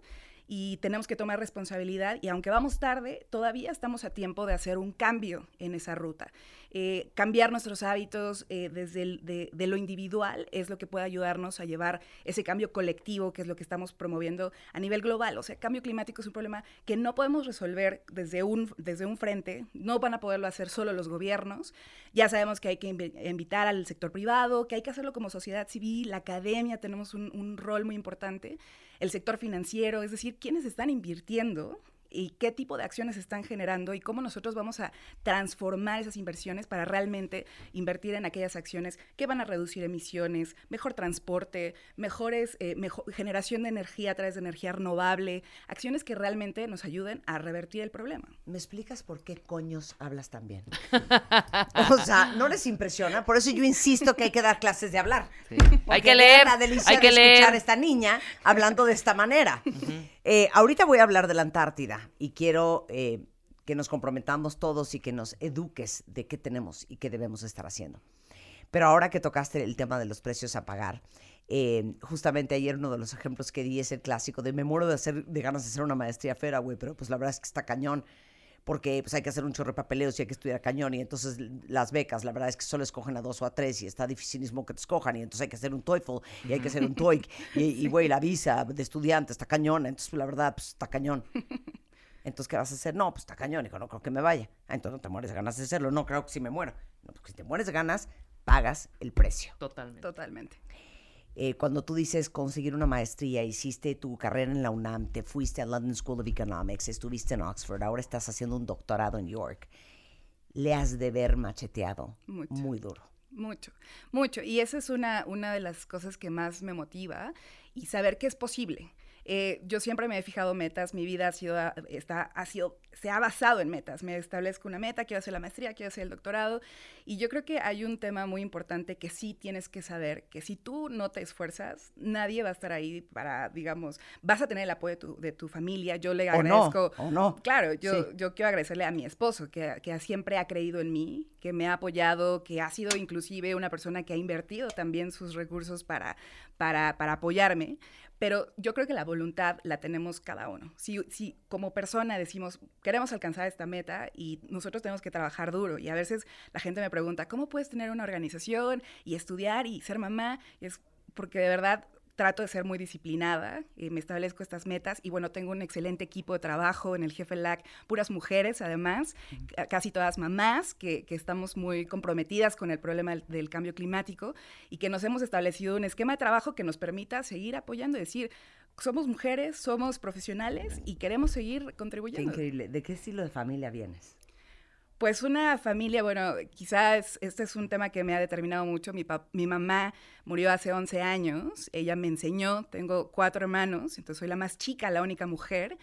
y tenemos que tomar responsabilidad y aunque vamos tarde, todavía estamos a tiempo de hacer un cambio en esa ruta. Eh, cambiar nuestros hábitos eh, desde de, lo individual es lo que puede ayudarnos a llevar ese cambio colectivo, que es lo que estamos promoviendo a nivel global. O sea, cambio climático es un problema que no podemos resolver desde un, desde un frente, no van a poderlo hacer solo los gobiernos. Ya sabemos que hay que invi- invitar al sector privado, que hay que hacerlo como sociedad civil, la academia, tenemos un rol muy importante, el sector financiero, es decir, quiénes están invirtiendo y qué tipo de acciones están generando y cómo nosotros vamos a transformar esas inversiones para realmente invertir en aquellas acciones que van a reducir emisiones, mejor transporte, mejores eh, generación de energía a través de energía renovable, acciones que realmente nos ayuden a revertir el problema. ¿Me explicas por qué coños hablas tan bien? (laughs) O sea, ¿no les impresiona? Por eso yo insisto que hay que dar clases de hablar. Hay que leer, La delicia hay que de escuchar leer. a esta niña hablando de esta manera. Eh, ahorita voy a hablar de la Antártida y quiero eh, que nos comprometamos todos y que nos eduques de qué tenemos y qué debemos estar haciendo. Pero ahora que tocaste el tema de los precios a pagar, eh, justamente ayer uno de los ejemplos que di es el clásico de me muero de, hacer, de ganas de hacer una maestría fera, güey, pero pues la verdad es que está cañón. Porque pues hay que hacer un chorro de papeleos y hay que estudiar cañón y entonces las becas, la verdad es que solo escogen a dos o a tres y está dificilísimo que te escojan y entonces hay que hacer un TOEFL y hay que hacer un TOEIC (laughs) y, güey, la visa de estudiante está cañón, entonces la verdad pues está cañón. (laughs) Entonces, ¿qué vas a hacer? No, pues está cañón, hijo, no creo que me vaya. Ah, entonces no te mueres de ganas de hacerlo. No, creo que si me muero. No, porque si te mueres de ganas, pagas el precio. Totalmente. Totalmente. Eh, cuando tú dices conseguir una maestría, hiciste tu carrera en la UNAM, te fuiste a London School of Economics, estuviste en Oxford, ahora estás haciendo un doctorado en York, le has de ver macheteado Mucho. muy duro. Mucho, mucho. Y esa es una, una de las cosas que más me motiva y saber que es posible. Eh, yo siempre me he fijado metas, mi vida ha sido, está, ha sido, se ha basado en metas. Me establezco una meta, quiero hacer la maestría, quiero hacer el doctorado. Y yo creo que hay un tema muy importante que sí tienes que saber, que si tú no te esfuerzas, nadie va a estar ahí para, digamos, vas a tener el apoyo de tu, de tu familia. Yo le O no, agradezco. o no. Claro, yo, Sí. yo quiero agradecerle a mi esposo, que, que siempre ha creído en mí, que me ha apoyado, que ha sido inclusive una persona que ha invertido también sus recursos para, para, para apoyarme. Pero yo creo que la voluntad la tenemos cada uno. Si, si como persona decimos, queremos alcanzar esta meta y nosotros tenemos que trabajar duro. Y a veces la gente me pregunta, ¿cómo puedes tener una organización y estudiar y ser mamá? Es porque de verdad trato de ser muy disciplinada, eh, me establezco estas metas y bueno, tengo un excelente equipo de trabajo en el jefe LAC, puras mujeres además, ca- casi todas mamás, que, que estamos muy comprometidas con el problema del, del cambio climático y que nos hemos establecido un esquema de trabajo que nos permita seguir apoyando y decir, somos mujeres, somos profesionales y queremos seguir Qué contribuyendo. increíble. ¿De qué estilo de familia vienes? Pues una familia, bueno, quizás este es un tema que me ha determinado mucho. Mi, mi mamá murió hace 11 años, ella me enseñó, tengo cuatro hermanos, entonces soy la más chica, la única mujer,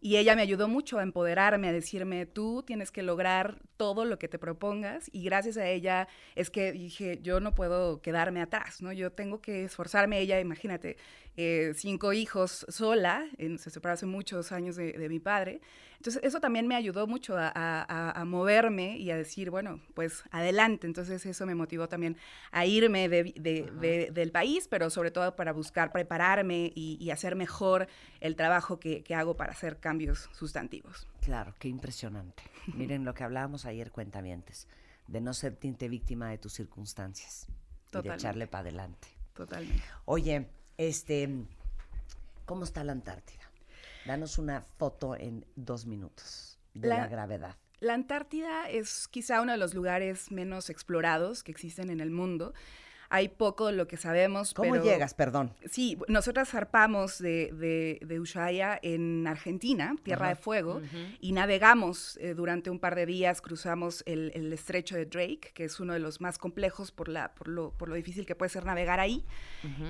y ella me ayudó mucho a empoderarme, a decirme, tú tienes que lograr todo lo que te propongas, y gracias a ella es que dije, yo no puedo quedarme atrás, ¿no? Yo tengo que esforzarme, ella, imagínate, eh, cinco hijos sola, en- se separó hace muchos años de mi padre, entonces, eso también me ayudó mucho a, a- a- a moverme y a decir, bueno, pues adelante. Entonces, eso me motivó también a irme de- de- de- del país, pero sobre todo para buscar prepararme y, y hacer mejor el trabajo que, que hago para hacer cambios sustantivos. Claro, qué impresionante. Miren lo que hablábamos ayer, cuentavientes, de no sentirte víctima de tus circunstancias y de echarle para adelante. Totalmente. Oye, este, ¿cómo está la Antártida? Danos una foto en dos minutos de la, La- gravedad. La Antártida es quizá uno de los lugares menos explorados que existen en el mundo. Hay poco de lo que sabemos. ¿Cómo pero- llegas, perdón? Sí, nosotras zarpamos de, de, de Ushuaia en Argentina, Tierra Ajá. de Fuego, Ujú. y navegamos eh, durante un par de días, cruzamos el, el estrecho de Drake, que es uno de los más complejos por, la, por, lo, por lo difícil que puede ser navegar ahí,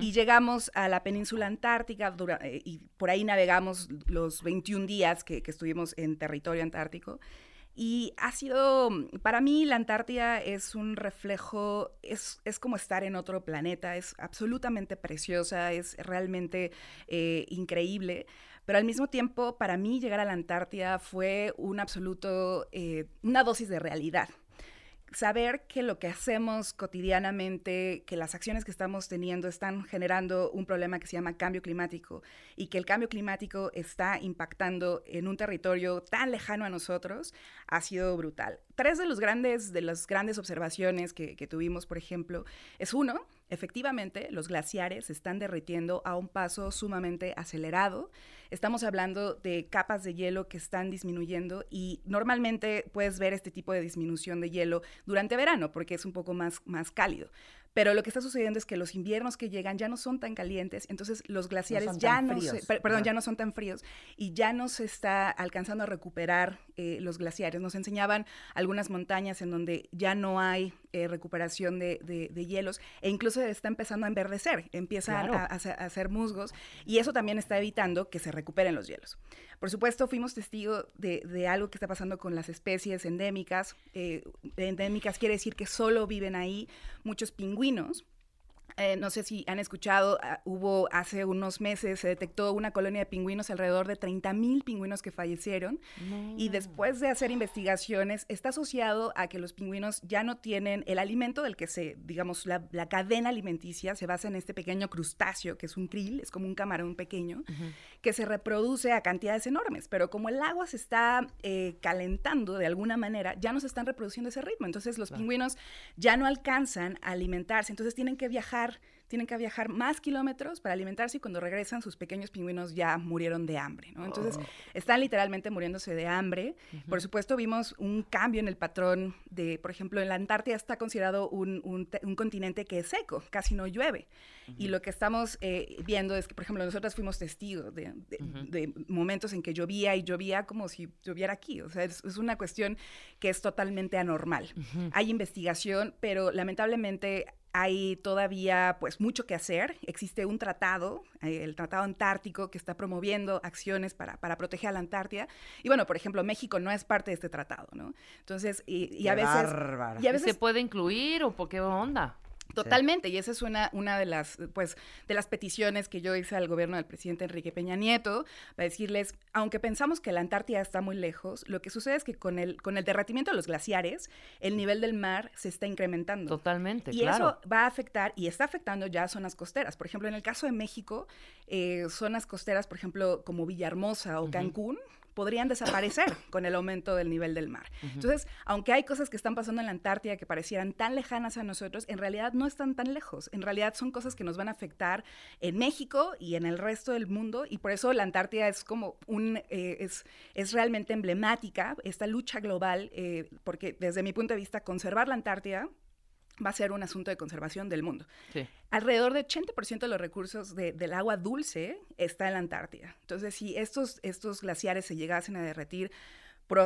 y llegamos a la península antártica, dura- eh, y por ahí navegamos los 21 días que, que estuvimos en territorio antártico. Y ha sido, para mí la Antártida es un reflejo, es, es como estar en otro planeta, es absolutamente preciosa, es realmente eh, increíble, pero al mismo tiempo para mí llegar a la Antártida fue un absoluto, eh, una dosis de realidad saber que lo que hacemos cotidianamente, que las acciones que estamos teniendo están generando un problema que se llama cambio climático y que el cambio climático está impactando en un territorio tan lejano a nosotros, ha sido brutal. Tres de los grandes, de las grandes observaciones que, que tuvimos, por ejemplo, es uno, efectivamente, los glaciares se están derritiendo a un paso sumamente acelerado. Estamos hablando de capas de hielo que están disminuyendo y normalmente puedes ver este tipo de disminución de hielo durante verano porque es un poco más, más cálido. Pero lo que está sucediendo es que los inviernos que llegan ya no son tan calientes, entonces los glaciares ya no se, perdón, ya no son tan fríos y ya no se está alcanzando a recuperar eh, los glaciares. Nos enseñaban algunas montañas en donde ya no hay eh, recuperación de, de- de hielos e incluso está empezando a enverdecer, empiezan Claro. a, a hacer- a hacer musgos y eso también está evitando que se recuperen los hielos. Por supuesto, fuimos testigos de, de algo que está pasando con las especies endémicas. Eh, endémicas quiere decir que solo viven ahí muchos pingüinos. Eh, no sé si han escuchado, ah, hubo hace unos meses, se detectó una colonia de pingüinos, alrededor de 30 mil pingüinos que fallecieron. Y después de hacer investigaciones, está asociado a que los pingüinos ya no tienen el alimento del que se, digamos, la, la cadena alimenticia se basa en este pequeño crustáceo, que es un krill, es como un camarón pequeño, que se reproduce a cantidades enormes. Pero como el agua se está eh, calentando de alguna manera, ya no se están reproduciendo ese ritmo. Entonces los pingüinos ya no alcanzan a alimentarse, entonces tienen que viajar tienen que viajar más kilómetros para alimentarse y cuando regresan sus pequeños pingüinos ya murieron de hambre, ¿no? Entonces Oh. están literalmente muriéndose de hambre. Por supuesto vimos un cambio en el patrón de, por ejemplo, en la Antártida está considerado un, un un continente que es seco, casi no llueve. Y lo que estamos eh, viendo es que, por ejemplo, nosotros fuimos testigos de, de- de momentos en que llovía y llovía como si lloviera aquí. O sea, es, es una cuestión que es totalmente anormal. Hay investigación, pero lamentablemente hay todavía pues mucho que hacer. Existe un tratado, eh, el Tratado Antártico, que está promoviendo acciones para, para proteger a la Antártida. Y bueno, por ejemplo, México no es parte de este tratado, ¿no? Entonces, y, y a veces... Y a ¿Y veces ¿Se puede incluir o por qué onda? Totalmente, y esa es una, una de las pues de las peticiones que yo hice al gobierno del presidente Enrique Peña Nieto, para decirles, aunque pensamos que la Antártida está muy lejos, lo que sucede es que con el, con el derretimiento de los glaciares, el nivel del mar se está incrementando. Totalmente, Y claro. eso va a afectar y está afectando ya zonas costeras. Por ejemplo, en el caso de México, eh, zonas costeras, por ejemplo, como Villahermosa o Cancún, podrían desaparecer (coughs) con el aumento del nivel del mar. Entonces, aunque hay cosas que están pasando en la Antártida que parecieran tan lejanas a nosotros, en realidad no están tan lejos. En realidad son cosas que nos van a afectar en México y en el resto del mundo y por eso la Antártida es como un eh, es, es realmente emblemática esta lucha global eh, porque desde mi punto de vista conservar la Antártida va a ser un asunto de conservación del mundo. Sí. Alrededor de 80% de los recursos de- del agua dulce está en la Antártida. Entonces, si estos, estos glaciares se llegasen a derretir,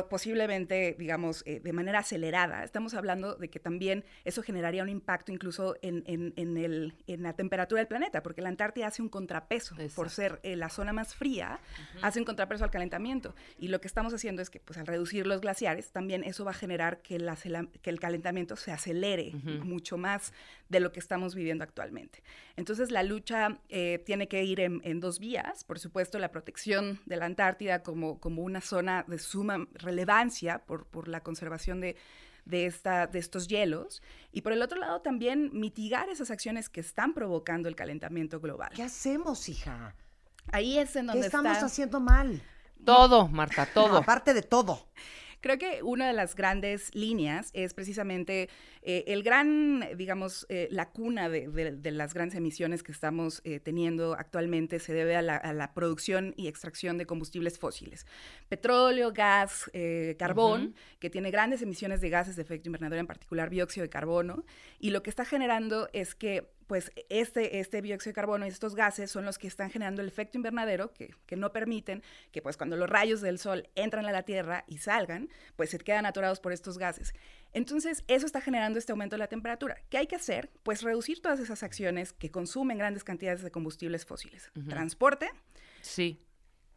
posiblemente, digamos, eh, de manera acelerada, estamos hablando de que también eso generaría un impacto incluso en, en- en el, en la temperatura del planeta, porque la Antártida hace un contrapeso, por ser eh, la zona más fría, hace un contrapeso al calentamiento. Y lo que estamos haciendo es que, pues, al reducir los glaciares, también eso va a generar que, la que el calentamiento se acelere Ujú. mucho más de lo que estamos viviendo actualmente. Entonces, la lucha eh, tiene que ir en, en dos vías. Por supuesto, la protección de la Antártida como, como una zona de suma relevancia por, por la conservación de, de, esta, de estos hielos. Y por el otro lado, también mitigar esas acciones que están provocando el calentamiento global. ¿Qué hacemos, hija? Ahí es en ¿Qué donde estamos está- haciendo mal? Todo, Marta, todo. aparte de todo. Creo que una de las grandes líneas es precisamente eh, el gran, digamos, eh, la cuna de, de- de las grandes emisiones que estamos eh, teniendo actualmente se debe a la, a la producción y extracción de combustibles fósiles. Petróleo, gas, carbón, que tiene grandes emisiones de gases de efecto invernadero, en particular dióxido de carbono, y lo que está generando es que pues este, este dióxido de carbono y estos gases son los que están generando el efecto invernadero que, que no permiten que pues cuando los rayos del sol entran a la Tierra y salgan, pues se quedan atorados por estos gases. Entonces, eso está generando este aumento de la temperatura. ¿Qué hay que hacer? Pues reducir todas esas acciones que consumen grandes cantidades de combustibles fósiles. Transporte, Sí.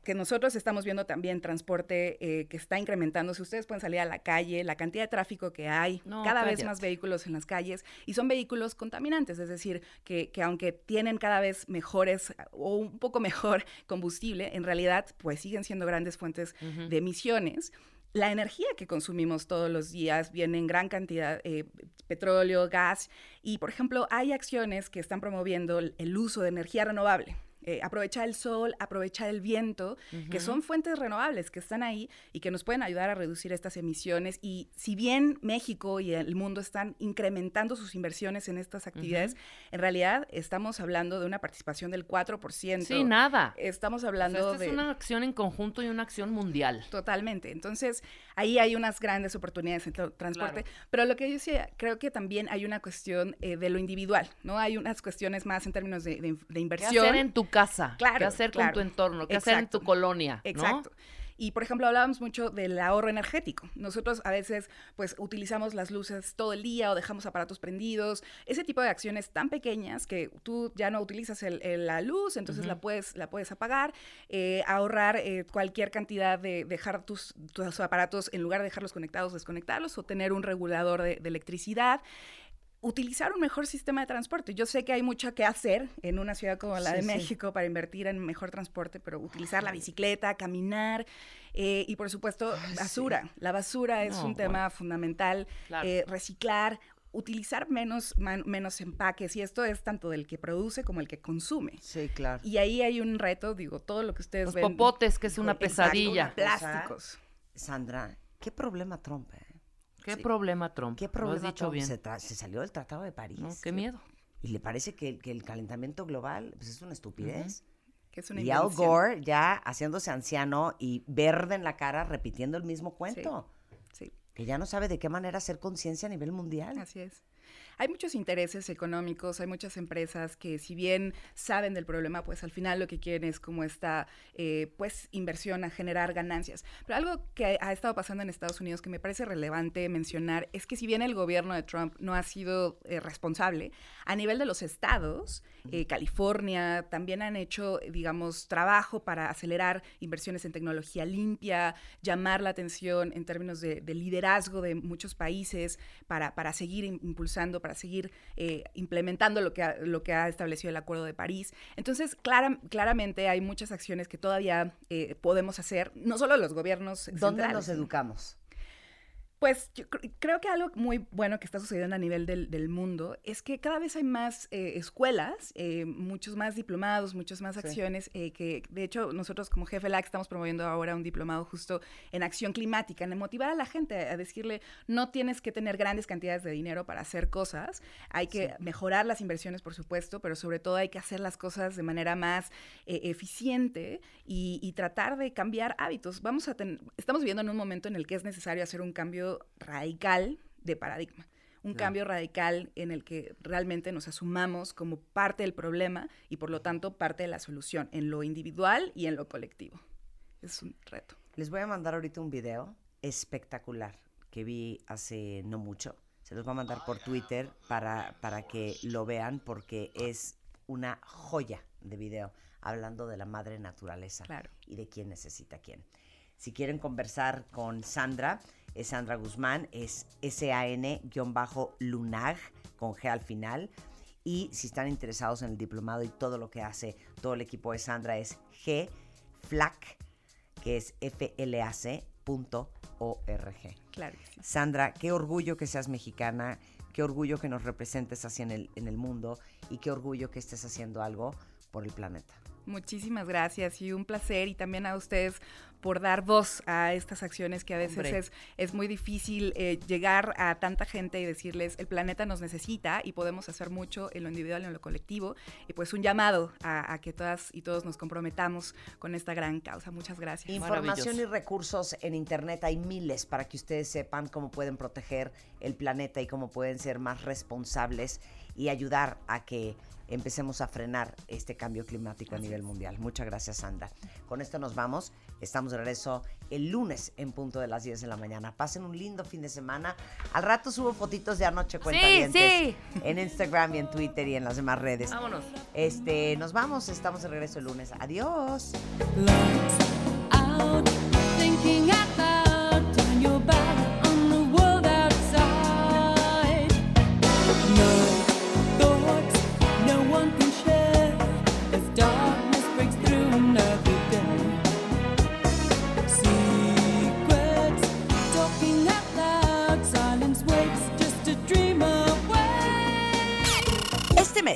Que nosotros estamos viendo también transporte eh, que está incrementando. Si ustedes pueden salir a la calle, la cantidad de tráfico que hay, No, cada vez más vehículos en las calles y son vehículos contaminantes, es decir, que, que aunque tienen cada vez mejores o un poco mejor (laughs) combustible, en realidad pues siguen siendo grandes fuentes de emisiones. La energía que consumimos todos los días viene en gran cantidad, eh, petróleo, gas, y por ejemplo hay acciones que están promoviendo el uso de energía renovable. Eh, aprovechar el sol, aprovechar el viento, que son fuentes renovables que están ahí y que nos pueden ayudar a reducir estas emisiones. Y si bien México y el mundo están incrementando sus inversiones en estas actividades, en realidad estamos hablando de una participación del 4%. Sí, nada. Estamos O sea, hablando esta de... es una acción en conjunto y una acción mundial. Totalmente. Entonces, ahí hay unas grandes oportunidades en el transporte. Claro. Pero lo que yo decía, creo que también hay una cuestión eh, de lo individual, ¿no? Hay unas cuestiones más en términos de, de- de ¿Qué inversión. hacer en tu casa? Claro, ¿Qué hacer claro. con tu entorno? ¿Qué hacer en tu Exacto. colonia? ¿no? Exacto. Y por ejemplo, hablábamos mucho del ahorro energético. Nosotros a veces pues utilizamos las luces todo el día o dejamos aparatos prendidos. Ese tipo de acciones tan pequeñas que tú ya no utilizas el- el- la luz, entonces la, puedes, la puedes apagar. eh, ahorrar eh, cualquier cantidad de dejar tus, tus aparatos, en lugar de dejarlos conectados, desconectarlos o tener un regulador de, de electricidad. Utilizar un mejor sistema de transporte. Yo sé que hay mucho que hacer en una ciudad como la Sí, de sí. México para invertir en mejor transporte, pero utilizar la bicicleta, caminar eh, y por supuesto basura. La basura es No, un tema fundamental. Claro. Eh, reciclar, utilizar menos, man- menos empaques y esto es tanto del que produce como el que consume. Sí, claro. Y ahí hay un reto, digo, todo lo que ustedes Los ven. popotes, que es una Exacto, pesadilla. plásticos. Sandra, ¿qué problema Trump? eh? ¿Qué problema Trump? ¿Qué problema dicho Trump? bien. Se, tra- se salió del Tratado de París. No, qué miedo. Y le parece que, que el calentamiento global pues, es una estupidez. Que es una y Al. Gore ya haciéndose anciano y verde en la cara repitiendo el mismo cuento. Sí. Que ya no sabe de qué manera hacer conciencia a nivel mundial. Así es. Hay muchos intereses económicos, hay muchas empresas que si bien saben del problema, pues al final lo que quieren es como esta eh, pues inversión a generar ganancias. Pero algo que ha estado pasando en Estados Unidos que me parece relevante mencionar es que si bien el gobierno de Trump no ha sido eh, responsable, a nivel de los estados, eh, California también han hecho, digamos, trabajo para acelerar inversiones en tecnología limpia, llamar la atención en términos de, de liderazgo de muchos países para, para seguir im- impulsando, para seguir eh, implementando lo que, ha, lo que ha establecido el Acuerdo de París. Entonces, clara- claramente hay muchas acciones que todavía eh, podemos hacer, no solo los gobiernos ¿Dónde centrales, nos educamos? Pues yo cre- creo que algo muy bueno que está sucediendo a nivel del, del mundo es que cada vez hay más eh, escuelas, eh, muchos más diplomados, muchas más Sí. acciones, eh, que de hecho nosotros como Jefe LAC estamos promoviendo ahora un diplomado justo en acción climática, en motivar a la gente a decirle no tienes que tener grandes cantidades de dinero para hacer cosas, hay que Sí. mejorar las inversiones por supuesto, pero sobre todo hay que hacer las cosas de manera más eh, eficiente y, y tratar de cambiar hábitos. Vamos a estamos viviendo en un momento en el que es necesario hacer un cambio radical de paradigma. Un cambio radical en el que realmente nos asumamos como parte del problema y por lo tanto parte de la solución en lo individual y en lo colectivo. Es un reto. Les voy a mandar ahorita un video espectacular que vi hace no mucho. Se los voy a mandar por Twitter para, para que lo vean porque es una joya de video hablando de la madre naturaleza Claro. y de quién necesita quién. Si quieren conversar con Sandra, Sandra Guzmán, es SAN-Lunag con G al final. Y si están interesados en el diplomado y todo lo que hace todo el equipo de Sandra es GFLAC, que es flac.org. Claro que sí. Sandra, qué orgullo que seas mexicana, qué orgullo que nos representes así en el, en el mundo y qué orgullo que estés haciendo algo por el planeta. Muchísimas gracias y un placer y también a ustedes por dar voz a estas acciones que a veces Hombre. es, es muy difícil eh, llegar a tanta gente y decirles el planeta nos necesita y podemos hacer mucho en lo individual y en lo colectivo y pues un llamado a, a que todas y todos nos comprometamos con esta gran causa. Muchas gracias. Información y recursos en internet hay miles para que ustedes sepan cómo pueden proteger el planeta y cómo pueden ser más responsables y ayudar a que empecemos a frenar este cambio climático a nivel mundial. Muchas gracias, Sandra. Con esto nos vamos. Estamos de regreso el lunes en punto de las 10 de la mañana. Pasen un lindo fin de semana. Al rato subo fotitos de anoche cuentavientes sí. en Instagram y en Twitter y en las demás redes. Vámonos. Este, nos vamos, estamos de regreso el lunes. Adiós.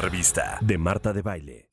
revista de Marta de Baile.